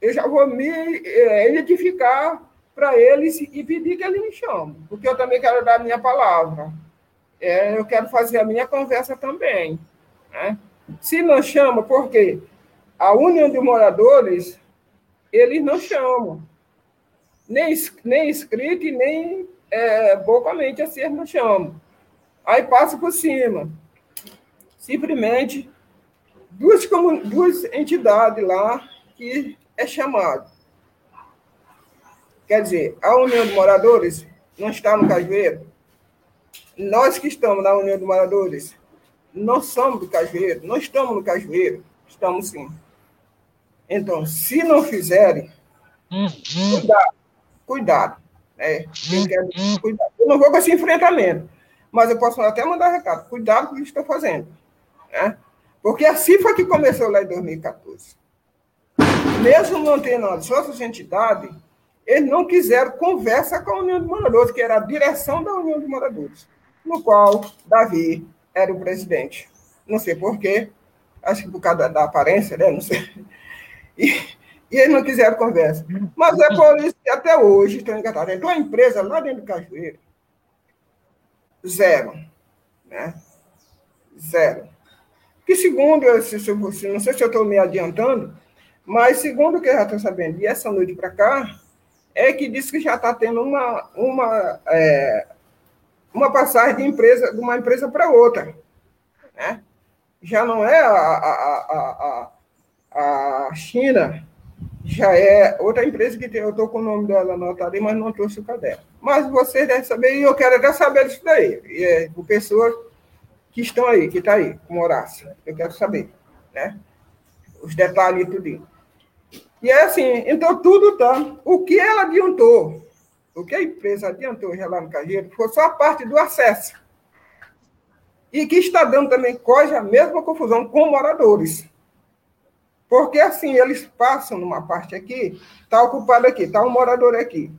eu já vou me é, identificar para eles e pedir que eles me chamem, porque eu também quero dar a minha palavra. É, eu quero fazer a minha conversa também. Né? Se não chama, porque a União de Moradores, eles não chamam. Nem, nem escrito e nem é, bocamente assim eles não chamam. Aí passa por cima. Simplesmente duas, duas entidades lá que é chamado. Quer dizer, a União de Moradores não está no Cajueiro. Nós que estamos na União de Moradores não somos do Cajueiro, não estamos no Cajueiro, estamos sim. Então, se não fizerem, cuidado, cuidado. Né? cuidado. Eu não vou com esse enfrentamento, mas eu posso até mandar recado. Cuidado com o que estou fazendo. Né? Porque assim foi que começou lá em 2014 mesmo mantendo as outras entidades, eles não quiseram conversa com a União de Moradores, que era a direção da União de Moradores, no qual Davi era o presidente. Não sei porquê, acho que por causa da aparência, né? Não sei. E, eles não quiseram conversa. Mas é por isso que até hoje estão engatados. Então, a empresa lá dentro do Cajueiro, zero. Né? Zero. Que segundo, se, se, não sei se eu estou me adiantando, mas, segundo o que eu já estou sabendo, e essa noite para cá, é que diz que já está tendo uma, uma, é, uma passagem de, empresa, de uma empresa para outra. Né? Já não é a, a, a, a, China, já é outra empresa que tem, eu estou com o nome dela anotado aí, mas não trouxe o caderno. Mas vocês devem saber, e eu quero até saber disso daí, e é, por pessoas que estão aí, que estão tá aí, com Horácio, eu quero saber, né? Os detalhes e tudo. E é assim, então tudo tá. O que ela adiantou, o que a empresa adiantou já lá no Cajueiro, foi só a parte do acesso. E que está dando também quase a mesma confusão com moradores. Porque assim, eles passam numa parte aqui, está ocupado aqui, está um morador aqui.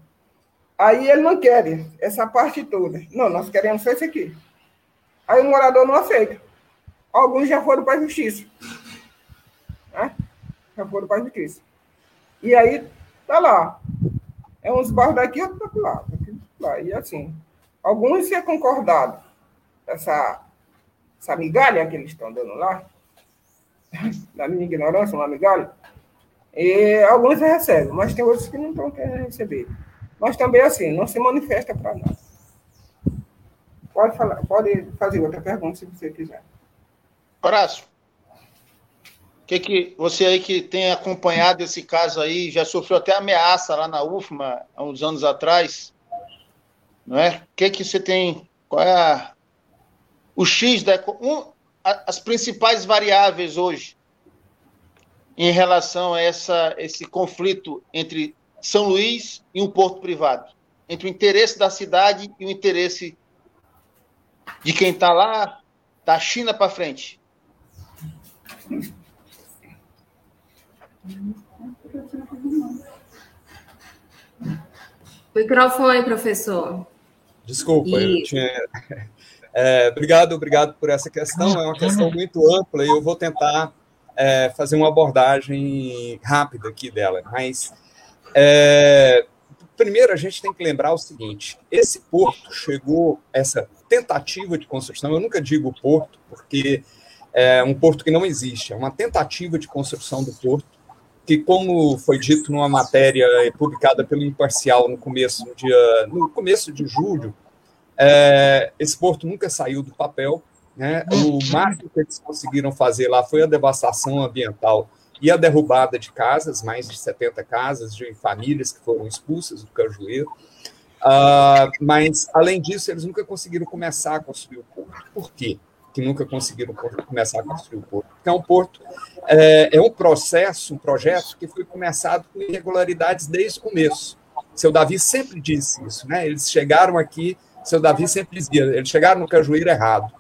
Aí ele não quer essa parte toda. Não, nós queremos só esse aqui. Aí o morador não aceita. Alguns já foram para a justiça. Né? Já foram para a justiça. E aí, tá lá. É uns bairros daqui, outros lá, daqui, lá. E assim, alguns é concordado essa, essa migalha que eles estão dando lá, na minha ignorância, uma migalha, e alguns recebem, mas tem outros que não estão querendo receber. Mas também, assim, não se manifesta para nada. Pode, falar, pode fazer outra pergunta, se você quiser. Horácio, que que você aí que tem acompanhado esse caso aí, já sofreu até ameaça lá na UFMA há uns anos atrás, não é? O que que você tem, qual é a, o X da um, as principais variáveis hoje em relação a essa, esse conflito entre São Luís e um porto privado, entre o interesse da cidade e o interesse de quem está lá, da China para frente. Microfone, professor. Desculpa, e... eu tinha. [laughs] É, obrigado, obrigado por essa questão. É uma questão muito ampla e eu vou tentar é, fazer uma abordagem rápida aqui dela. Mas, é, primeiro, a gente tem que lembrar o seguinte: esse porto chegou, essa tentativa de construção, eu nunca digo porto, porque é um porto que não existe, é uma tentativa de construção do porto que, como foi dito numa matéria publicada pelo Imparcial no começo, no dia, no começo de julho, é, esse porto nunca saiu do papel. Né? O máximo que eles conseguiram fazer lá foi a devastação ambiental e a derrubada de casas, mais de 70 casas de famílias que foram expulsas do Cajueiro. Uh, mas, além disso, eles nunca conseguiram começar a construir o porto. Por quê? que nunca conseguiram começar a construir o porto. Porque é um porto, é, é um processo, um projeto que foi começado com irregularidades desde o começo. Seu Davi sempre disse isso, né? Eles chegaram aqui, seu Davi sempre dizia, eles chegaram no Cajueiro errado.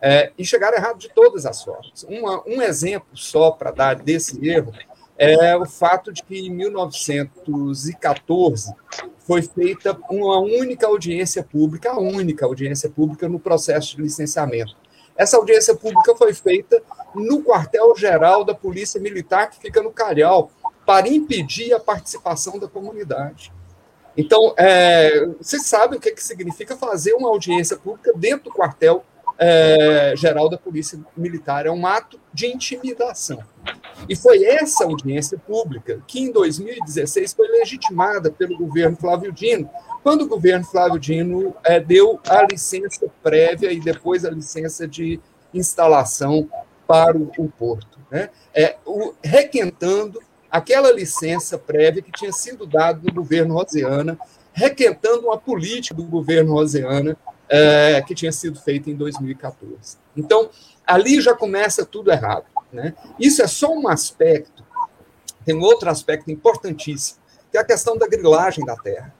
É, e chegaram errado de todas as formas. Uma, um exemplo só para dar desse erro é o fato de que em 1914 foi feita uma única audiência pública, a única audiência pública no processo de licenciamento. Essa audiência pública foi feita no quartel-geral da Polícia Militar, que fica no Calhau, para impedir a participação da comunidade. Então, é, vocês sabem o que, que significa fazer uma audiência pública dentro do quartel é, geral da Polícia Militar. É um ato de intimidação. E foi essa audiência pública que, em 2016, foi legitimada pelo governo Flávio Dino, quando o governo Flávio Dino é, deu a licença prévia e depois a licença de instalação para o, o porto, né? é, o, requentando aquela licença prévia que tinha sido dada no governo Roseana, requentando uma política do governo Roseana é, que tinha sido feita em 2014. Então, ali já começa tudo errado. Né? Isso é só um aspecto, tem um outro aspecto importantíssimo, que é a questão da grilagem da terra.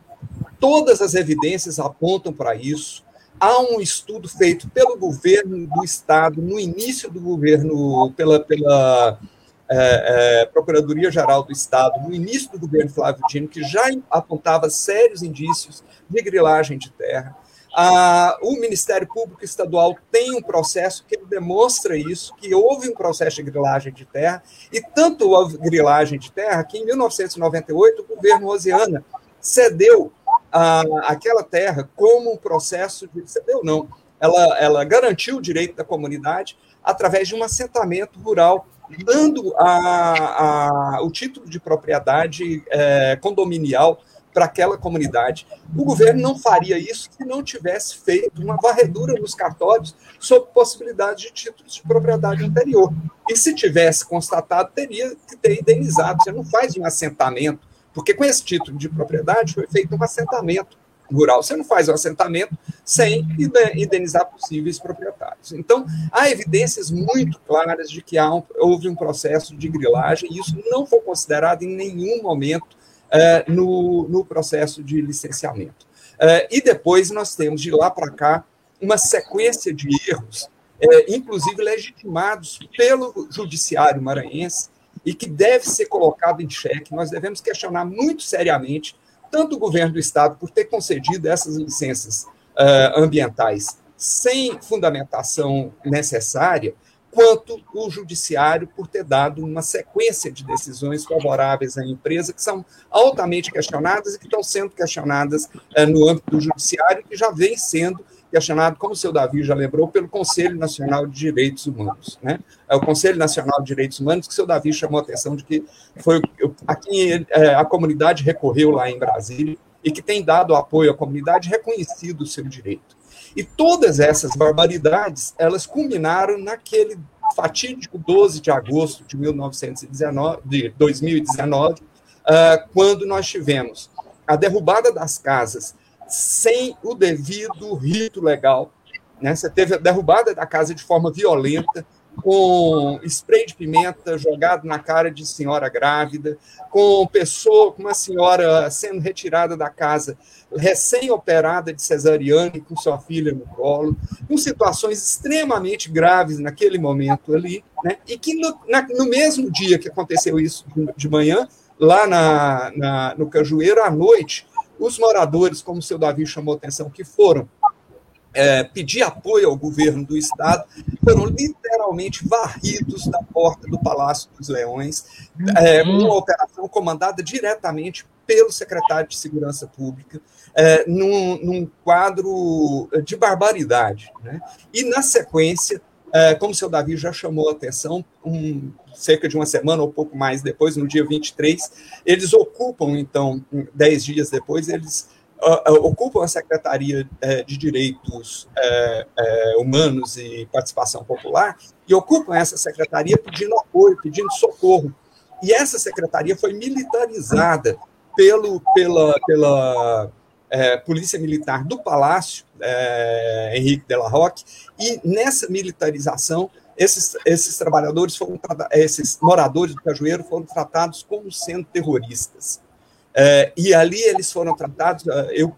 Todas as evidências apontam para isso. Há um estudo feito pelo governo do Estado, no início do governo, pela, pela é, é, Procuradoria-Geral do Estado, no início do governo Flávio Dino, que já apontava sérios indícios de grilagem de terra. Ah, o Ministério Público Estadual tem um processo que demonstra isso, que houve um processo de grilagem de terra, e tanto houve grilagem de terra que, em 1998, o governo Rosiana cedeu a, aquela terra como um processo de. Cedeu, não. Ela, ela garantiu o direito da comunidade através de um assentamento rural, dando a, a, o título de propriedade é, condominial para aquela comunidade. O governo não faria isso se não tivesse feito uma varredura nos cartórios sobre possibilidade de títulos de propriedade anterior. E se tivesse constatado, teria que ter indenizado. Você não faz um assentamento porque com esse título de propriedade foi feito um assentamento rural. Você não faz um assentamento sem indenizar possíveis proprietários. Então, há evidências muito claras de que um, houve um processo de grilagem, e isso não foi considerado em nenhum momento é, no, no processo de licenciamento. É, e depois nós temos, de lá para cá, uma sequência de erros, é, inclusive legitimados pelo judiciário maranhense, e que deve ser colocado em xeque. Nós devemos questionar muito seriamente tanto o governo do Estado por ter concedido essas licenças uh, ambientais sem fundamentação necessária, quanto o judiciário por ter dado uma sequência de decisões favoráveis à empresa que são altamente questionadas e que estão sendo questionadas uh, no âmbito do judiciário que já vem sendo questionado, como o seu Davi já lembrou, pelo Conselho Nacional de Direitos Humanos. Né? É o Conselho Nacional de Direitos Humanos que o seu Davi chamou a atenção de que foi é, a comunidade recorreu lá em Brasília e que tem dado apoio à comunidade, reconhecido o seu direito. E todas essas barbaridades, elas culminaram naquele fatídico 12 de agosto de, 1919, de 2019, uh, quando nós tivemos a derrubada das casas sem o devido rito legal. Né? Você teve a derrubada da casa de forma violenta, com spray de pimenta jogado na cara de senhora grávida, com pessoa, com uma senhora sendo retirada da casa, recém-operada de cesariana e com sua filha no colo, com situações extremamente graves naquele momento ali, né? e que no, na, no mesmo dia que aconteceu isso de manhã, lá na, na, no Cajueiro, à noite, os moradores, como o seu Davi chamou atenção, que foram é, pedir apoio ao governo do Estado, foram literalmente varridos da porta do Palácio dos Leões, é, uma operação comandada diretamente pelo secretário de Segurança Pública, é, num, num, quadro de barbaridade. Né? E, na sequência, como o seu Davi já chamou a atenção, um, cerca de uma semana ou pouco mais depois, no dia 23, eles ocupam, então, dez dias depois, eles uh, ocupam a Secretaria uh, de Direitos Humanos e Participação Popular e ocupam essa secretaria pedindo apoio, pedindo socorro. E essa secretaria foi militarizada pelo, pela, pela Polícia Militar do Palácio, Henrique de la Roque, e nessa militarização esses, esses trabalhadores foram esses moradores do Cajueiro foram tratados como sendo terroristas. É, e ali eles foram tratados. É, eu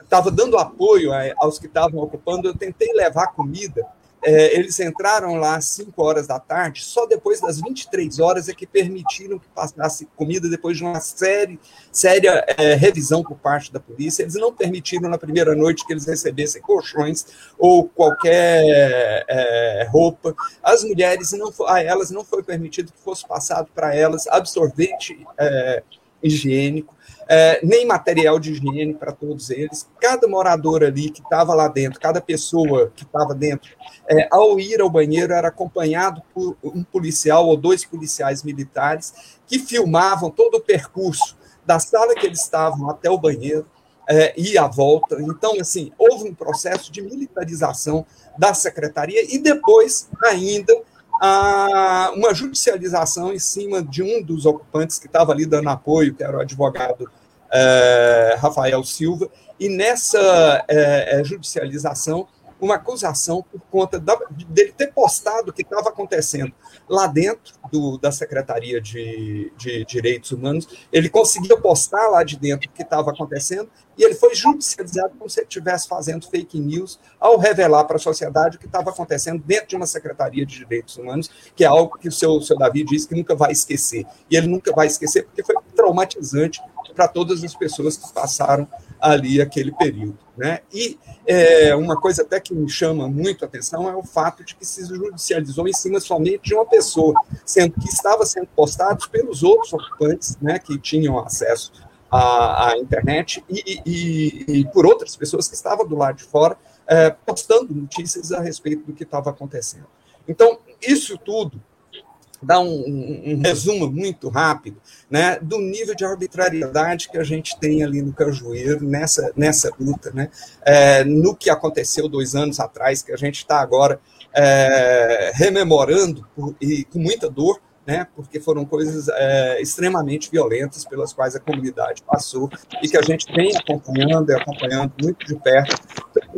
estava é, dando apoio aos que estavam ocupando, eu tentei levar comida é, eles entraram lá às 5 horas da tarde, só depois das 23 horas é que permitiram que passasse comida, depois de uma série, séria é, revisão por parte da polícia. Eles não permitiram na primeira noite que eles recebessem colchões ou qualquer é, roupa. As mulheres, não, a elas não foi permitido que fosse passado para elas absorvente é, higiênico é, nem material de higiene para todos eles. Cada morador ali que estava lá dentro, cada pessoa que estava dentro, é, ao ir ao banheiro, era acompanhado por um policial ou dois policiais militares que filmavam todo o percurso da sala que eles estavam até o banheiro. É, e a volta. Então, assim, houve um processo de militarização da secretaria e depois ainda a, uma judicialização em cima de um dos ocupantes que estava ali dando apoio, que era o advogado Rafael Silva, e nessa é, é, judicialização, uma acusação por conta da, dele ter postado o que estava acontecendo lá dentro do, da Secretaria de, de, Direitos Humanos. Ele conseguia postar lá de dentro o que estava acontecendo e ele foi judicializado como se ele estivesse fazendo fake news ao revelar para a sociedade o que estava acontecendo dentro de uma Secretaria de Direitos Humanos, que é algo que o seu, seu Davi disse que nunca vai esquecer. E ele nunca vai esquecer porque foi traumatizante para todas as pessoas que passaram ali aquele período. Né? E é, uma coisa até que me chama muito a atenção é o fato de que se judicializou em cima somente de uma pessoa, sendo que estava sendo postados pelos outros ocupantes né, que tinham acesso à, à internet e, e, e, por outras pessoas que estavam do lado de fora é, postando notícias a respeito do que estava acontecendo. Então, isso tudo dar um, um, resumo muito rápido né, do nível de arbitrariedade que a gente tem ali no Cajueiro, nessa, nessa luta, né, é, no que aconteceu dois anos atrás, que a gente está agora é, rememorando por, e com muita dor, né, porque foram coisas é, extremamente violentas pelas quais a comunidade passou e que a gente vem acompanhando e acompanhando muito de perto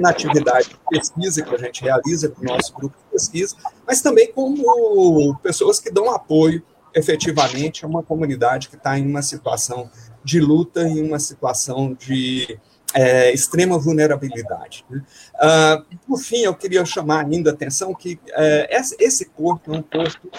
na atividade de pesquisa que a gente realiza com o nosso grupo de pesquisa, mas também como pessoas que dão apoio efetivamente a uma comunidade que está em uma situação de luta e uma situação de é, extrema vulnerabilidade. Né? Uh, por fim, eu queria chamar ainda a atenção que é, esse corpo é um corpo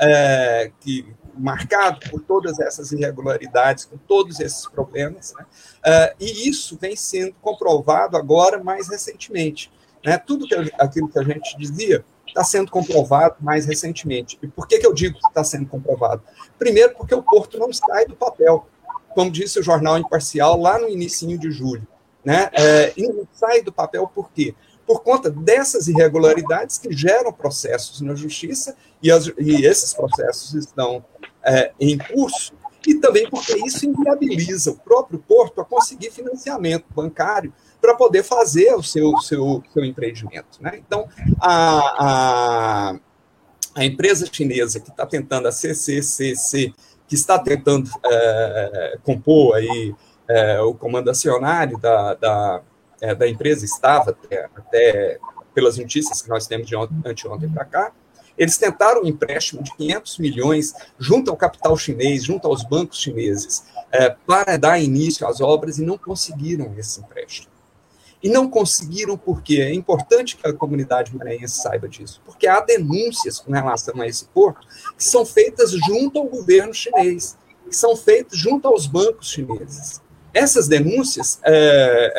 é, que marcado por todas essas irregularidades, com todos esses problemas, né? uh, e isso vem sendo comprovado agora mais recentemente. Né? Tudo que, aquilo que a gente dizia está sendo comprovado mais recentemente. E por que, que eu digo que está sendo comprovado? Primeiro, porque o Porto não sai do papel. Como disse o jornal Imparcial lá no início de julho, né? É, e não sai do papel por quê? Por conta dessas irregularidades que geram processos na justiça, e, as, e esses processos estão é, em curso, e também porque isso inviabiliza o próprio porto a conseguir financiamento bancário para poder fazer o seu, seu, seu empreendimento. Né? Então, a, a, a empresa chinesa que está tentando, a CCCC, que está tentando é, compor aí, é, o comando acionário da, da, é, da empresa, estava até, até, pelas notícias que nós temos de anteontem para cá, eles tentaram um empréstimo de 500 milhões junto ao capital chinês, junto aos bancos chineses, é, para dar início às obras e não conseguiram esse empréstimo. E não conseguiram porque é importante que a comunidade maranhense saiba disso, porque há denúncias com relação a esse porto que são feitas junto ao governo chinês, que são feitas junto aos bancos chineses. Essas denúncias é,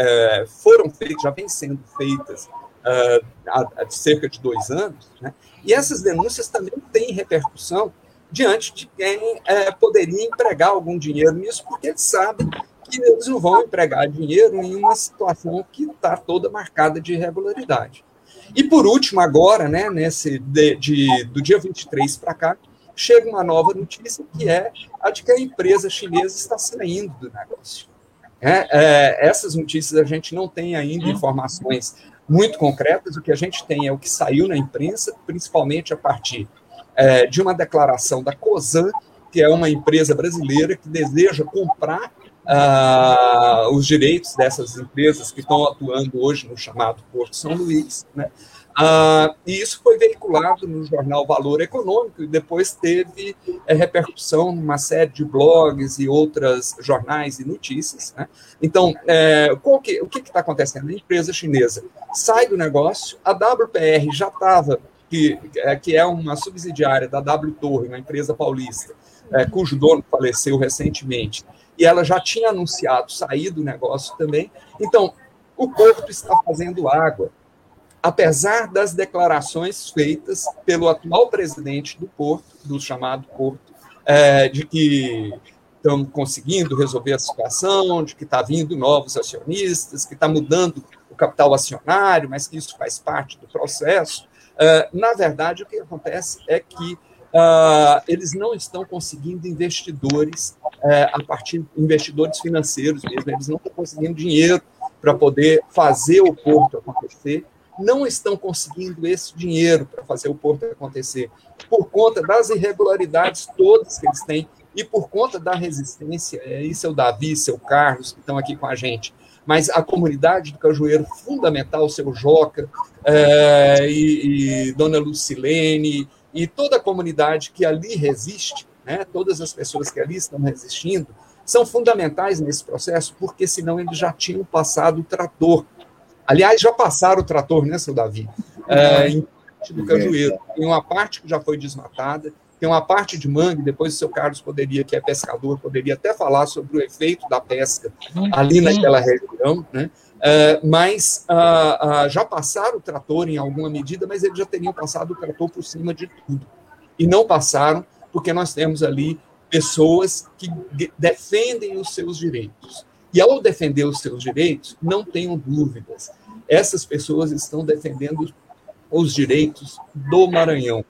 é, foram feitas, já vêm sendo feitas uh, há, há, cerca de dois anos, né? e essas denúncias também têm repercussão diante de quem é, poderia empregar algum dinheiro nisso, porque eles sabem que eles não vão empregar dinheiro em uma situação que está toda marcada de irregularidade. E por último, agora, né, nesse de, de do dia 23 para cá, chega uma nova notícia que é a de que a empresa chinesa está saindo do negócio. É, é, essas notícias a gente não tem ainda informações muito concretas, o que a gente tem é o que saiu na imprensa, principalmente a partir é, de uma declaração da COSAN, que é uma empresa brasileira que deseja comprar ah, os direitos dessas empresas que estão atuando hoje no chamado Porto São Luís. Né? Ah, e isso foi veiculado no jornal Valor Econômico e depois teve é, repercussão numa série de blogs e outros jornais e notícias. Né? Então, é, que, o que está acontecendo? A empresa chinesa sai do negócio, a WPR já estava, que, é, que é uma subsidiária da W Torre, uma empresa paulista, é, cujo dono faleceu recentemente, e ela já tinha anunciado sair do negócio também. Então, o Porto está fazendo água, apesar das declarações feitas pelo atual presidente do Porto, do chamado Porto, é, de que estão conseguindo resolver a situação, de que está vindo novos acionistas, que está mudando o capital acionário, mas que isso faz parte do processo. É, na verdade, o que acontece é que uh, eles não estão conseguindo investidores uh, a partir investidores financeiros mesmo, eles não estão conseguindo dinheiro para poder fazer o porto acontecer, não estão conseguindo esse dinheiro para fazer o porto acontecer, por conta das irregularidades todas que eles têm e por conta da resistência, isso é o Davi, seu Carlos, que estão aqui com a gente, mas a comunidade do Cajueiro, fundamental, seu Joca, é, e, e Dona Lucilene, e toda a comunidade que ali resiste, né, todas as pessoas que ali estão resistindo, são fundamentais nesse processo, porque senão eles já tinham passado o trator. Aliás, já passaram o trator, né, seu Davi? É, em parte do Cajueiro. Tem uma parte que já foi desmatada, tem uma parte de mangue, depois o seu Carlos poderia, que é pescador, poderia até falar sobre o efeito da pesca ali naquela região, né? Uh, mas uh, uh, já passaram o trator em alguma medida, mas eles já teriam passado o trator por cima de tudo. E não passaram, porque nós temos ali pessoas que defendem os seus direitos. E ao defender os seus direitos, não tenham dúvidas, essas pessoas estão defendendo os direitos do Maranhão.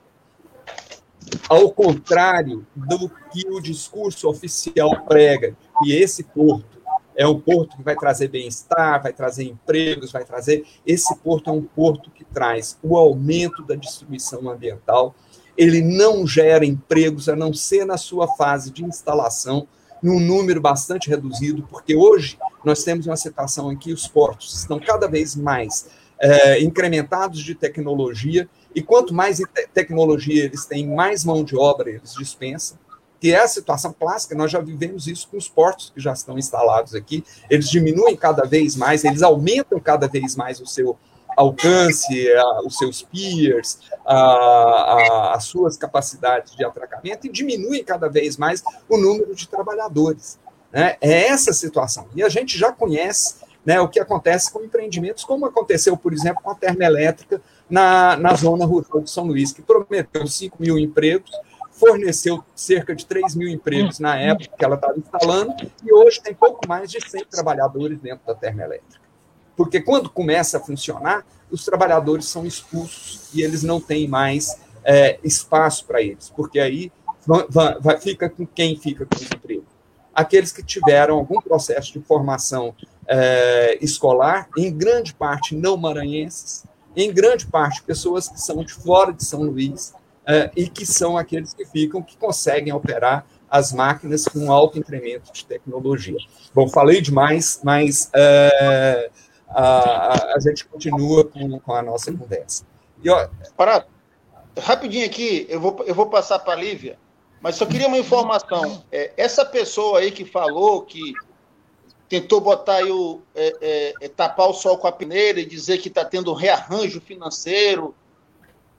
Ao contrário do que o discurso oficial prega, que esse porto é um porto que vai trazer bem-estar, vai trazer empregos, vai trazer. Esse porto é um porto que traz o aumento da destruição ambiental. Ele não gera empregos, a não ser na sua fase de instalação, num número bastante reduzido, porque hoje nós temos uma situação em que os portos estão cada vez mais é, incrementados de tecnologia, e quanto mais tecnologia eles têm, mais mão de obra eles dispensam que é a situação clássica, nós já vivemos isso com os portos que já estão instalados aqui, eles diminuem cada vez mais, eles aumentam cada vez mais o seu alcance, a, os seus piers, a, a, as suas capacidades de atracamento e diminuem cada vez mais o número de trabalhadores. Né? É essa situação. E a gente já conhece né, o que acontece com empreendimentos, como aconteceu, por exemplo, com a termoelétrica na, na zona rural de São Luís, que prometeu 5 mil empregos, forneceu cerca de 3 mil empregos na época que ela estava instalando, e hoje tem pouco mais de 100 trabalhadores dentro da termoelétrica. Porque quando começa a funcionar, os trabalhadores são expulsos e eles não têm mais é, espaço para eles, porque aí vai, vai, fica com quem fica com desemprego? Aqueles que tiveram algum processo de formação é, escolar, em grande parte não maranhenses, em grande parte pessoas que são de fora de São Luís é, e que são aqueles que ficam, que conseguem operar as máquinas com alto incremento de tecnologia. Bom, falei demais, mas é, a, a, gente continua com, com a nossa conversa. E, ó, Parado, rapidinho aqui, eu vou, eu vou passar para a Lívia, mas só queria uma informação. É, essa pessoa aí que falou que tentou botar aí o, é, é, é tapar o sol com a peneira e dizer que está tendo rearranjo financeiro,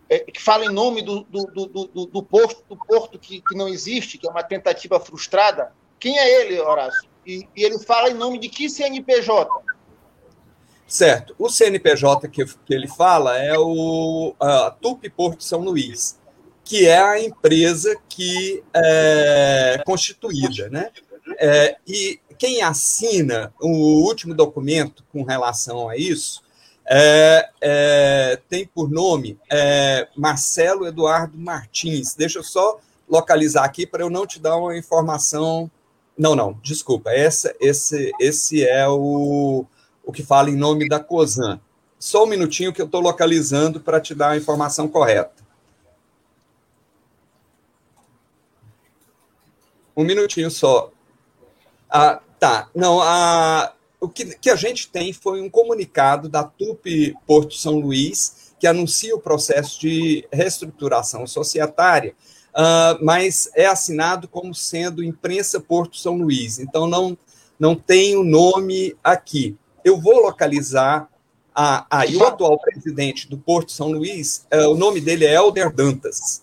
é, que fala em nome do, do, do, do, do porto, do porto que, que não existe, que é uma tentativa frustrada. Quem é ele, Horácio? E, e ele fala em nome de que CNPJ? Certo. O CNPJ que, que ele fala é o a Tupi Porto São Luís, que é a empresa que é constituída, né? É, e quem assina o último documento com relação a isso é, é, tem por nome é, Marcelo Eduardo Martins. Deixa eu só localizar aqui para eu não te dar uma informação. Não, não, desculpa. Essa, esse, esse é o o que fala em nome da COSAN. Só um minutinho que eu estou localizando para te dar a informação correta. Um minutinho só. Ah, tá. Não, a, o que, que a gente tem foi um comunicado da TUP Porto São Luís, que anuncia o processo de reestruturação societária, uh, mas é assinado como sendo Imprensa Porto São Luís. Então, não, não tem o nome aqui eu vou localizar a, a, o atual presidente do Porto São Luís, é, o nome dele é Helder Dantas.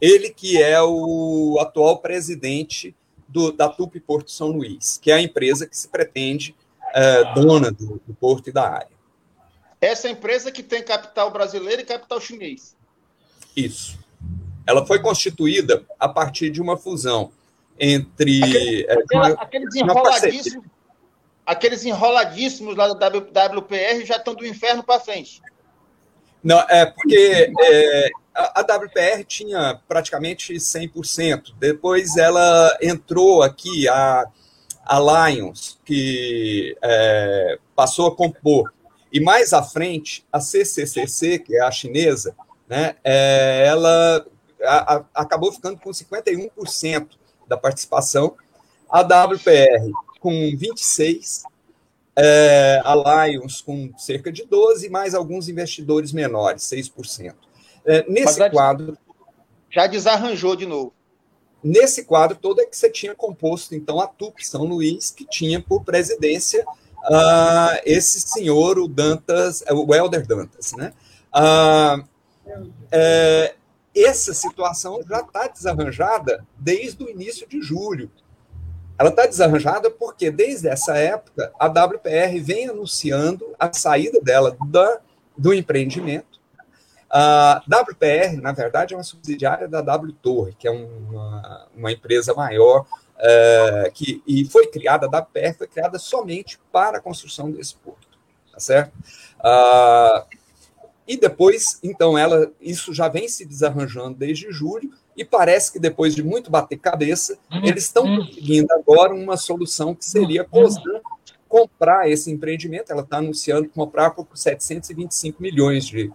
Ele que é o atual presidente do, da TUP Porto São Luís, que é a empresa que se pretende é, dona do, do porto e da área. Essa empresa que tem capital brasileiro e capital chinês. Isso. Ela foi constituída a partir de uma fusão entre. Aquele, é, uma, aquele desenroladíssimo aqueles enroladíssimos lá do WPR já estão do inferno para frente. Não, é porque é, a, a WPR tinha praticamente 100%. Depois ela entrou aqui, a, a Lions, que é, passou a compor. E mais à frente, a CCCC, que é a chinesa, né, é, ela a, a, acabou ficando com 51% da participação. A WPR com 26%, é, a Lions com cerca de 12%, mais alguns investidores menores, 6%. É, nesse já, quadro. Já desarranjou de novo. Nesse quadro todo é que você tinha composto, então, a TUP São Luís, que tinha por presidência uh, esse senhor, o Dantas, o Helder Dantas. Né? Uh, é, essa situação já está desarranjada desde o início de julho. Ela está desarranjada porque, desde essa época, a WPR vem anunciando a saída dela da, do empreendimento. A WPR, na verdade, é uma subsidiária da W Torre, que é uma, uma empresa maior é, que, e foi criada, a WPR foi criada somente para a construção desse porto, tá certo? E depois, então, ela, isso já vem se desarranjando desde julho, e parece que depois de muito bater cabeça, uhum. eles estão uhum. conseguindo agora uma solução que seria a uhum. COSAN comprar esse empreendimento. Ela está anunciando comprar por 725 milhões de,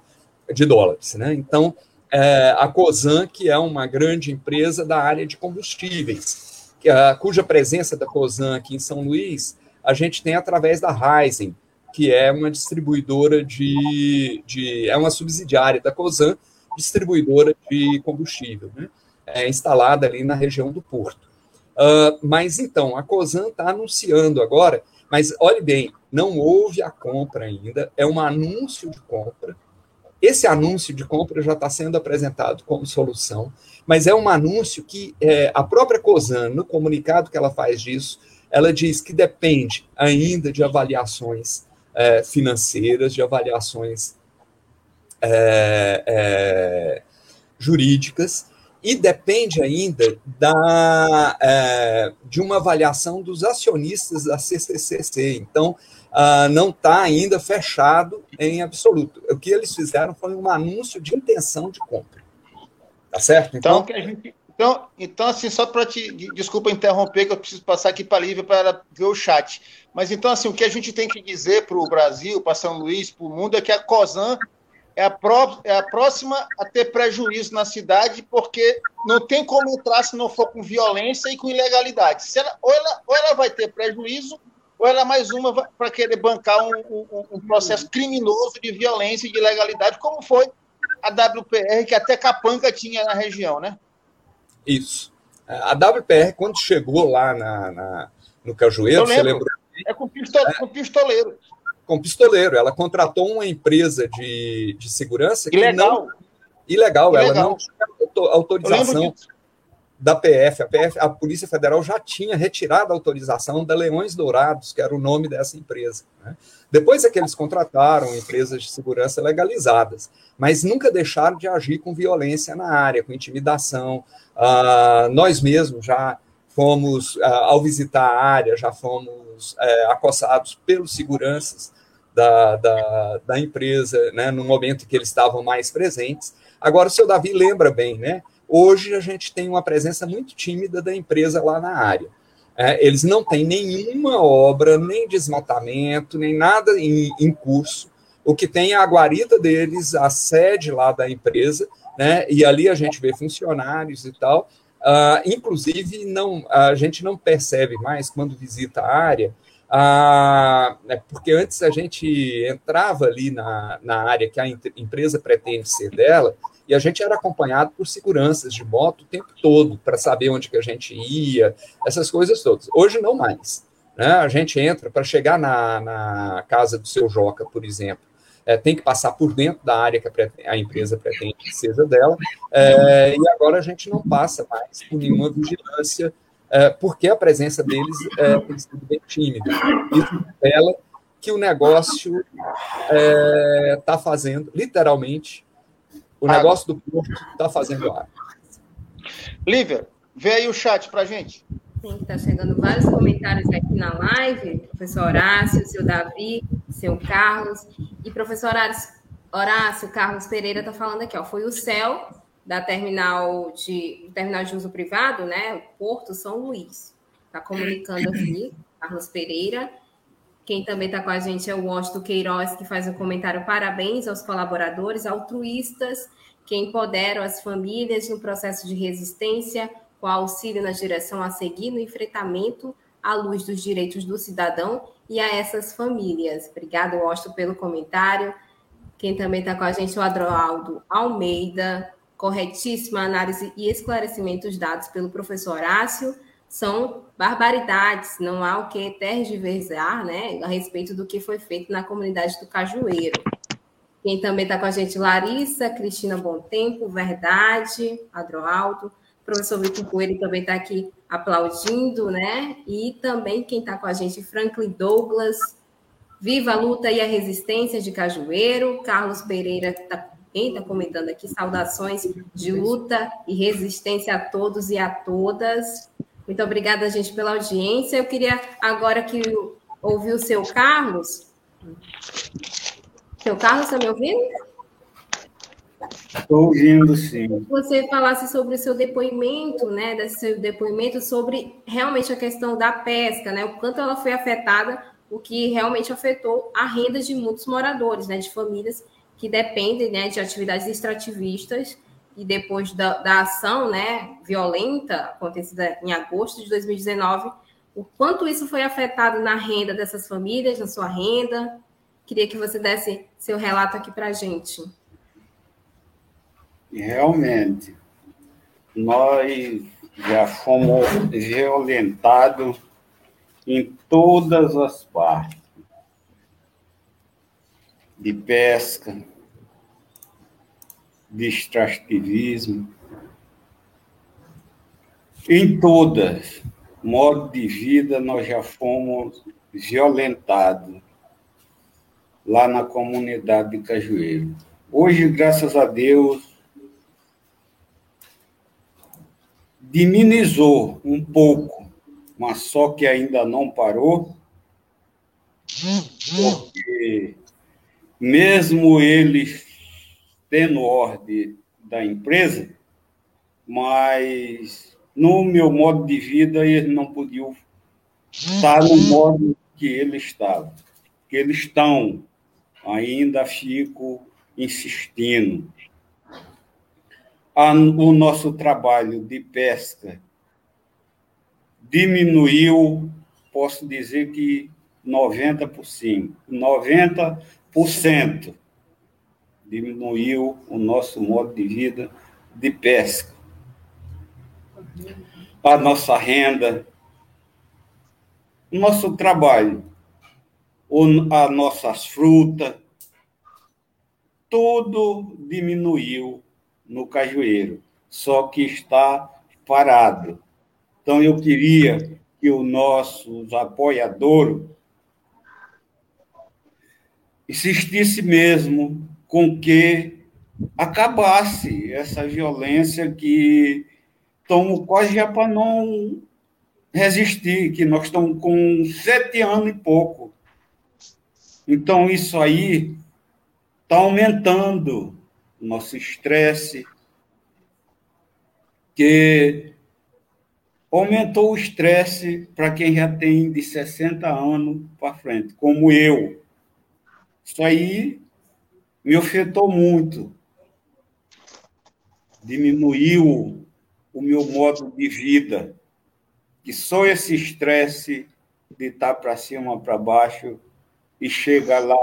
de dólares. Né? Então, é, a COSAN, que é uma grande empresa da área de combustíveis, que, a, cuja presença da COSAN aqui em São Luís, a gente tem através da Ryzen, que é uma distribuidora de, de é uma subsidiária da COSAN, distribuidora de combustível, né? é, instalada ali na região do Porto. Uh, mas então, a COSAN está anunciando agora, mas olhe bem, não houve a compra ainda, é um anúncio de compra. Esse anúncio de compra já está sendo apresentado como solução, mas é um anúncio que é, a própria COSAN, no comunicado que ela faz disso, ela diz que depende ainda de avaliações é, financeiras, de avaliações é, é, jurídicas, e depende ainda da, é, de uma avaliação dos acionistas da CCCC. Então, uh, não está ainda fechado em absoluto. O que eles fizeram foi um anúncio de intenção de compra. Tá certo? Então, então, gente, então, então assim, só para te. Desculpa interromper, que eu preciso passar aqui para a Lívia para ver o chat. Mas então, assim, o que a gente tem que dizer para o Brasil, para São Luís, para o mundo, é que a COSAN é a, pró é a próxima a ter prejuízo na cidade, porque não tem como entrar se não for com violência e com ilegalidade. Ela, ou, ela, ou ela vai ter prejuízo, ou ela é mais uma para querer bancar um, um, um, processo criminoso de violência e de ilegalidade, como foi a WPR, que até Capanca tinha na região, né? Isso. A WPR, quando chegou lá na, na no Cajueiro, você lembrou? É com, é, com pistoleiro. Com pistoleiro. Ela contratou uma empresa de, de segurança ilegal. que não... Ilegal. Ilegal. Ela não tinha autorização da PF. A, PF. a Polícia Federal já tinha retirado a autorização da Leões Dourados, que era o nome dessa empresa. Né? Depois é que eles contrataram empresas de segurança legalizadas, mas nunca deixaram de agir com violência na área, com intimidação. Uh, nós mesmos já fomos, uh, ao visitar a área, já fomos uh, acossados pelos seguranças da, da, da empresa, né, no momento que eles estavam mais presentes. Agora, o seu Davi lembra bem, né? Hoje a gente tem uma presença muito tímida da empresa lá na área. É, eles não têm nenhuma obra, nem desmatamento, nem nada em, em, curso. O que tem é a guarita deles, a sede lá da empresa, né? E ali a gente vê funcionários e tal. Uh, inclusive, não, a gente não percebe mais quando visita a área, uh, porque antes a gente entrava ali na, na área que a empresa pretende ser dela, e a gente era acompanhado por seguranças de moto o tempo todo para saber onde que a gente ia, essas coisas todas. Hoje não mais. Né? A gente entra para chegar na, na casa do seu Joca, por exemplo. É, tem que passar por dentro da área que a, a empresa pretende que seja dela, é, e agora a gente não passa mais por nenhuma vigilância, porque a presença deles é, tem sido bem tímida. Isso revela que o negócio está é, fazendo, literalmente, o negócio do Porto está fazendo água. Lívia, vê aí o chat para gente. Sim, está chegando vários comentários aqui na live. Professor Horácio, seu Davi, seu Carlos. E professor Horácio, Horácio Carlos Pereira está falando aqui, ó. Foi o céu da terminal de terminal de uso privado, né? O Porto São Luís. Está comunicando aqui, Carlos Pereira. Quem também está com a gente é o Washington Queiroz, que faz um comentário parabéns aos colaboradores altruístas que empoderam as famílias no processo de resistência, com auxílio na direção a seguir no enfrentamento à luz dos direitos do cidadão e a essas famílias. Obrigado, Washington, pelo comentário. Quem também está com a gente é o Adroaldo Almeida. Corretíssima análise e esclarecimentos dados pelo professor Horácio são barbaridades, não há o que tergiversar né, a respeito do que foi feito na comunidade do Cajueiro. Quem também está com a gente, Larissa, Cristina Bom Tempo, Verdade, Adroaldo, professor Vitor Coelho também está aqui aplaudindo, né? E também quem está com a gente, Franklin Douglas, Viva a Luta e a Resistência de Cajueiro, Carlos Pereira está está comentando aqui, saudações de luta e resistência a todos e a todas. Muito obrigada, gente, pela audiência. Eu queria agora que ouvir o seu Carlos. Seu Carlos, está me ouvindo? Estou ouvindo, sim. Você falasse sobre o seu depoimento, né? Desse seu depoimento sobre realmente a questão da pesca, né? O quanto ela foi afetada, o que realmente afetou a renda de muitos moradores, né? De famílias que dependem né, de atividades extrativistas e depois da, da ação né, violenta acontecida em agosto de 2019, o quanto isso foi afetado na renda dessas famílias, na sua renda. Queria que você desse seu relato aqui para a gente. Realmente, nós já fomos violentados em todas as partes de pesca, de extrativismo, em todas, modo de vida, nós já fomos violentados lá na comunidade de Cajueiro. Hoje, graças a Deus, diminizou um pouco, mas só que ainda não parou, porque mesmo eles tendo ordem da empresa, mas no meu modo de vida eles não podiam estar no modo que eles estavam. Que eles estão, ainda fico insistindo. O nosso trabalho de pesca diminuiu, posso dizer que 90%. 90% diminuiu o nosso modo de vida de pesca. A nossa renda, o nosso trabalho, as nossas frutas, tudo diminuiu no cajueiro, só que está parado. Então, eu queria que os nossos apoiadores insistisse mesmo com que acabasse essa violência que estamos quase já para não resistir, que nós estamos com sete anos e pouco. Então, isso aí está aumentando o nosso estresse, que aumentou o estresse para quem já tem de 60 anos para frente, como eu. Isso aí me afetou muito. Diminuiu o meu modo de vida, que só esse estresse de estar para cima, para baixo, e chega lá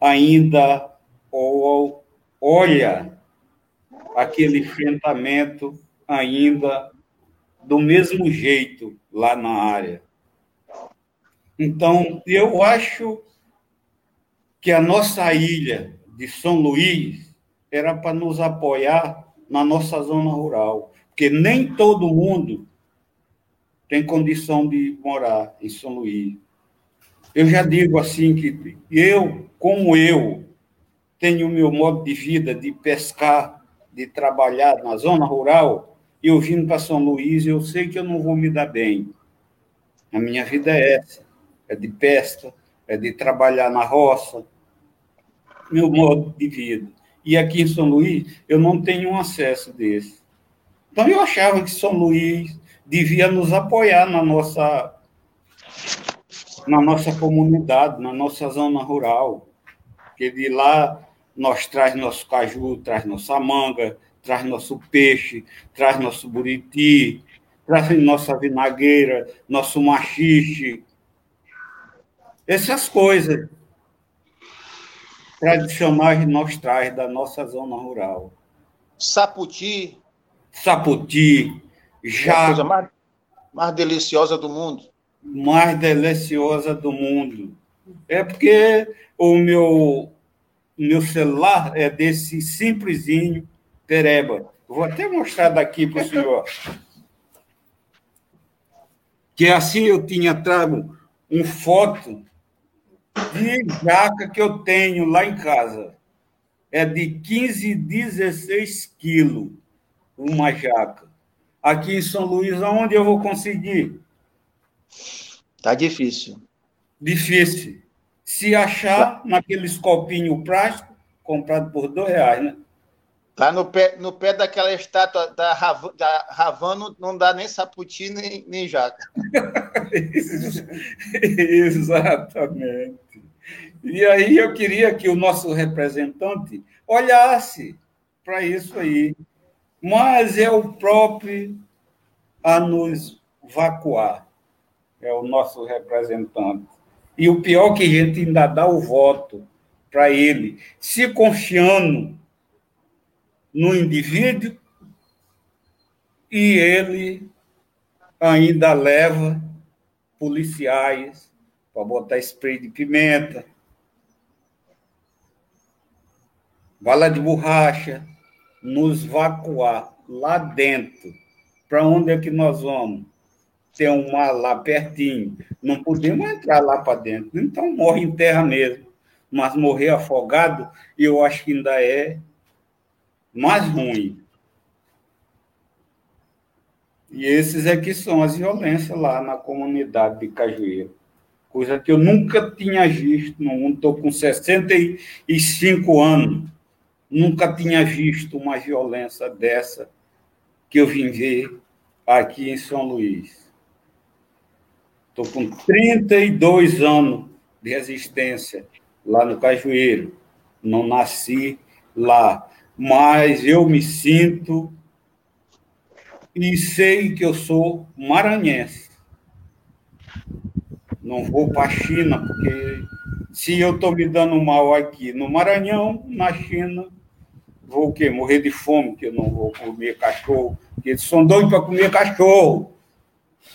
ainda ou olha aquele enfrentamento ainda do mesmo jeito lá na área. Então, eu acho que a nossa ilha de São Luís era para nos apoiar na nossa zona rural, porque nem todo mundo tem condição de morar em São Luís. Eu já digo assim que eu, como eu, tenho o meu modo de vida de pescar, de trabalhar na zona rural, e eu vindo para São Luís, eu sei que eu não vou me dar bem. A minha vida é essa, é de pesca, é de trabalhar na roça, meu modo de vida. E aqui em São Luís, eu não tenho um acesso desse. Então, eu achava que São Luís devia nos apoiar na nossa, na nossa comunidade, na nossa zona rural. Porque de lá nós traz nosso caju, traz nossa manga, traz nosso peixe, traz nosso buriti, traz nossa vinagueira, nosso machixe. Essas coisas tradicionais nós traz da nossa zona rural. Saputi. Saputi. Já... É a coisa mais, mais deliciosa do mundo. Mais deliciosa do mundo. É porque o meu, meu celular é desse simplesinho pereba. Vou até mostrar daqui para o senhor. Que assim eu tinha trago um foto de jaca que eu tenho lá em casa. É de 15, 16 quilos uma jaca. Aqui em São Luís, aonde eu vou conseguir? Tá difícil. Difícil. Se achar tá. naqueles copinhos plásticos, comprado por dois reais, né? Lá no pé, no pé daquela estátua da, Rav, da Ravano não dá nem saputi nem, nem jaca. [laughs] Exatamente. E aí eu queria que o nosso representante olhasse para isso aí. Mas é o próprio a nos vacuar. É o nosso representante. E o pior é que a gente ainda dá o voto para ele, se confiando no indivíduo e ele ainda leva policiais para botar spray de pimenta, bala de borracha, nos vacuar lá dentro. Para onde é que nós vamos? Tem um mar lá pertinho. Não podemos entrar lá para dentro. Então morre em terra mesmo. Mas morrer afogado, eu acho que ainda é mais ruim. E esses é que são as violências lá na comunidade de Cajueiro. Coisa que eu nunca tinha visto no mundo. Estou com 65 anos. Nunca tinha visto uma violência dessa que eu vim ver aqui em São Luís. Estou com 32 anos de resistência lá no Cajueiro. Não nasci lá, mas eu me sinto e sei que eu sou maranhense. Não vou para a China, porque se eu estou me dando mal aqui no Maranhão, na China, vou o quê? Morrer de fome, que eu não vou comer cachorro, porque eles são doidos para comer cachorro.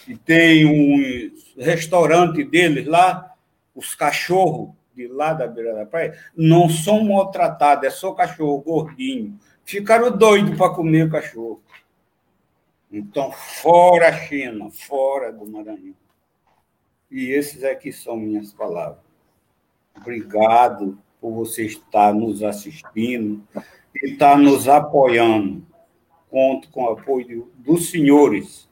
E tem um restaurante deles lá, os cachorros de lá da beira da praia, não são maltratados, é só cachorro gordinho. Ficaram doidos para comer cachorro. Então, fora a China, fora do Maranhão. E esses aqui são minhas palavras. Obrigado por você estar nos assistindo e estar nos apoiando. Conto com o apoio dos senhores.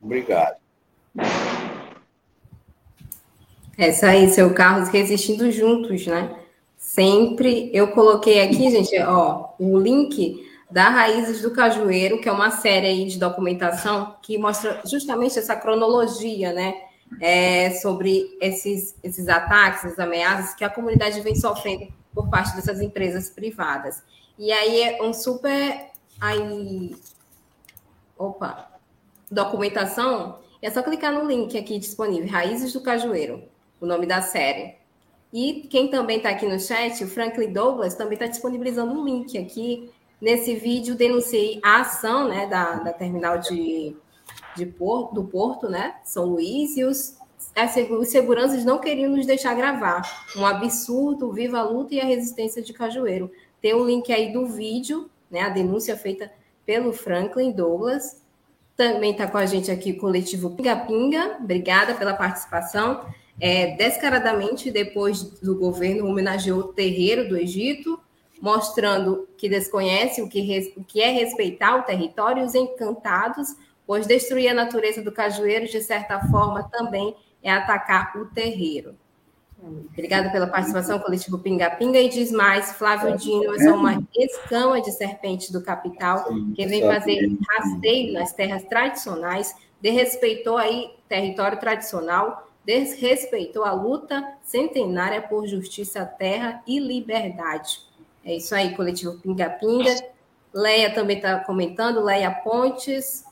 Obrigado. É isso aí, seu Carlos, resistindo juntos, né? Sempre eu coloquei aqui, gente, ó, o link da Raízes do Cajueiro, que é uma série aí de documentação que mostra justamente essa cronologia, né? É, sobre esses, esses ataques, essas ameaças que a comunidade vem sofrendo por parte dessas empresas privadas. E aí é um super aí, opa, documentação. É só clicar no link aqui disponível, Raízes do Cajueiro, o nome da série. E quem também está aqui no chat, o Franklin Douglas, também está disponibilizando um link aqui Nesse vídeo, denunciei a ação né, da, da terminal de, de Porto, do Porto, né, São Luís, e os, os seguranças não queriam nos deixar gravar. Um absurdo, viva a luta e a resistência de Cajueiro. Tem o um link aí do vídeo, né, a denúncia feita pelo Franklin Douglas. Também está com a gente aqui o coletivo Pinga Pinga. Obrigada pela participação. É, descaradamente, depois do governo homenageou o terreiro do Egito, mostrando que desconhece o que, o que é respeitar o território e os encantados, pois destruir a natureza do cajueiro, de certa forma, também é atacar o terreiro. Obrigada pela participação, coletivo Pinga Pinga. E diz mais, Flávio Dino é uma escama de serpente do capital que vem fazer rasteio nas terras tradicionais, desrespeitou aí território tradicional, desrespeitou a luta centenária por justiça, terra e liberdade. É isso aí, coletivo Pinga Pinga. Leia também está comentando, Leia Pontes.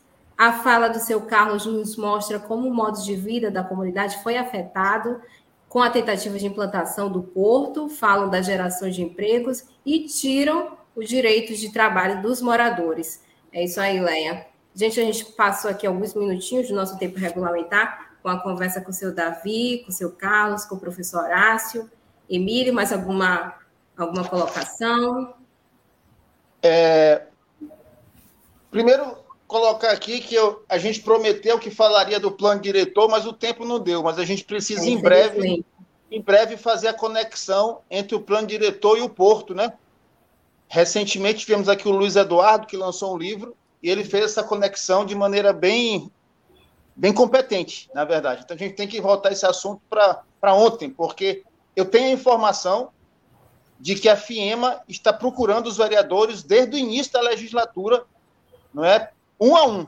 A fala do seu Carlos nos mostra como o modo de vida da comunidade foi afetado com a tentativa de implantação do porto, falam da geração de empregos e tiram os direitos de trabalho dos moradores. É isso aí, Leia. Gente, a gente passou aqui alguns minutinhos do nosso tempo regulamentar com a conversa com o seu Davi, com o seu Carlos, com o professor Horácio. Emílio, mais alguma Alguma colocação? É, primeiro, colocar aqui que eu, a gente prometeu que falaria do plano diretor, mas o tempo não deu. Mas a gente precisa, em breve, em breve, fazer a conexão entre o plano diretor e o Porto, né? Recentemente tivemos aqui o Luiz Eduardo, que lançou um livro, e ele fez essa conexão de maneira bem, bem competente, na verdade. Então a gente tem que voltar esse assunto para ontem, porque eu tenho a informação de que a FIEMA está procurando os vereadores desde o início da legislatura, não é? Um a um.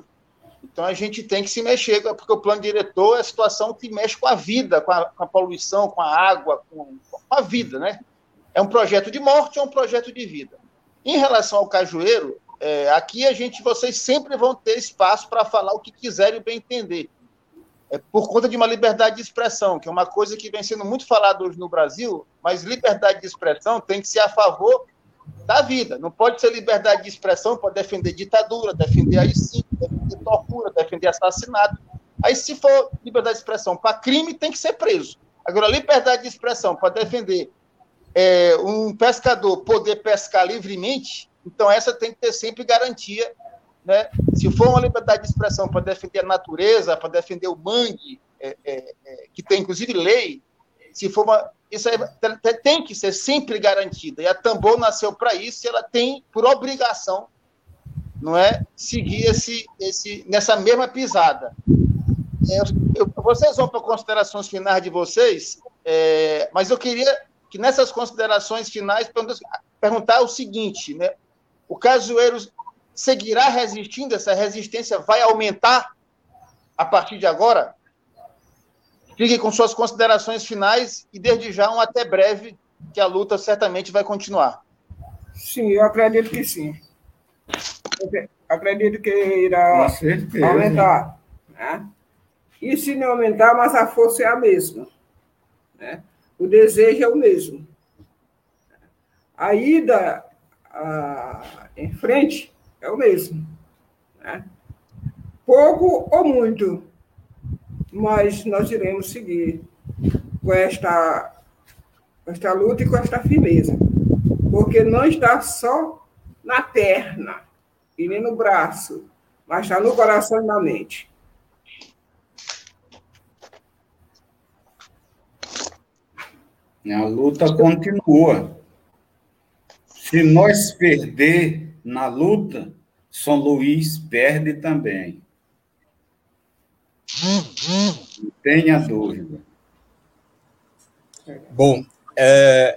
Então a gente tem que se mexer, porque o plano diretor é a situação que mexe com a vida, com a, com a poluição, com a água, com, com, a vida, né? É um projeto de morte ou um projeto de vida. Em relação ao cajueiro, é, aqui a gente, vocês sempre vão ter espaço para falar o que quiserem bem entender é por conta de uma liberdade de expressão, que é uma coisa que vem sendo muito falada hoje no Brasil, mas liberdade de expressão tem que ser a favor da vida. Não pode ser liberdade de expressão para defender ditadura, defender aí sim, defender tortura, defender assassinato. Aí, se for liberdade de expressão para crime, tem que ser preso. Agora, liberdade de expressão para defender é, um pescador poder pescar livremente, então essa tem que ter sempre garantia né? Se for uma liberdade de expressão para defender a natureza, para defender o mangue, é, é, é, que tem inclusive lei, se for uma, isso tem que ser sempre garantida. E a Tambor nasceu para isso, e ela tem por obrigação não é, seguir esse, esse, nessa mesma pisada. É, eu, vocês vão para considerações finais de vocês, é, mas eu queria que nessas considerações finais perguntar o seguinte, né? O Cajueiro seguirá resistindo? Essa resistência vai aumentar a partir de agora? Fique com suas considerações finais e desde já um até breve, que a luta certamente vai continuar. Sim, eu acredito que sim. Eu acredito que irá aumentar. Né? E se não aumentar, mas a força é a mesma. Né? O desejo é o mesmo. A ida a, em frente é o mesmo. Né? Pouco ou muito, mas nós iremos seguir com esta, com esta luta e com esta firmeza. Porque não está só na perna e nem no braço, mas está no coração e na mente. A luta continua. Se nós perder na luta, São Luís perde também. Não tenha dúvida. Bom, é,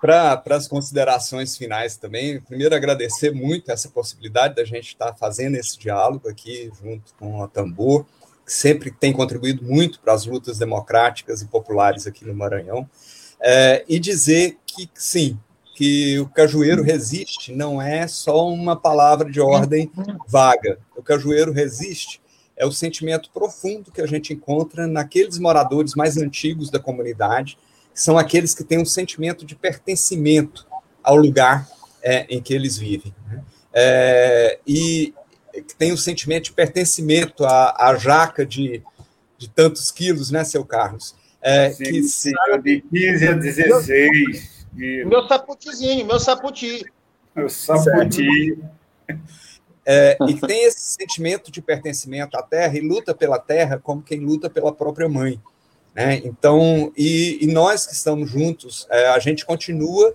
para as considerações finais também, primeiro agradecer muito essa possibilidade da gente estar fazendo esse diálogo aqui junto com a Tambor, que sempre tem contribuído muito para as lutas democráticas e populares aqui no Maranhão, é, e dizer que sim, que o cajueiro resiste não é só uma palavra de ordem vaga. O cajueiro resiste é o sentimento profundo que a gente encontra naqueles moradores mais antigos da comunidade, que são aqueles que têm um sentimento de pertencimento ao lugar é, em que eles vivem. Né? É, e que tem um sentimento de pertencimento à, à jaca de, de tantos quilos, né, seu Carlos? É, Sim, que se... De 15 a 16. Meu, meu saputizinho, meu saputi. Meu saputi. É, e tem esse sentimento de pertencimento à terra e luta pela terra como quem luta pela própria mãe. Né? Então, e, e nós que estamos juntos, é, a gente continua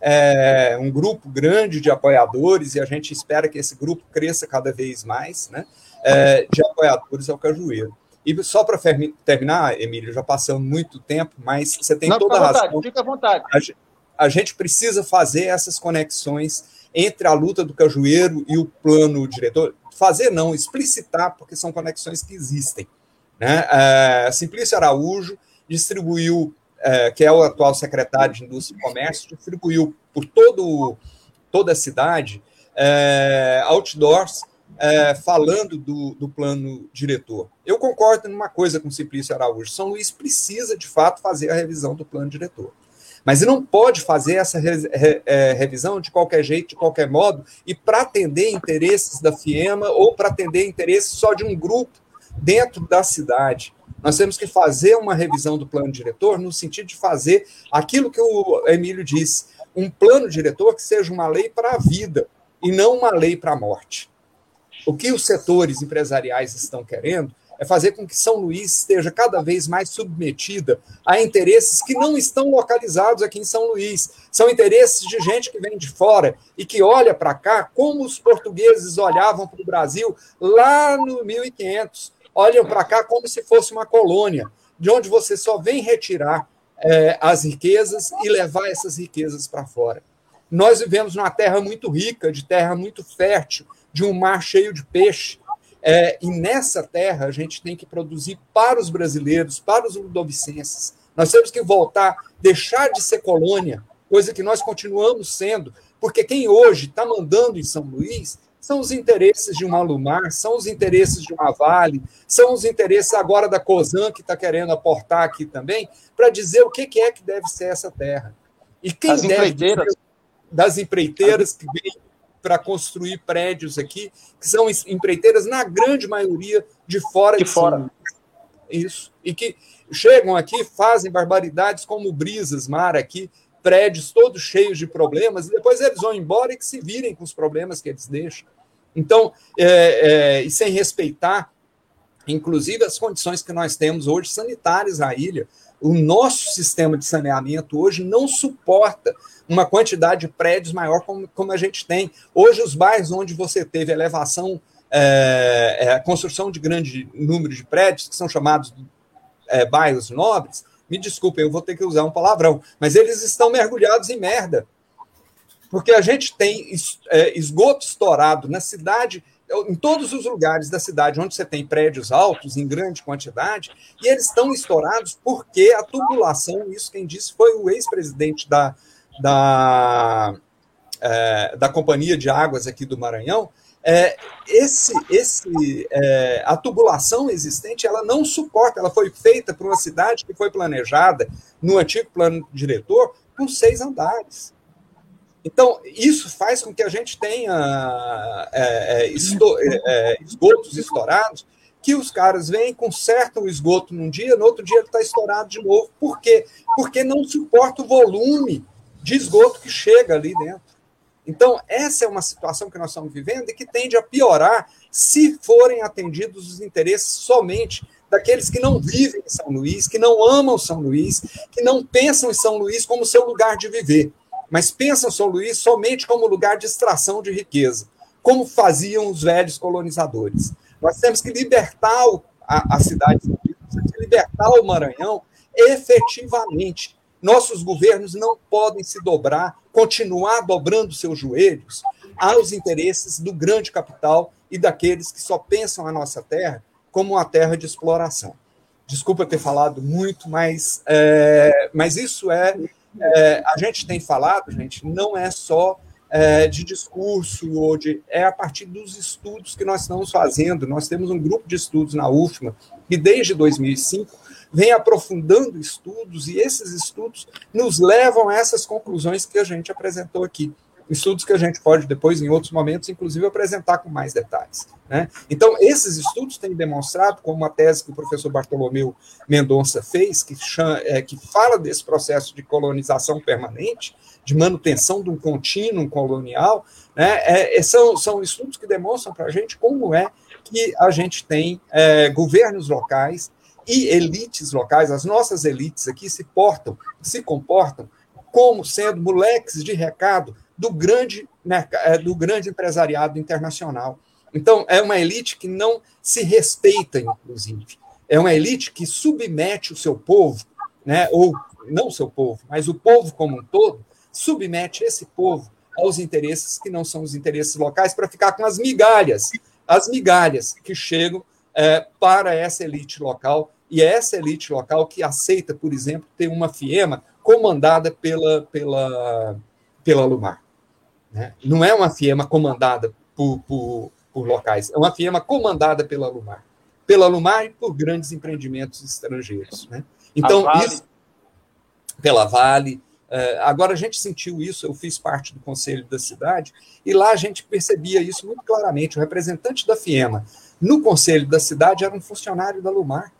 é, um grupo grande de apoiadores e a gente espera que esse grupo cresça cada vez mais, né? É, de apoiadores ao Cajueiro. E só para terminar, Emílio, já passamos muito tempo, mas você tem Não, toda a razão. Vontade, fica à vontade. A, a gente precisa fazer essas conexões entre a luta do cajueiro e o plano diretor. Fazer não, explicitar, porque são conexões que existem. Né? É, Simplício Araújo distribuiu, é, que é o atual secretário de Indústria e Comércio, distribuiu por todo, toda a cidade é, outdoors é, falando do, do, plano diretor. Eu concordo numa coisa com Simplício Araújo: São Luís precisa, de fato, fazer a revisão do plano diretor. Mas não pode fazer essa re, re, é, revisão de qualquer jeito, de qualquer modo, e para atender interesses da FIEMA ou para atender interesses só de um grupo dentro da cidade. Nós temos que fazer uma revisão do plano diretor no sentido de fazer aquilo que o Emílio disse: um plano diretor que seja uma lei para a vida e não uma lei para a morte. O que os setores empresariais estão querendo é fazer com que São Luís esteja cada vez mais submetida a interesses que não estão localizados aqui em São Luís. São interesses de gente que vem de fora e que olha para cá como os portugueses olhavam para o Brasil lá no 1500 olham para cá como se fosse uma colônia, de onde você só vem retirar é, as riquezas e levar essas riquezas para fora. Nós vivemos numa terra muito rica, de terra muito fértil, de um mar cheio de peixe. É, e nessa terra a gente tem que produzir para os brasileiros, para os ludovicenses. Nós temos que voltar, deixar de ser colônia, coisa que nós continuamos sendo, porque quem hoje está mandando em São Luís são os interesses de uma Lumar, são os interesses de uma Vale, são os interesses agora da COSAN, que está querendo aportar aqui também, para dizer o que é que deve ser essa terra. E quem das deve empreiteiras. Das empreiteiras que vêm para construir prédios aqui, que são empreiteiras, na grande maioria, de fora de, de fora. Isso. E que chegam aqui, fazem barbaridades como Brisas Mar aqui, prédios todos cheios de problemas, e depois eles vão embora e que se virem com os problemas que eles deixam. Então, é, é, e sem respeitar inclusive as condições que nós temos hoje sanitárias na ilha. O nosso sistema de saneamento hoje não suporta uma quantidade de prédios maior como, como a gente tem. Hoje, os bairros onde você teve elevação, é, é, construção de grande número de prédios, que são chamados é, bairros nobres, me desculpem, eu vou ter que usar um palavrão, mas eles estão mergulhados em merda. Porque a gente tem é, esgoto estourado na cidade, em todos os lugares da cidade onde você tem prédios altos, em grande quantidade, e eles estão estourados porque a tubulação, isso quem disse foi o ex-presidente da, da, é, da Companhia de Águas aqui do Maranhão, é, esse, esse, é, a tubulação existente ela não suporta, ela foi feita para uma cidade que foi planejada no antigo plano diretor com seis andares. Então, isso faz com que a gente tenha é, é esto, é, é, esgotos estourados, que os caras vêm, consertam o esgoto num dia, no outro dia ele está estourado de novo. Por quê? Porque não suporta o volume de esgoto que chega ali dentro. Então, essa é uma situação que nós estamos vivendo e que tende a piorar se forem atendidos os interesses somente daqueles que não vivem em São Luís, que não amam São Luís, que não pensam em São Luís como seu lugar de viver, mas pensam São Luís somente como lugar de extração de riqueza, como faziam os velhos colonizadores. Nós temos que libertar a, a cidade, temos que libertar o Maranhão efetivamente nossos governos não podem se dobrar, continuar dobrando seus joelhos aos interesses do grande capital e daqueles que só pensam a nossa terra como uma terra de exploração. Desculpa ter falado muito, mas, é, mas isso é, é, A gente tem falado, gente, não é só é, de discurso ou de. É a partir dos estudos que nós estamos fazendo. Nós temos um grupo de estudos na UFMA que, desde 2005, vem aprofundando estudos, e esses estudos nos levam a essas conclusões que a gente apresentou aqui. Estudos que a gente pode depois, em outros momentos, inclusive, apresentar com mais detalhes. Né? Então, esses estudos têm demonstrado, como uma tese que o professor Bartolomeu Mendonça fez, que, chama, é, que fala desse processo de colonização permanente, de manutenção de um contínuo colonial, né? É, são, são estudos que demonstram para a gente como é que a gente tem é, governos locais e elites locais, as nossas elites aqui se portam, se comportam como sendo moleques de recado do grande, é, do grande empresariado internacional. Então, é uma elite que não se respeita, inclusive. É uma elite que submete o seu povo, né, ou não o seu povo, mas o povo como um todo, submete esse povo aos interesses que não são os interesses locais para ficar com as migalhas, as migalhas que chegam é, para essa elite local e é essa elite local que aceita, por exemplo, ter uma FIEMA comandada pela, pela, pela Lumar. Né? Não é uma FIEMA comandada por, por, por locais, é uma FIEMA comandada pela Lumar. Pela Lumar e por grandes empreendimentos estrangeiros. Né? Então, vale. isso, pela Vale. Uh, agora, a gente sentiu isso, eu fiz parte do conselho da cidade, e lá a gente percebia isso muito claramente. O representante da FIEMA no conselho da cidade era um funcionário da Lumar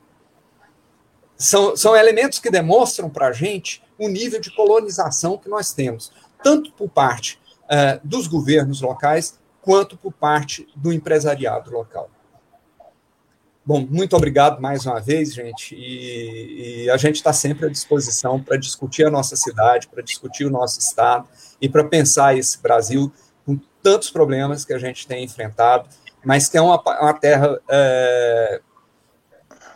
são, são elementos que demonstram para a gente o nível de colonização que nós temos, tanto por parte uh, dos governos locais, quanto por parte do empresariado local. Bom, muito obrigado mais uma vez, gente, e, e a gente está sempre à disposição para discutir a nossa cidade, para discutir o nosso estado e para pensar esse Brasil com tantos problemas que a gente tem enfrentado, mas que é uma, uma terra é,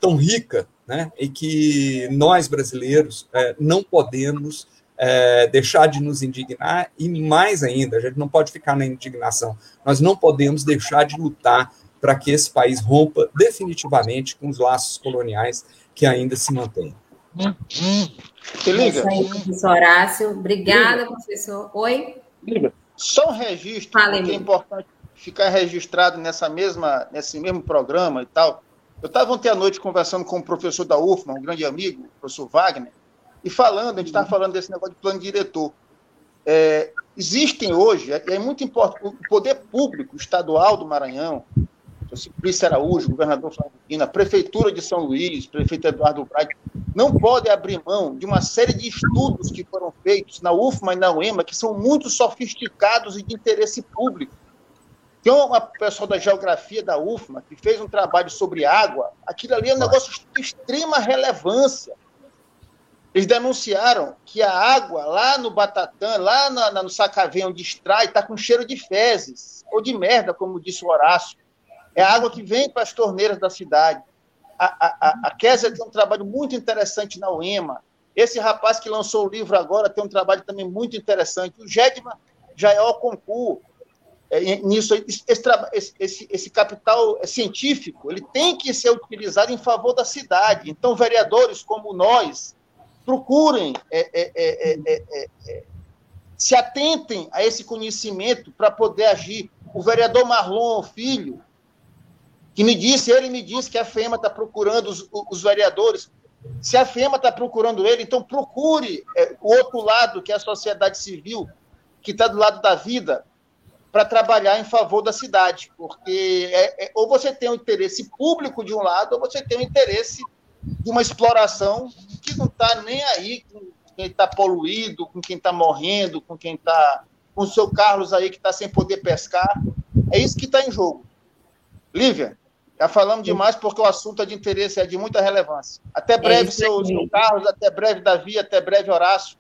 tão rica né? e que nós brasileiros é, não podemos é, deixar de nos indignar e mais ainda, a gente não pode ficar na indignação, nós não podemos deixar de lutar para que esse país rompa definitivamente com os laços coloniais que ainda se mantêm. Se liga. É isso aí, professor Horácio. Obrigada, liga. professor. Oi? Liga. Só um registro, Fala, que é importante ficar registrado nessa mesma, nesse mesmo programa e tal, eu estava ontem à noite conversando com o um professor da UFMA, um grande amigo, o professor Wagner, e falando, a gente estava falando desse negócio de plano diretor. É, existem hoje, é, é, muito importante, o poder público estadual do Maranhão, o Simplício Araújo, governador Flávio a Prefeitura de São Luís, prefeito Eduardo Braga, não pode abrir mão de uma série de estudos que foram feitos na UFMA e na UEMA, que são muito sofisticados e de interesse público Tem uma pessoa da geografia da UFMA que fez um trabalho sobre água. Aquilo ali é um negócio de extrema relevância. Eles denunciaram que a água lá no Batatã, lá na, no Sacavém, onde extrai, está com cheiro de fezes, ou de merda, como disse o Horácio. É a água que vem para as torneiras da cidade. A, a, a Kézia tem um trabalho muito interessante na UEMA. Esse rapaz que lançou o livro agora tem um trabalho também muito interessante. O Gedman já é o concurso. É, nisso, esse, esse, esse, capital científico ele tem que ser utilizado em favor da cidade. Então, vereadores como nós, procurem é é é, é, é, se atentem a esse conhecimento para poder agir. O vereador Marlon Filho, que me disse, ele me disse que a FEMA está procurando os, os, vereadores. Se a FEMA está procurando ele, então procure o outro lado, que é a sociedade civil, que está do lado da vida, para trabalhar em favor da cidade, porque é, é, ou você tem um interesse público de um lado, ou você tem um interesse de uma exploração que não está nem aí com quem está poluído, com quem está morrendo, com quem está. com o seu Carlos aí que está sem poder pescar. É isso que está em jogo. Lívia, já falamos demais porque o assunto é de interesse, é de muita relevância. Até breve, é seu, seu Carlos, até breve, Davi, até breve, Horácio.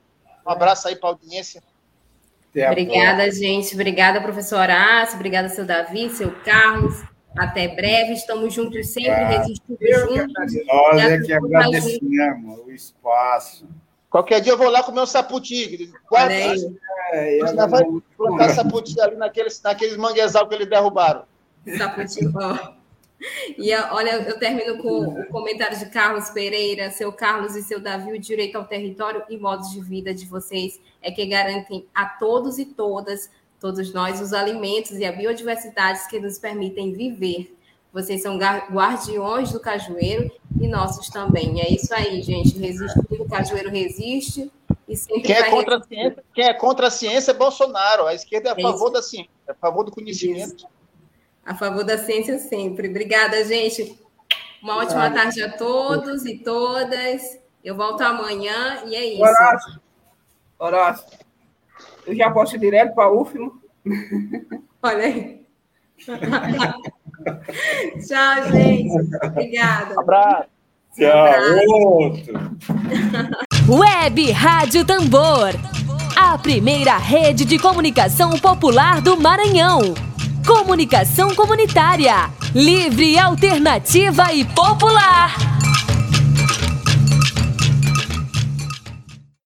Um abraço aí para a audiência. Obrigada, gente. Obrigada, professor Horácio. Obrigada, seu Davi, seu Carlos. Até breve, estamos juntos sempre, ah, resistindo juntos. Nós é que agradecemos o espaço. Qualquer dia eu vou lá comer um saputi. Quatro, é, é, vai plantar saputi ali naqueles, naqueles manguezal que eles derrubaram. Saputi, ó. E olha, eu termino com o comentário de Carlos Pereira, seu Carlos e seu Davi, o direito ao território e modos de vida de vocês é que garantem a todos e todas todos nós, os alimentos e a biodiversidade que nos permitem viver. Vocês são guardiões do cajueiro e nossos também. é isso aí, gente. O cajueiro resiste. E sempre quem, é contra a ciência, quem é contra a ciência é Bolsonaro. A esquerda é a favor da ciência, é a favor do conhecimento. Isso. A favor da ciência sempre. Obrigada, gente. Uma ótima tarde a todos e todas. Eu volto amanhã e é isso. Horácio. Horácio. Eu já posso ir direto para a UFMA? Olha aí. [laughs] Tchau, gente. Obrigada. Abraço. Tchau. Outro. Web Rádio Tambor. A primeira rede de comunicação popular do Maranhão. Comunicação comunitária. Livre, alternativa e popular.